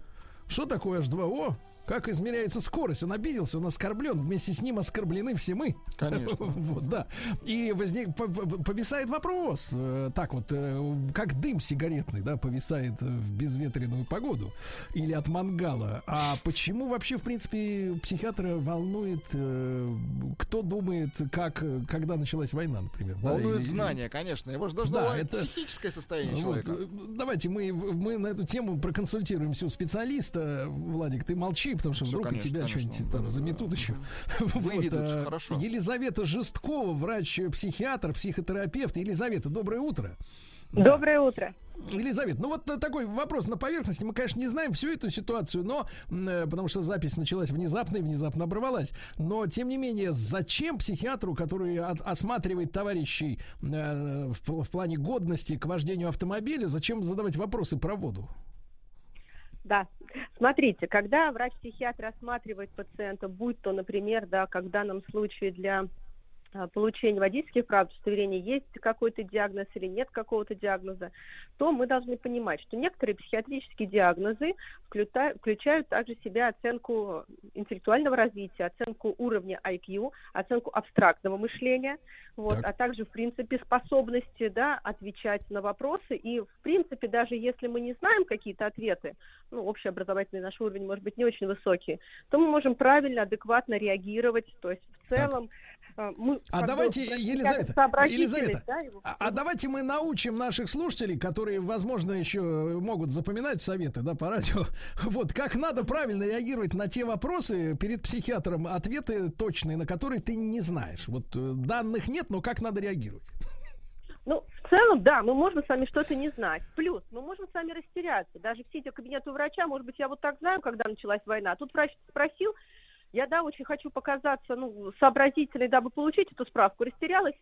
Что такое H2O? Как измеряется скорость? Он обиделся, он оскорблен. Вместе с ним оскорблены все мы. Конечно. Вот, да. И возник, по- по- повисает вопрос. э, Так вот, э, как дым сигаретный, да, повисает в безветренную погоду или от мангала. А почему вообще, в принципе, психиатра волнует, э, кто думает, как, когда началась война, например? да, Волнует или- знания, конечно. Его же должно Да, это- психическое состояние вот, человека. давайте мы, мы на эту тему проконсультируемся у специалиста. Владик, ты молчи, потому что вдруг конечно, и тебя что-нибудь там заметут еще. Выведут, а, хорошо. Елизавета Жесткова, врач-психиатр, психотерапевт. Елизавета, доброе утро. Доброе утро. Елизавета, ну вот э, такой вопрос на поверхности. Мы, конечно, не знаем всю эту ситуацию, но э, потому что запись началась внезапно и внезапно оборвалась. Но тем не менее, зачем психиатру, который от- осматривает товарищей э, в, в плане годности к вождению автомобиля, зачем задавать вопросы про воду? Да. Смотрите, когда врач-психиатр осматривает пациента, будь то, например, да, как в данном случае для получения водительских прав, удостоверения есть какой-то диагноз или нет какого-то диагноза, то мы должны понимать, что некоторые психиатрические диагнозы вклюта- включают также в себя оценку интеллектуального развития, оценку уровня IQ, оценку абстрактного мышления, вот, Так. а также, в принципе, способности да, отвечать на вопросы. И, в принципе, даже если мы не знаем какие-то ответы, ну, общеобразовательный наш уровень может быть не очень высокий, то мы можем правильно, адекватно реагировать. То есть, в целом, э, мы... А давайте, Елизавета, Елизавета, да, его- а, а давайте мы научим наших слушателей, которые, возможно, еще могут запоминать советы, да, по радио, вот, как надо правильно реагировать на те вопросы перед психиатром, ответы точные, на которые ты не знаешь. Вот э, данных нет, но как надо реагировать? Ну, в целом, да, мы можем с вами что-то не знать. Плюс, мы можем с вами растеряться. Даже сидя в кабинете у врача, может быть, я вот так знаю, когда началась война. Тут врач спросил, я, да, очень хочу показаться, ну, сообразительной, дабы получить эту справку. Растерялась,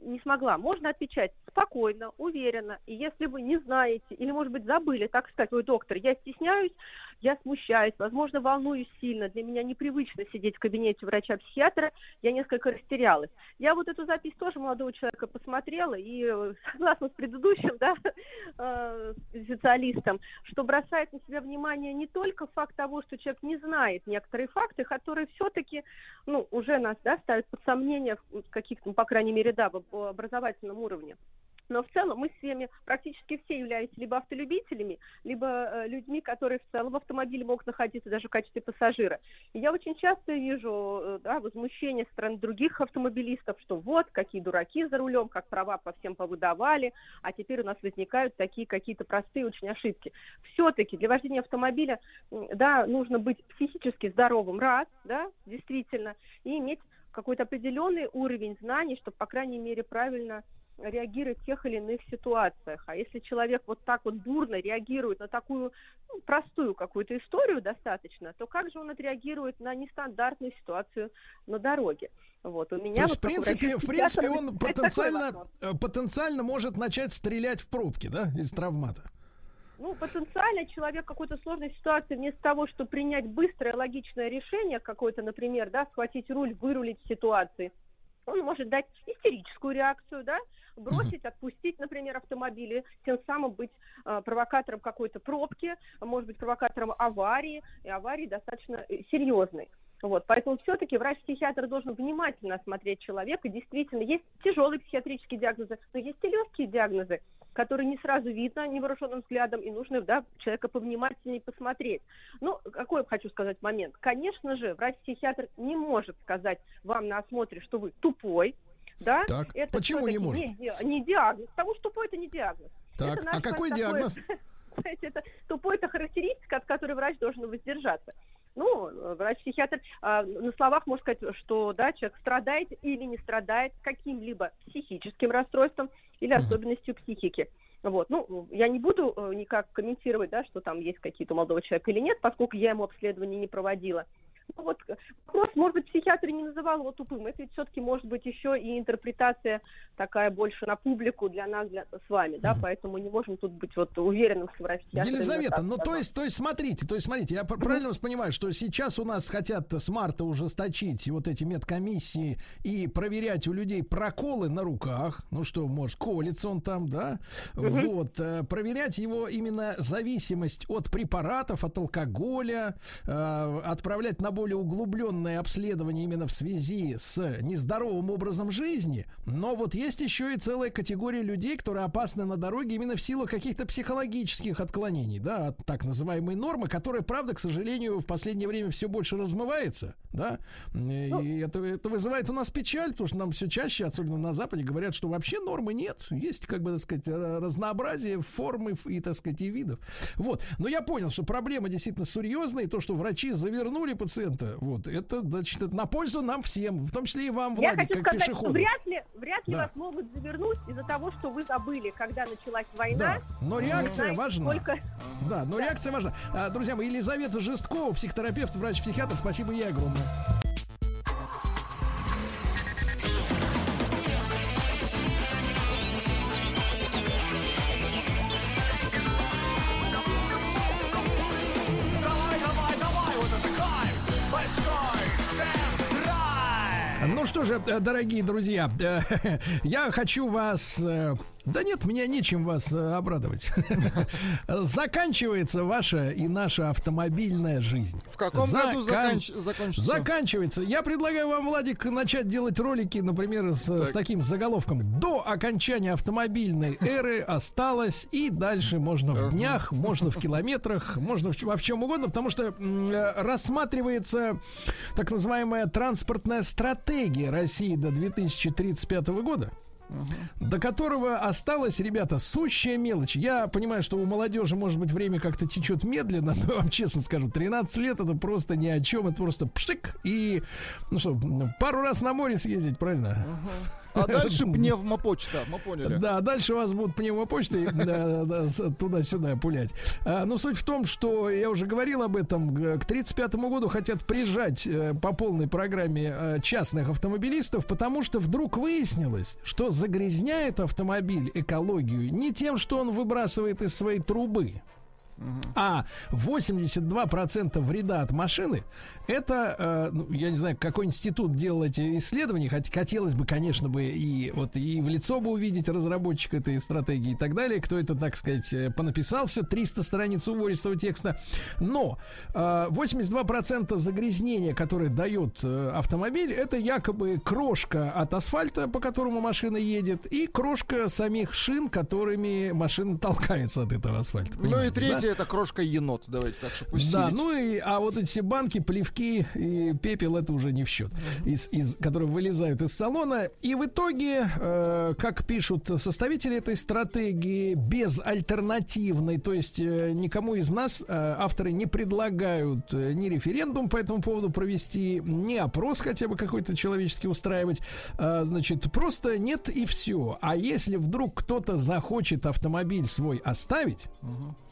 не смогла. Можно отвечать спокойно, уверенно. И если вы не знаете или, может быть, забыли, так сказать, ой, доктор, я стесняюсь, я смущаюсь, возможно, волнуюсь сильно, для меня непривычно сидеть в кабинете врача-психиатра, я несколько растерялась. Я вот эту запись тоже молодого человека посмотрела, и э, согласно с предыдущим да, э, специалистом, что бросает на себя внимание не только факт того, что человек не знает некоторые факты, которые все-таки ну, уже нас да, ставят под сомнение в каких-то, ну, по крайней мере, да, в образовательном уровне. Но в целом мы с вами практически все являемся либо автолюбителями, либо э, людьми, которые в целом в автомобиле могут находиться даже в качестве пассажира. И я очень часто вижу э, да, возмущение стороны других автомобилистов, что вот, какие дураки за рулем, как права по всем повыдавали, а теперь у нас возникают такие какие-то простые очень ошибки. Все-таки для вождения автомобиля, да, нужно быть психически здоровым, раз, да, действительно, и иметь какой-то определенный уровень знаний, чтобы, по крайней мере, правильно реагировать в тех или иных ситуациях. А если человек вот так вот бурно реагирует на такую ну, простую какую-то историю достаточно, то как же он отреагирует на нестандартную ситуацию на дороге? Вот, у меня То есть, вот в принципе, в принципе, он потенциально, э, потенциально может начать стрелять в пробки, да, из травмата. Ну, потенциально человек в какой-то сложной ситуации вместо того, чтобы принять быстрое, логичное решение какое-то, например, да, схватить руль, вырулить ситуации, он может дать истерическую реакцию, да, бросить, отпустить, например, автомобили, тем самым быть э, провокатором какой-то пробки, может быть, провокатором аварии, и аварии достаточно э, серьезной. Вот, поэтому все-таки врач-психиатр должен внимательно осмотреть человека. Действительно, есть тяжелые психиатрические диагнозы, но есть и легкие диагнозы, которые не сразу видно невооруженным взглядом, и нужно да, человека повнимательнее посмотреть. Ну, какой я хочу сказать момент? Конечно же, врач-психиатр не может сказать вам на осмотре, что вы тупой, да? Так, это почему не может? Не, не диагноз, потому что тупой это не диагноз. Так, Это а какой такой- диагноз? знаете, это тупой это характеристика, от которой врач должен воздержаться. Ну, э, врач-психиатр а, на словах может сказать, что да, человек страдает или не страдает каким-либо психическим расстройством или особенностью психики. Вот. Ну, я не буду э, никак комментировать, да, что там есть какие-то у молодого человека или нет, поскольку я ему обследование не проводила. Ну, вот э, вопрос, может быть, психиатр не называл его тупым. Это ведь все-таки может быть еще и интерпретация такая больше на публику для нас, для, с вами, да, поэтому не можем тут быть вот уверенным, что именно Елизавета, ну то есть, то есть, смотрите, то есть, смотрите, я пр- правильно вас понимаю, что сейчас у нас хотят с марта ужесточить вот эти медкомиссии и проверять у людей проколы на руках, ну что, может, колется он там, да, Мгм. вот, э, проверять его именно зависимость от препаратов, от алкоголя, э, отправлять на более углубленное обследование именно в связи с нездоровым образом жизни, но вот есть еще и целая категория людей, которые опасны на дороге именно в силу каких-то психологических отклонений, да, от так называемой нормы, которая, правда, к сожалению, в последнее время все больше размывается, да, и это, это вызывает у нас печаль, потому что нам все чаще, особенно на Западе, говорят, что вообще нормы нет, есть, как бы, так сказать, ра- разнообразие форм и, и, так сказать, и видов. Вот, но я понял, что проблема действительно серьезная, и то, что врачи завернули пациента, вот, это, значит, это на пользу нам всем, в том числе и вам, Я Владик, хочу как сказать, что пешеходу. вряд ли, вряд ли Да. вас могут завернуть из-за того, что вы забыли, когда началась война. Да, но реакция знаете, важна. сколько- Да, но реакция важна. А, друзья мои, Елизавета Жесткова, психотерапевт, врач-психиатр, спасибо ей огромное. Что же, э, дорогие друзья, э, я хочу вас... э, Да нет, меня нечем вас обрадовать. Заканчивается ваша и наша автомобильная жизнь. В каком году Закан- заканч- закончится? Заканчивается. Я предлагаю вам, Владик, начать делать ролики, например, с, с таким заголовком «До окончания автомобильной эры осталось» и дальше можно в днях, можно в километрах, можно в, во в чем угодно, потому что рассматривается так называемая транспортная стратегия России до 2035 года до которого осталось, ребята, сущая мелочь. Я понимаю, что у молодежи, может быть, время как-то течет медленно, но вам честно скажу, 13 лет это просто ни о чем, это просто пшик и, ну что, пару раз на море съездить, правильно? А дальше пневмопочта, мы поняли. Да, дальше вас будут с- туда-сюда пулять. А, но суть в том, что я уже говорил об этом, к 35 году хотят прижать э, по полной программе э, частных автомобилистов, потому что вдруг выяснилось, что загрязняет автомобиль экологию не тем, что он выбрасывает из своей трубы, а 82% вреда от машины это, э, ну, я не знаю, какой институт делал эти исследования, хоть хотелось бы, конечно, бы и вот и в лицо бы увидеть разработчика этой стратегии и так далее, кто это, так сказать, э, понаписал все 300 страниц убористого текста, но э, 82% загрязнения, которое дает э, автомобиль, это якобы крошка от асфальта, по которому машина едет, и крошка самих шин, которыми машина толкается от этого асфальта. Ну и понимаете, да? третье это крошка енот, давайте так, чтобы Да, усилить. ну и, а вот эти банки, плевки и пепел, это уже не в счет, из, из, которые вылезают из салона. И в итоге, э, как пишут составители этой стратегии, безальтернативной, то есть э, никому из нас э, авторы не предлагают э, ни референдум по этому поводу провести, ни опрос хотя бы какой-то человеческий устраивать. А, значит, просто нет и все. А если вдруг кто-то захочет автомобиль свой оставить, то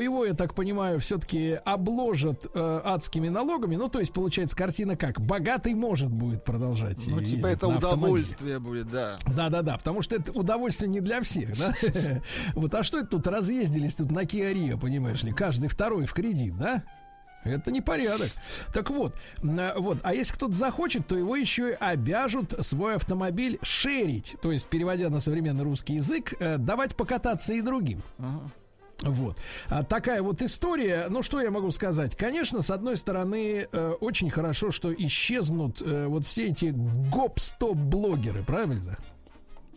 его, я так понимаю, все-таки обложат э, адскими налогами. Ну, то есть, получается, картина как? Богатый может будет продолжать. Ну, типа это удовольствие будет, да. Да, да, да, потому что это удовольствие не для всех, да? Вот, а что это тут разъездились тут на Rio, понимаешь ли? Каждый второй в кредит, да? Это не порядок. Так вот, м, вот, а если кто-то захочет, то его еще и обяжут свой автомобиль шерить, то есть, переводя на современный русский язык, э, давать покататься и другим. Вот. А такая вот история. Ну, что я могу сказать? Конечно, с одной стороны, э, очень хорошо, что исчезнут э, вот все эти гоп-стоп-блогеры, правильно?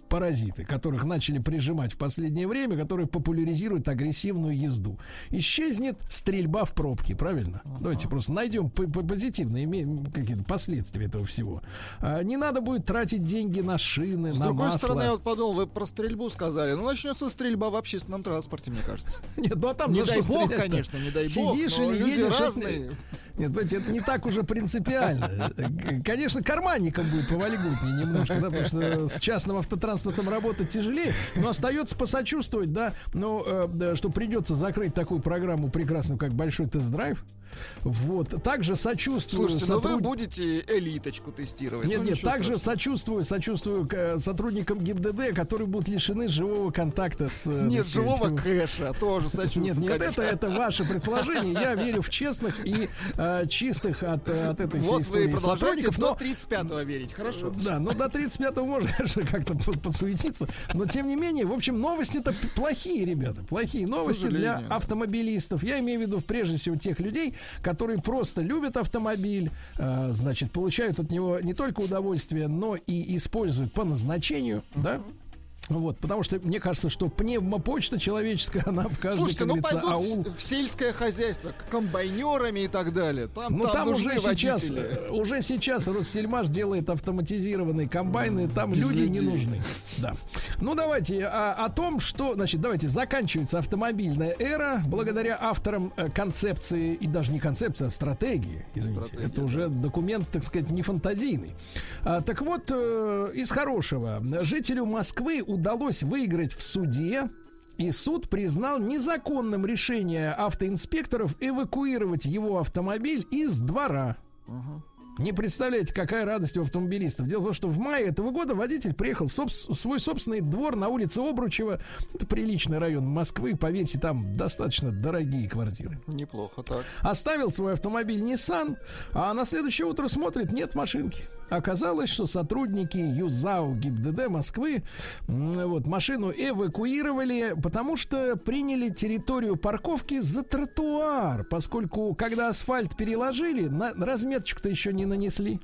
Паразиты, которых начали прижимать в последнее время, которые популяризируют агрессивную езду. Исчезнет стрельба в пробке, правильно? Давайте просто найдем позитивные какие-то последствия этого всего. А, не надо будет тратить деньги на шины, С на другой масло. стороны, я вот подумал, вы про стрельбу сказали. Ну, начнется стрельба в общественном транспорте, мне кажется. Нет, ну а там не дай бог, конечно, не дай бог. Сидишь или едешь. Нет, понимаете, это не так уже принципиально. Конечно, карманникам будет повальгутнее немножко, да, потому что с частным автотранспортом работать тяжелее, но остается посочувствовать, да, но э, что придется закрыть такую программу прекрасную, как большой тест-драйв. Вот. Также сочувствую Слушайте, ну вы сотруд- будете элиточку тестировать. Нет, Ну, нет, также страшного. сочувствую, сочувствую к, э, сотрудникам ГИБДД, которые будут лишены живого контакта с... э, Нет, сказать, живого кэша, тоже сочувствую. Нет, нет, конечно. это, это ваше предположение. Я верю в честных и э, чистых от, э, от этой всей Вот вы истории продолжаете сотрудников. до Но 35-го верить, хорошо. да, ну до 35-го можно, конечно, как-то под- подсуетиться. Но тем не менее, в общем, новости-то плохие, ребята. Плохие новости для автомобилистов. Я имею в виду прежде всего тех людей, которые просто любят автомобиль, э, значит, получают от него не только удовольствие, но и используют по назначению, да? Вот, потому что мне кажется, что пневмопочта человеческая, она в каждой, Слушайте, ну пойдут аул. в, сельское хозяйство, комбайнерами и так далее. Там, Ну там, уже нужны сейчас, водители. э, уже сейчас Россельмаш делает автоматизированные комбайны, там без люди не людей. нужны. Да. Ну давайте а, о том, что, значит, давайте заканчивается автомобильная эра благодаря авторам э, концепции и даже не концепции, а стратегии. Извините, это уже документ, так сказать, не фантазийный. А, так вот, э, из хорошего жителю Москвы удалось выиграть в суде и суд признал незаконным решение автоинспекторов эвакуировать его автомобиль из двора. Не представляете, какая радость у автомобилистов. Дело в том, что в мае этого года водитель приехал в, в свой собственный двор на улице Обручева. Это приличный район Москвы. Поверьте, там достаточно дорогие квартиры. Неплохо так. Оставил свой автомобиль Nissan, а на следующее утро смотрит, нет машинки. Оказалось, что сотрудники ЮЗАУ ГИБДД Москвы вот, машину эвакуировали, потому что приняли территорию парковки за тротуар, поскольку когда асфальт переложили, на, разметочку-то еще не нанесли.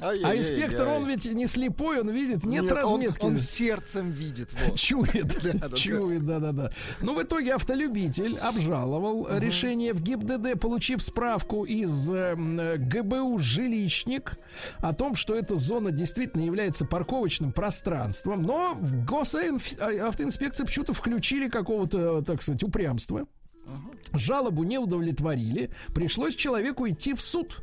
Ага. А инспектор, он ведь не слепой, он видит, нет, Нет, он- разметки. Он, сердцем видит. вот. Чует, Да, да, чует, да-да-да. Ну, в итоге автолюбитель обжаловал решение в ГИБДД, получив справку из э, м, э, ГБУ «Жилищник» о том, что эта зона действительно является парковочным пространством, но в госавтоинспекции почему-то включили какого-то, так сказать, упрямства. Жалобу не удовлетворили, пришлось человеку идти в суд.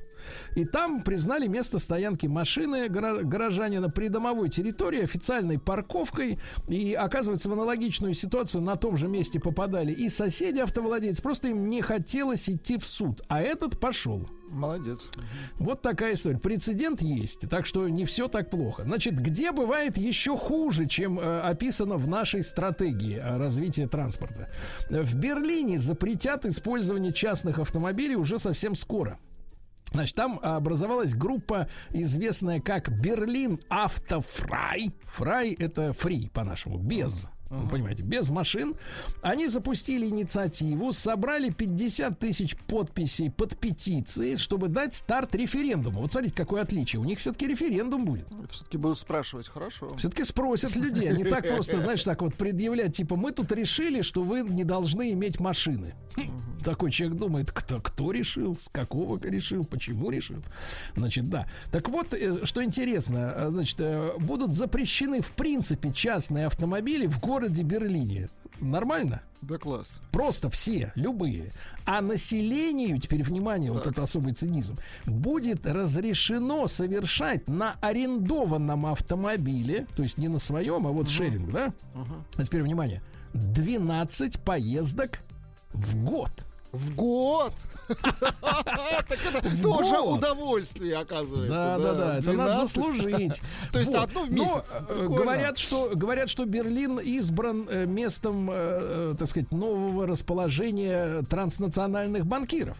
И там признали место стоянки машины горожанина при домовой территории официальной парковкой. И оказывается, в аналогичную ситуацию на том же месте попадали и соседи автовладельцы. Просто им не хотелось идти в суд. А этот пошел. Молодец. Вот такая история. Прецедент есть, так что не все так плохо. Значит, где бывает еще хуже, чем э, описано в нашей стратегии э, развития транспорта? В Берлине запретят использование частных автомобилей уже совсем скоро. Значит, там образовалась группа, известная как Берлин Автофрай. Фрай это фри по-нашему, без. Вы понимаете, без машин. Они запустили инициативу, собрали 50 тысяч подписей под петиции, чтобы дать старт референдуму. Вот смотрите, какое отличие. У них все-таки референдум будет. Все-таки будут спрашивать, хорошо. Все-таки спросят людей. Не так просто, знаешь, так вот предъявлять, типа, мы тут решили, что вы не должны иметь машины. Хм, Такой человек думает, кто, кто решил, с какого решил, почему решил. Значит, да. Так вот, э, что интересно, э, значит, э, будут запрещены в принципе частные автомобили в городе Берлине. Нормально? Да класс. Просто все, любые. А населению, теперь внимание, вот это особый цинизм, будет разрешено совершать на арендованном автомобиле, то есть не на своем, а вот шеринг, да? А теперь внимание, 12 поездок в год. В год? Так это тоже удовольствие, оказывается. Да, да, да, это надо 12. заслужить. То есть одну в месяц. э, говорят, что говорят, что Берлин избран э, местом, э, так сказать, нового расположения транснациональных банкиров,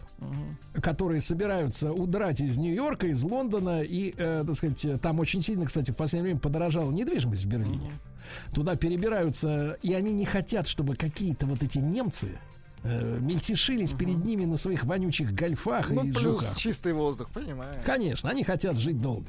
которые собираются удрать из Нью-Йорка, из Лондона и, так сказать, там очень сильно, кстати, в последнее время подорожала недвижимость в Берлине. Туда перебираются, и они не хотят, чтобы какие-то вот эти немцы э, мельтешились перед ними на своих вонючих гольфах Ну, и плюс жуках. чистый воздух, понимаю. Конечно, они хотят жить долго.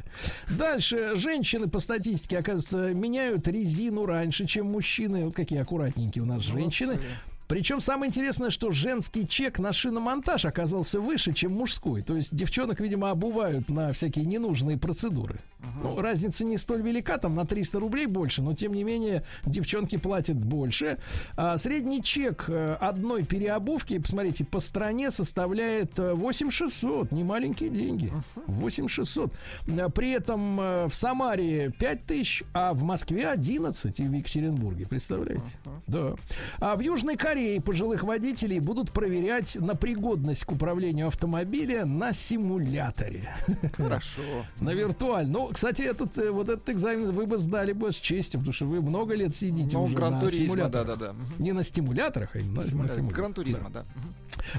Дальше, женщины по статистике, оказывается, меняют резину раньше, чем мужчины. Вот какие аккуратненькие у нас женщины. Причем самое интересное, что женский чек на шиномонтаж оказался выше, чем мужской. То есть девчонок, видимо, обувают на всякие ненужные процедуры. Ну, разница не столь велика, там на 300 рублей больше, но тем не менее девчонки платят больше. А, средний чек э, одной переобувки, посмотрите, по стране составляет э, 8600, не маленькие деньги. 8600. А, При этом э, в Самаре 5000, а в Москве 11 и в Екатеринбурге, представляете? Да. А в Южной Корее пожилых водителей будут проверять на пригодность к управлению автомобиля на симуляторе. Хорошо. На виртуаль. Ну, кстати, этот, э, вот этот экзамен вы бы сдали бы с честью, потому что вы много лет сидите Ну, уже на симуляторах. да-да-да. Мгм. Не на стимуляторах, а именно на симуляторах. Гран-туризма, да.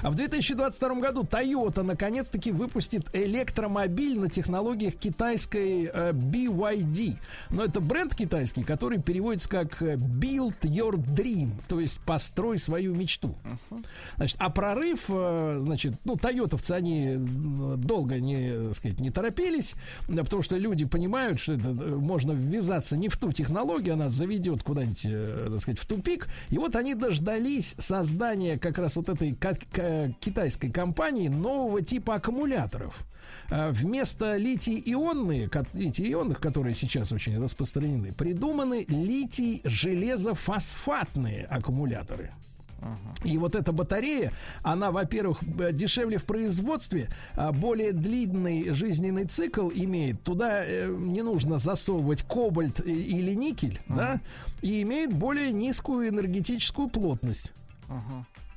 А в 2022 году Toyota наконец-таки выпустит электромобиль на технологиях китайской э, BYD. Но это бренд китайский, который переводится как э, Build Your Dream, то есть построй свою мечту. Значит, а прорыв, э, значит, ну, тойотовцы, они долго не, сказать, не торопились, да, потому что люди понимают, что это э, можно ввязаться не в ту технологию, она заведет куда-нибудь, э, так сказать, в тупик. И вот они дождались создания как раз вот этой китайской компании нового типа аккумуляторов. А Вместо литий-ионные, литий-ионных, которые сейчас очень распространены, придуманы литий-железофосфатные аккумуляторы. И вот эта батарея, она, во-первых, дешевле в производстве, а более длинный жизненный цикл имеет. Туда э, не нужно засовывать кобальт или никель, да, и имеет более низкую энергетическую плотность.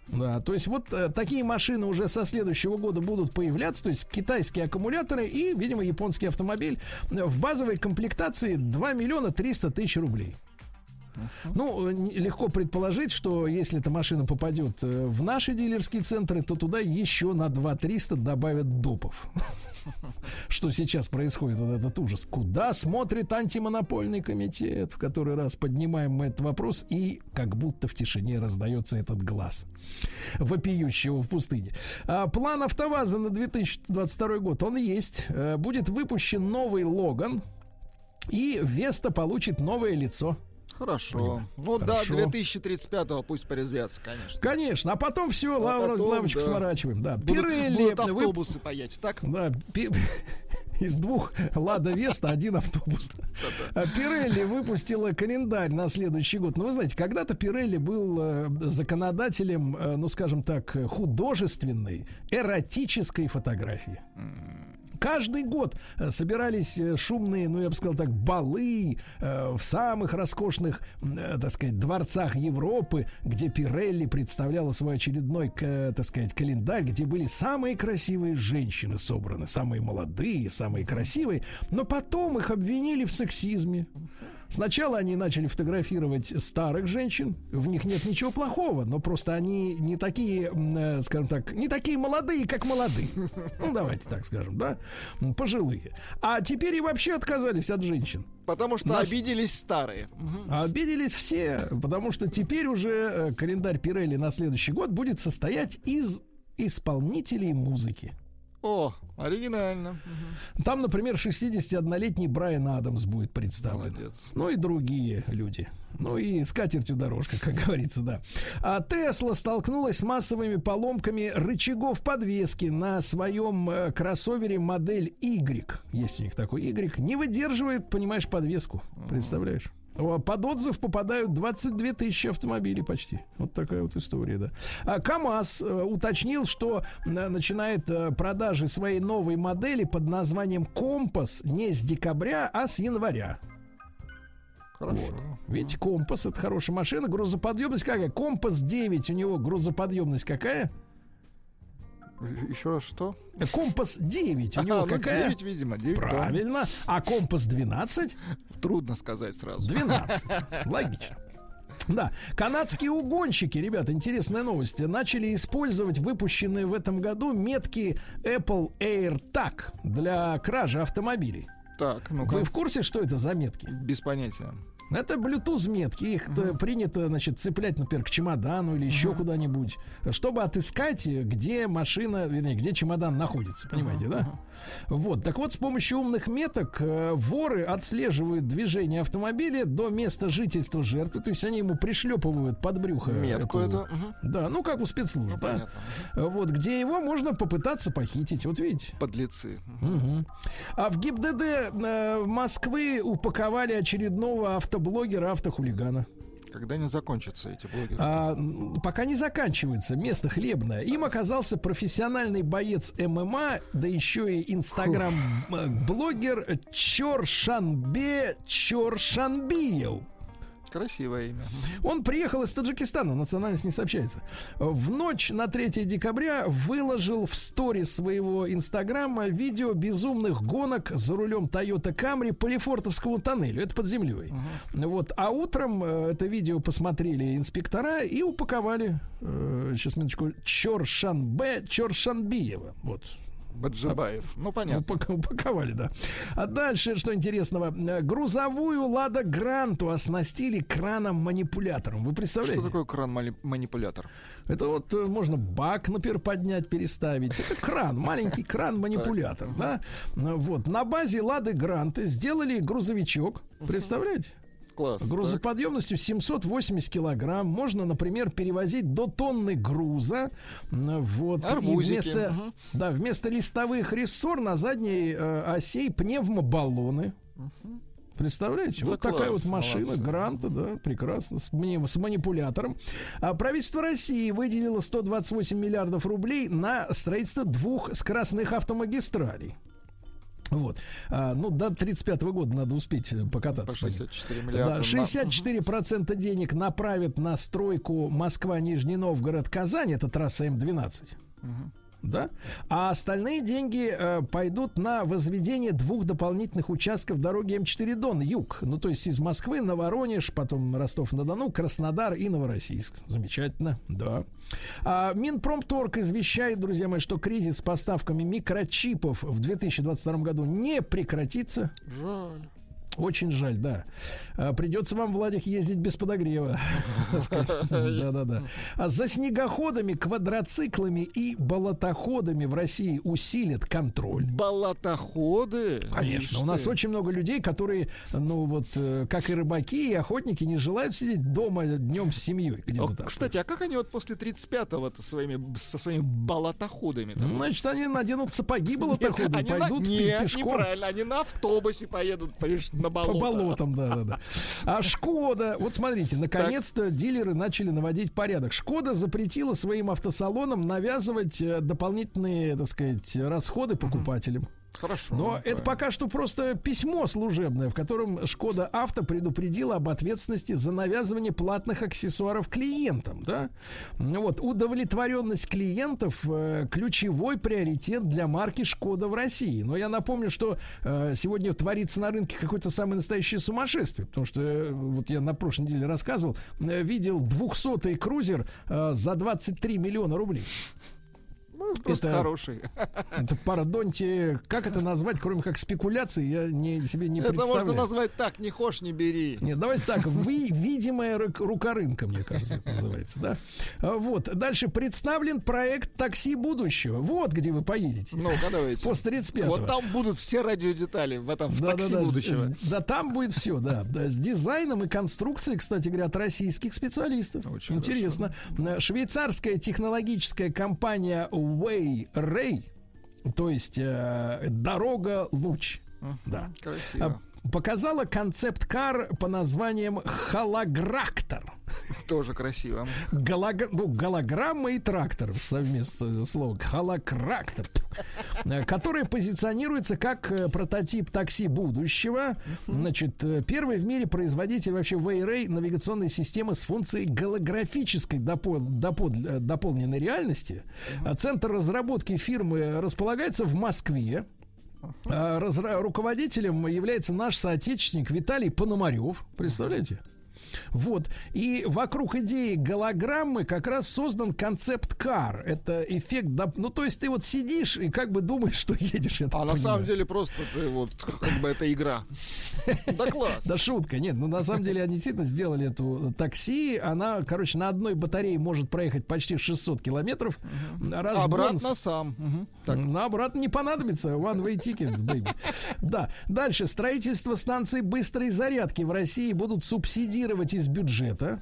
Да, то есть вот э, такие машины уже со следующего года будут появляться, то есть китайские аккумуляторы и, видимо, японский автомобиль в базовой комплектации 2 миллиона 300 тысяч рублей. Ну, э, легко предположить, что если эта машина попадет э, в наши дилерские центры, то туда еще на 2-300 добавят допов. Что сейчас происходит, вот этот ужас. Куда смотрит антимонопольный комитет? В который раз поднимаем мы этот вопрос, и как будто в тишине раздается этот глаз вопиющего в пустыне. А, план АвтоВАЗа на 2022 год, он есть. Э, Будет выпущен новый Логан, и Веста получит новое лицо. Хорошо. Ну Хорошо. да, 2035-го пусть порезвятся, конечно. Конечно, а потом все, А лавра, потом, лавочку да. сворачиваем. Да. Будут- Пирелли будут вы- автобусы паять, так? Да, пи- из двух Лада Веста один автобус. А Пирелли выпустила календарь на следующий год. Ну, вы знаете, когда-то Пирелли был э, законодателем, э, ну, скажем так, художественной, эротической фотографии. Каждый год э, собирались э, шумные, ну я бы сказал так, балы э, в самых роскошных, так сказать, дворцах Европы, где Пирелли представляла свой очередной, так сказать, календарь, где были самые красивые женщины собраны, самые молодые, самые красивые, но потом их обвинили в сексизме. Сначала они начали фотографировать старых женщин, в них нет ничего плохого, но просто они не такие, э, скажем так, не такие молодые, как молодые. Ну, давайте так скажем, да, пожилые. А теперь и вообще отказались от женщин. Потому что Нас- обиделись старые. А Обиделись все, потому что теперь уже э, календарь Пирелли на следующий год будет состоять из исполнителей музыки. О, оригинально. Там, например, 61-летний Брайан Адамс будет представлен. Молодец. Ну и другие люди. Ну и с катертью дорожка, как говорится, да. А Тесла столкнулась с массовыми поломками рычагов подвески на своем э, кроссовере модель Y. Есть у них такой Y. Не выдерживает, понимаешь, подвеску. Представляешь? Под отзыв попадают 22 тысячи автомобилей почти. Вот такая вот история, да. А КАМАЗ э, уточнил, что э, начинает э, продажи своей новой модели под названием Компас не с декабря, а с января. Хорошо. Вот. Видите, компас это хорошая машина. Грузоподъемность какая? Компас 9, у него грузоподъемность какая? Еще раз что? Компас 9, у него ну, какая? 9, видимо, 9, да. Правильно. А компас 12? Трудно сказать сразу. 12. Логично. Да, канадские угонщики, ребята, интересная новость, начали использовать выпущенные в этом году метки Apple AirTag для кражи автомобилей. Так, ну Вы в курсе, что это за метки? Без понятия. Это Bluetooth метки. Их то принято, значит, цеплять, например, к чемодану или еще куда-нибудь, чтобы отыскать, где машина, вернее, где чемодан находится. Понимаете, да? Вот. Так вот, с помощью умных меток э, воры отслеживают движение автомобиля до места жительства жертвы. То есть они ему пришлепывают под брюхо. Метку эту- эту. Да, ну как у спецслужб, да? Вот, где его можно попытаться похитить. Вот видите? Подлецы. А в ГИБДД э, Москвы упаковали очередного автоблогера, автохулигана. Когда не закончатся эти блогеры? А, пока не заканчивается, место хлебное. Им оказался профессиональный боец ММА, да еще и инстаграм-блогер Чоршанбе Чоршанбиев. Красивое имя. Он приехал из Таджикистана, национальность не сообщается. В ночь на 3 декабря выложил в сторис своего инстаграма видео безумных гонок за рулем Toyota Camry по Лефортовскому тоннелю. Это под землей. Вот. А утром э, это видео посмотрели инспектора и упаковали. э, сейчас минуточку. Чоршанбе Чоршанбиева. Вот. Баджибаев. Ну, понятно. Упак- Упаковали, да. А дальше, что интересного. Э, Грузовую Лада Гранту оснастили краном-манипулятором. Вы представляете? Что такое кран-манипулятор? Это вот э, можно бак, например, поднять, переставить. Это кран, маленький кран-манипулятор, да? Вот. На базе Лады Гранты сделали грузовичок. Представляете? Класс. Грузоподъемностью 780 килограмм. Можно, например, перевозить до тонны груза. Вот. И Арбузики. вместо, Мгм. да, вместо листовых рессор на задней э, оси пневмобаллоны. Представляете? Да вот такая класс, вот машина, молодцы. гранта, да, прекрасно, с, мани- с манипулятором. А правительство России выделило 128 миллиардов рублей на строительство двух скоростных автомагистралей. Вот. А, ну, до 35 года надо успеть э, покататься. По по ним. 64 миллиарда. Да, 64% денег направят на стройку Москва-Нижний Новгород Казань, это трасса М12. Мгм. Да? А остальные деньги э, пойдут на возведение двух дополнительных участков дороги М4 Дон, юг. Ну, то есть из Москвы на Воронеж, потом Ростов-на-Дону, Краснодар и Новороссийск. Замечательно, да. А Минпромторг извещает, друзья мои, что кризис с поставками микрочипов в 2022 году не прекратится. Жаль. Очень жаль, да. А, Придется вам, Владик, ездить без подогрева. Да-да-да. А за снегоходами, квадроциклами и болотоходами в России усилит контроль. Болотоходы? Конечно. У нас очень много людей, которые, ну вот, э, как и рыбаки, и охотники, не желают сидеть дома днем с семьей. Кстати, а как они вот после 35-го своими, со своими болотоходами? Ну, Значит, они наденут сапоги болотоходы, пойдут пи- Нет, пешком. неправильно, они на автобусе поедут, понимаешь, на болото. По болотам, да, да, да. А Шкода, вот смотрите, наконец-то дилеры начали наводить порядок. Шкода запретила своим автосалонам навязывать э, дополнительные, так сказать, расходы покупателям. Хорошо. Но ну, это пока что просто письмо служебное, в котором Шкода Авто предупредила об ответственности за навязывание платных аксессуаров клиентам. Да? Вот, удовлетворенность клиентов э, ключевой приоритет для марки Шкода в России. Но я напомню, что э, сегодня творится на рынке какое-то самое настоящее сумасшествие. Потому что, э, вот я на прошлой неделе рассказывал, э, видел 200-й крузер э, за 23 миллиона рублей. Ну, просто это- хороший. Это пардоньте, как это назвать, кроме как спекуляции, я не, себе не Это представляю. можно назвать так, не хошь, не бери. Нет, давайте так, вы, видимая рука рынка, мне кажется, это называется, да? А, Вот, дальше представлен проект «Такси будущего». Вот где вы поедете. Ну-ка, давайте. После 35 Вот там будут все радиодетали в этом в да, такси да, да, будущего. с- да, там будет все, да, да. С дизайном и конструкцией, кстати говоря, от российских специалистов. Интересно. Э, Швейцарская технологическая компания Way-Ray, то есть э, дорога луч. Да. Красиво. Показала концепт-кар по названием Холограктор. Тоже красиво. Галог- ну, голограмма и трактор совместно слово холокрактор, э, который позиционируется как э, прототип такси будущего. Значит, э, первый в мире производитель вообще Wayray навигационной системы с функцией голографической допол- допол- дополненной реальности. Центр разработки фирмы располагается в Москве. А разра- руководителем является наш соотечественник Виталий Пономарев. Представляете? Вот. И вокруг идеи голограммы как раз создан концепт кар. Это эффект, ну то есть ты вот сидишь и как бы думаешь, что едешь. А на понимаю. самом деле просто ты вот как бы это игра. Да класс. Да шутка, нет, ну на самом деле они действительно сделали эту такси, она, короче, на одной батарее может проехать почти 600 километров. Разгон Обратно сам. Так. На обратно не понадобится. One way ticket, baby. Да. Дальше. Строительство станций быстрой зарядки в России будут субсидировать из бюджета.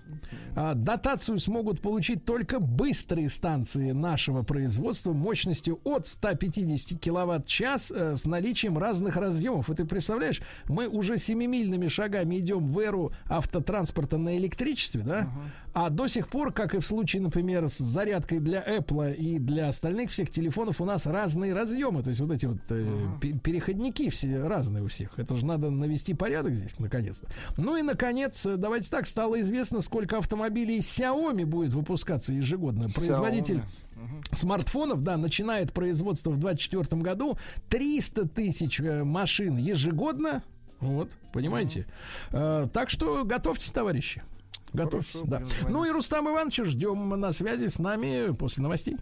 А, дотацию смогут получить только быстрые станции нашего производства мощностью от 150 киловатт-час э, с наличием разных разъемов. И ты представляешь, мы уже семимильными шагами идем в эру автотранспорта на электричестве, да? А до сих пор, как и в случае, например, с зарядкой для Apple и для остальных всех телефонов, у нас разные разъемы. То есть вот эти вот э, пе- переходники все разные у всех. Это же надо навести порядок здесь, наконец-то. Ну и, наконец, давайте так, стало известно, сколько автомобилей Xiaomi будет выпускаться ежегодно. Производитель смартфонов, да, начинает производство в 2024 году 300 тысяч э, машин ежегодно. Вот, понимаете? Э, так что готовьтесь, товарищи. Готовьтесь, Хорошо, да. Ну и Рустам Ивановича ждем на связи с нами после новостей.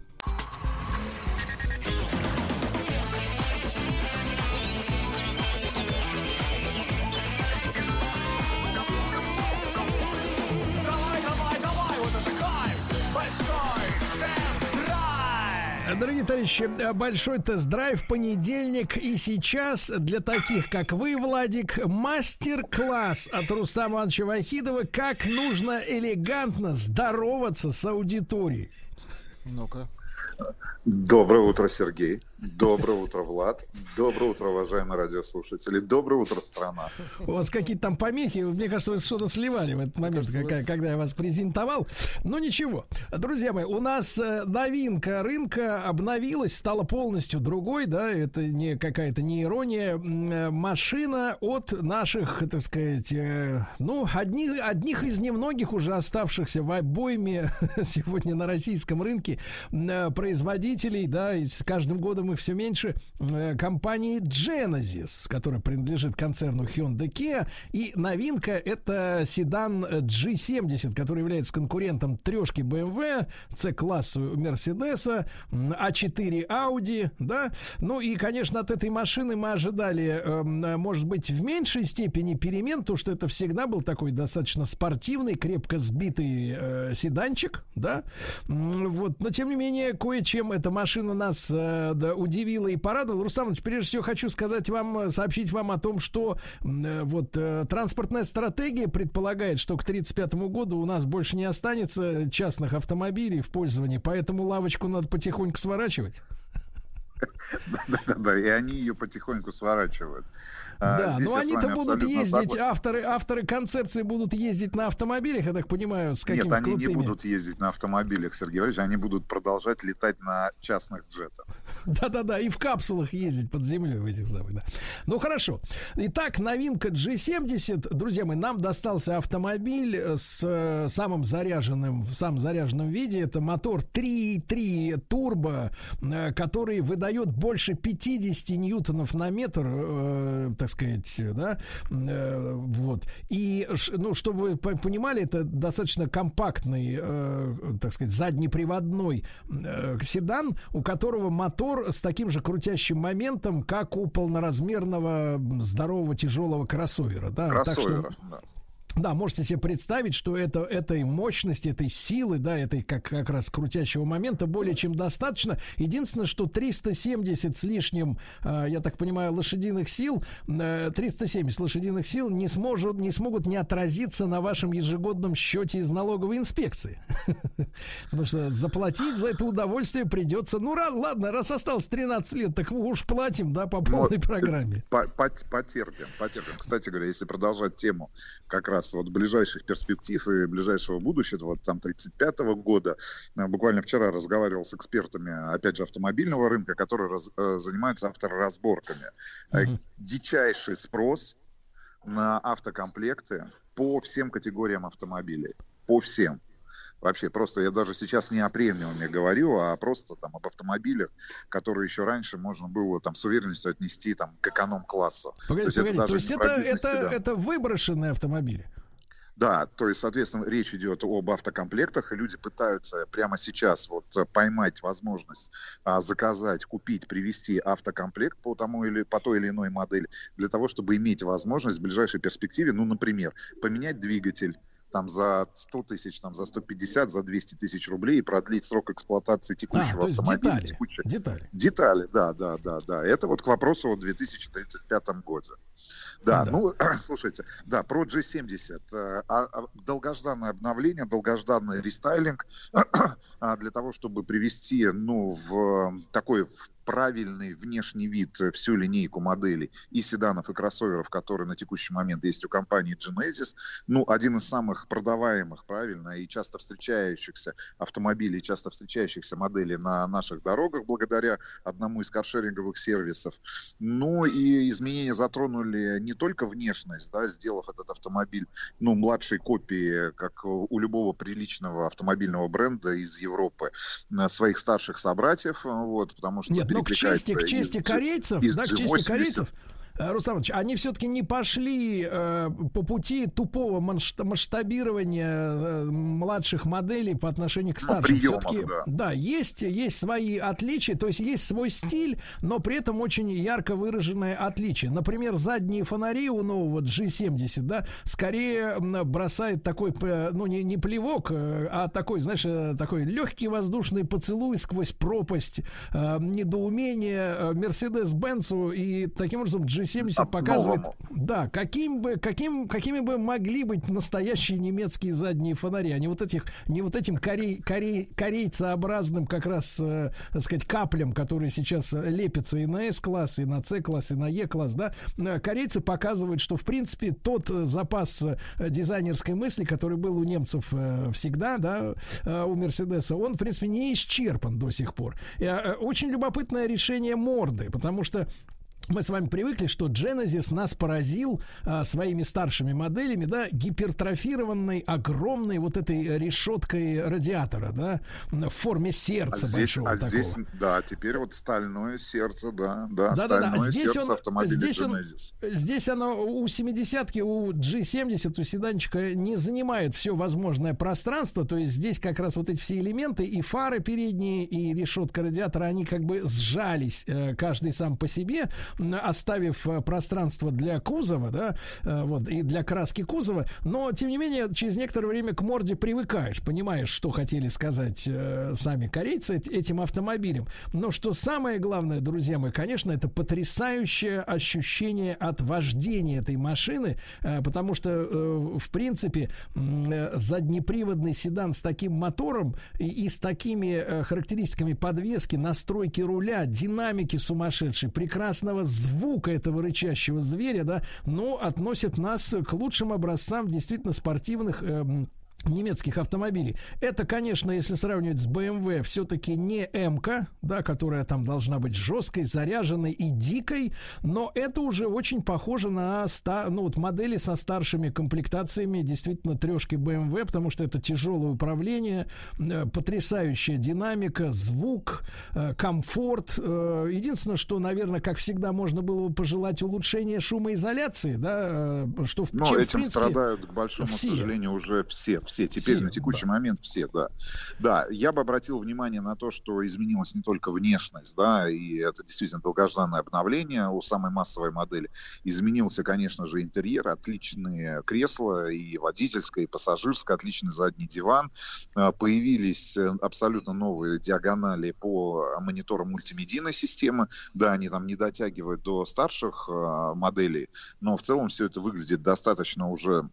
Дорогие товарищи, большой тест-драйв понедельник. И сейчас для таких, как вы, Владик, мастер-класс от Рустама Ивановича Вахидова, как нужно элегантно здороваться с аудиторией. Ну-ка. Доброе утро, Сергей. Доброе утро, Влад. Доброе утро, уважаемые радиослушатели. Доброе утро, страна. У вас какие-то там помехи, мне кажется, вы что-то сливали в этот момент, как- когда я вас презентовал. Ну ничего. Друзья мои, у нас э, новинка рынка обновилась, стала полностью другой, да, это не какая-то не ирония. Э, Машина от наших, так сказать, э, ну, одних, одних из немногих уже оставшихся в обойме сегодня на российском рынке производителей, да, и с каждым годом их все меньше, э, компании Genesis, которая принадлежит концерну Hyundai Kia, и новинка это седан э, G70, который является конкурентом трешки BMW, Мерседеса, м, А4 Audi, да, ну и, конечно, от этой машины мы ожидали, эм, может быть, в меньшей степени перемен, то что это всегда был такой достаточно спортивный, крепко сбитый э, седанчик, да, вот, но тем не менее, кое-чем эта машина нас э, да, удивила и порадовала. Рустам прежде всего хочу сказать вам, э, сообщить вам о том, что э, вот э, транспортная стратегия предполагает, что к 1935 году у нас больше не останется частных автомобилей в пользовании, поэтому лавочку надо потихоньку сворачивать. Да-да-да, и они ее потихоньку сворачивают. А, Да, здесь но они-то будут ездить, согласен. авторы, авторы концепции будут ездить на автомобилях, я так понимаю, с какими-то Нет, они крутыми. не будут ездить на автомобилях, Сергей Валерьевич, они будут продолжать летать на частных джетах. Да-да-да, и в капсулах ездить под землей в этих самых, да. Ну хорошо. Итак, новинка G70. Друзья мои, нам достался автомобиль с э, самым заряженным, в самом заряженном виде. Это мотор 3.3 турбо, э, который выдает больше 50 ньютонов на метр, э, так сказать, да. Э, вот. И, ну, чтобы вы по- понимали, это достаточно компактный, э, так сказать, заднеприводной э, седан, у которого мотор с таким же крутящим моментом, как у полноразмерного здорового тяжелого кроссовера. Да? Так что- Кроссовера, да. Да, можете себе представить, что это, этой мощности, этой силы, да, этой как, как раз крутящего момента более чем достаточно. Единственное, что 370 с лишним, э, я так понимаю, лошадиных сил, э, 370 лошадиных сил не, сможет, не смогут не отразиться на вашем ежегодном счете из налоговой инспекции. Потому что заплатить за это удовольствие придется. Ну, ладно, раз осталось 13 лет, так уж платим, да, по полной Вот, программе. по- по- Потерпим, потерпим. Кстати говоря, если продолжать тему как раз вот ближайших перспектив и ближайшего будущего, вот там 35 года, э, буквально вчера разговаривал с экспертами, опять же, автомобильного рынка, которые раз- э, занимаются авторазборками. Э, Дичайший спрос на автокомплекты по всем категориям автомобилей. По всем. Вообще, просто я даже сейчас не о премиуме говорю, а просто там об автомобилях, которые еще раньше можно было там с уверенностью отнести там к эконом-классу. Погодите, это погодите, то есть не это, про бизнес это, седан. это выброшенные автомобили? Да, то есть, соответственно, речь идет об автокомплектах, и люди пытаются прямо сейчас вот э, поймать возможность а, заказать, купить, привезти автокомплект по тому или по той или иной модели для того, чтобы иметь возможность в ближайшей перспективе, ну, например, поменять двигатель там за 100 тысяч, там за 150, за 200 тысяч рублей и продлить срок эксплуатации текущего А, то есть автомобиля. детали, текущего- детали. Детали, да, да, да, да. Это вот к вопросу о 2035 году. Да, Да. ну, слушайте, да, про G70. э, а- а Долгожданное обновление, долгожданный рестайлинг а, для того, чтобы привести, ну, в такой в правильный внешний вид э, всю линейку моделей и седанов, и кроссоверов, которые на текущий момент есть у компании Genesis. Ну, один из самых продаваемых, правильно, и часто встречающихся автомобилей, часто встречающихся моделей на наших дорогах благодаря одному из каршеринговых сервисов. Ну и изменения затронули не только внешность, да, сделав этот автомобиль, ну, младшей копией, как у любого приличного автомобильного бренда из Европы, на своих старших собратьев, вот, потому что Нет, но к чести, к чести корейцев, да, к чести G80. корейцев, Руслан Иванович, они все-таки не пошли э, по пути тупого масштабирования э, младших моделей по отношению к Ну, старшим. приемов, Все-таки, да. есть, есть свои отличия, то есть есть свой стиль, но при этом очень ярко выраженное отличие. Например, задние фонари у нового G70, да, скорее бросает такой, ну, не, не плевок, э, а такой, знаешь, э, такой легкий воздушный поцелуй сквозь пропасть, э, недоумение э, Mercedes-Benz, и таким образом G70 показывает, новому. да, каким бы, каким, какими бы могли быть настоящие немецкие задние фонари, а не вот этих, не вот этим корей, корей, корейцеобразным как раз, э, так сказать, каплям, которые сейчас лепятся и на S-класс, и на C-класс, и на E-класс, да, Э, корейцы показывают, что, в принципе, тот э, запас э, дизайнерской мысли, который был у немцев э, всегда, да, э, у Мерседеса, он, в принципе, не исчерпан до сих пор. И, э, Очень любопытное решение морды, потому что мы с вами привыкли, что Genesis нас поразил а, своими старшими моделями, да, гипертрофированной, огромной вот этой решеткой радиатора, да, в форме А сердца здесь, большого а такого. здесь, да, теперь вот стальное сердце, да, да, Да-да-да, стальное здесь сердце он- автомобиля здесь он- Genesis. Здесь оно у 70-ки, у G70, у седанчика не занимает все возможное пространство. То есть здесь как раз вот эти все элементы, и фары передние, и решетка радиатора, они как бы сжались, э, каждый сам по себе, оставив э, пространство для кузова, да, э, вот, и для краски кузова. Но, тем не менее, через некоторое время к морде привыкаешь, понимаешь, что хотели сказать э, сами корейцы эт- этим автомобилем. Но что самое главное, друзья мои, конечно, это потрясающее ощущение от вождения этой машины, э, потому что, э, в принципе, э, заднеприводный седан с таким мотором и, и с такими э, характеристиками подвески, настройки руля, динамики сумасшедшей, прекрасного звука этого рычащего зверя, да, ну, относит нас к лучшим образцам действительно спортивных эм, немецких автомобилей. Это, конечно, если сравнивать с BMW, все-таки не м да, которая там должна быть жесткой, заряженной и дикой, но это уже очень похоже на ста, ну, вот модели со старшими комплектациями, действительно, трешки BMW, потому что это тяжелое управление, э, потрясающая динамика, звук, э, комфорт. Э, Единственное, что, наверное, как всегда, можно было бы пожелать улучшения шумоизоляции, да, э, что в Но чем, в этим принципе, страдают, к большому все. сожалению, уже все. Все. Теперь Все, на текущий момент все, да. Да, я бы обратил внимание на то, что изменилась не только внешность, да, и это действительно долгожданное обновление у самой массовой модели. Изменился, конечно же, интерьер, отличные кресла, и водительское, и пассажирское, отличный задний диван. Э, Появились э, абсолютно новые диагонали по мониторам мультимедийной системы. Да, они там не дотягивают до старших э, моделей, но в целом все это выглядит достаточно уже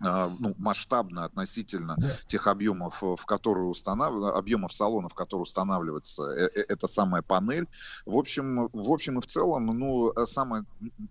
ну, масштабно относительно тех объемов, э, в которые устанавливают, объемов салона, в которые устанавливается эта самая панель. В общем, в общем и в целом, ну, э, самое,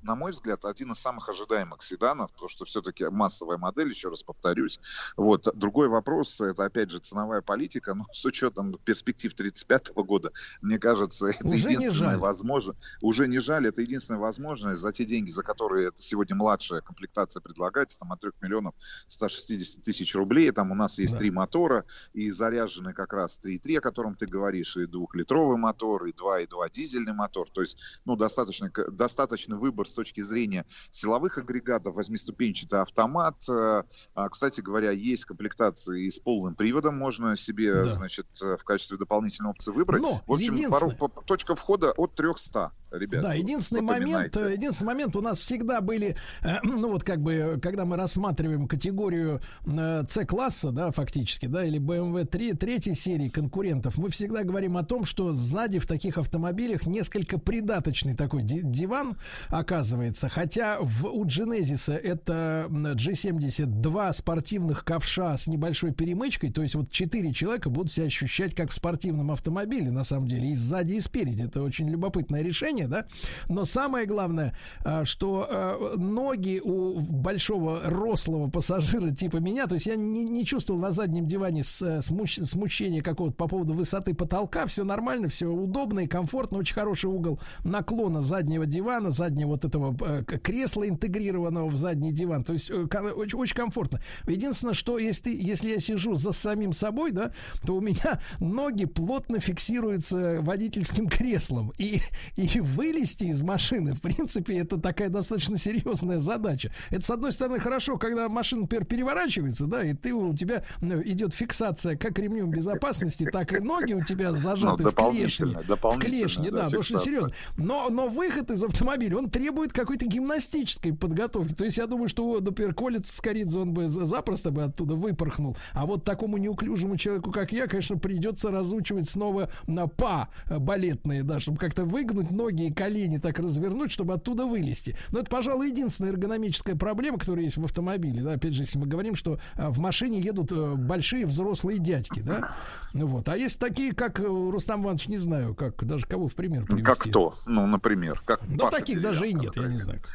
на мой взгляд, один из самых ожидаемых седанов, потому что все-таки массовая модель, еще раз повторюсь. Вот. Другой вопрос, это опять же ценовая политика, но с учетом перспектив 35 года, мне кажется, это Уже не единственное жаль. возможно. Уже не жаль, это единственная возможность за те деньги, за которые сегодня младшая комплектация предлагается, там от 3 миллионов 160 тысяч рублей. Там у нас есть Да. три мотора, и заряженный как раз 3.3, о котором ты говоришь, и двухлитровый мотор, и 2.2 дизельный мотор. То есть, ну, достаточно, достаточный выбор с точки зрения силовых агрегатов, восьмиступенчатый автомат. Э, а, Кстати говоря, есть комплектации и с полным приводом, можно себе, Да. значит, э, в качестве дополнительной опции выбрать. Но в общем, единственное- порог- по- точка входа от 300, ребят. Да, единственный момент, э, единственный момент у нас всегда были, э, ну вот как бы, когда мы рассматриваем категорию э, C-класса, да, фактически, да, или BMW 3, третьей серии конкурентов, мы всегда говорим о том, что сзади в таких автомобилях несколько придаточный такой ди- диван оказывается, хотя в, у Genesis это м, G72 спортивных ковша с небольшой перемычкой, то есть вот четыре человека будут себя ощущать как в спортивном автомобиле, на самом деле, и сзади, и спереди. Это очень любопытное решение, да. Но самое главное, а, что а, ноги у большого рослого пассажира типа меня, то есть я не, не чувствовал на заднем диване с, э, смущения какого-то по поводу высоты потолка, все нормально, все удобно и комфортно, очень хороший угол наклона заднего дивана, заднего вот этого э, кресла интегрированного в задний диван, то есть э, очень, очень комфортно. Единственное, что если, если я сижу за самим собой, да, то у меня ноги плотно фиксируются водительским креслом. И, и вылезти из машины, в принципе, это такая достаточно серьезная задача. Это, с одной стороны, хорошо, когда машина, например, переворачивается, да, и ты, у тебя идет фиксация как ремнем безопасности, так и ноги у тебя зажаты Ну, в клешне. В клешне, да, да, потому что серьезно. Но, но выход из автомобиля, он требует какой-то гимнастической подготовки. То есть я думаю, что, например, Колец Скоридзе, он бы за- запросто бы оттуда выпорхнул. А вот такому неуклюжему человеку, как я, конечно, придется разучивать снова на па балетные, да, чтобы как-то выгнуть ноги и колени так развернуть, чтобы оттуда вылезти. Но это, пожалуй, единственная эргономическая проблема, которая есть в автомобиле. Да, опять же, если мы говорим, что э, в машине едут э, большие взрослые дядьки, да. Ну вот. А есть такие, как э, Рустам Иванович, не знаю, как даже кого в пример привести. Как кто? Ну, например, как Ну, Паша таких даже и нет, я не знаю.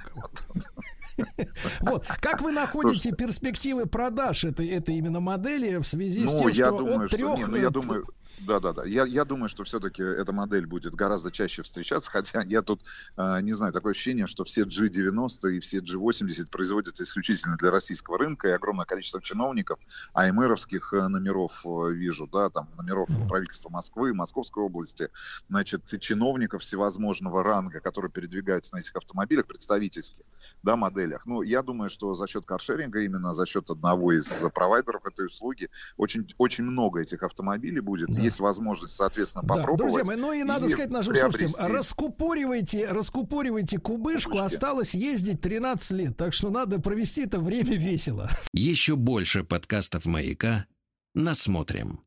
Вот. Как вы находите перспективы продаж этой, этой именно модели в связи с Ну, тем, я что думаю, от что трех... не, ну, я думаю, да, да, да. Я, я думаю, что все-таки эта модель будет гораздо чаще встречаться, хотя я тут э, не знаю, такое ощущение, что все G90 и все G80 производятся исключительно для российского рынка, и огромное количество чиновников, АМРовских э, номеров э, вижу, да, там номеров правительства Москвы, Московской области, значит, чиновников всевозможного ранга, которые передвигаются на этих автомобилях представительских, да, моделях. Ну, я думаю, что за счет каршеринга, именно за счет одного из провайдеров этой услуги, очень, очень много этих автомобилей будет. Есть возможность, соответственно, Да, попробовать. друзья мои, ну и надо сказать нашим приобрести. слушателям, раскупоривайте, раскупоривайте кубышку, осталось ездить 13 лет, так что надо провести это время весело. Еще больше подкастов «Маяка» насмотрим.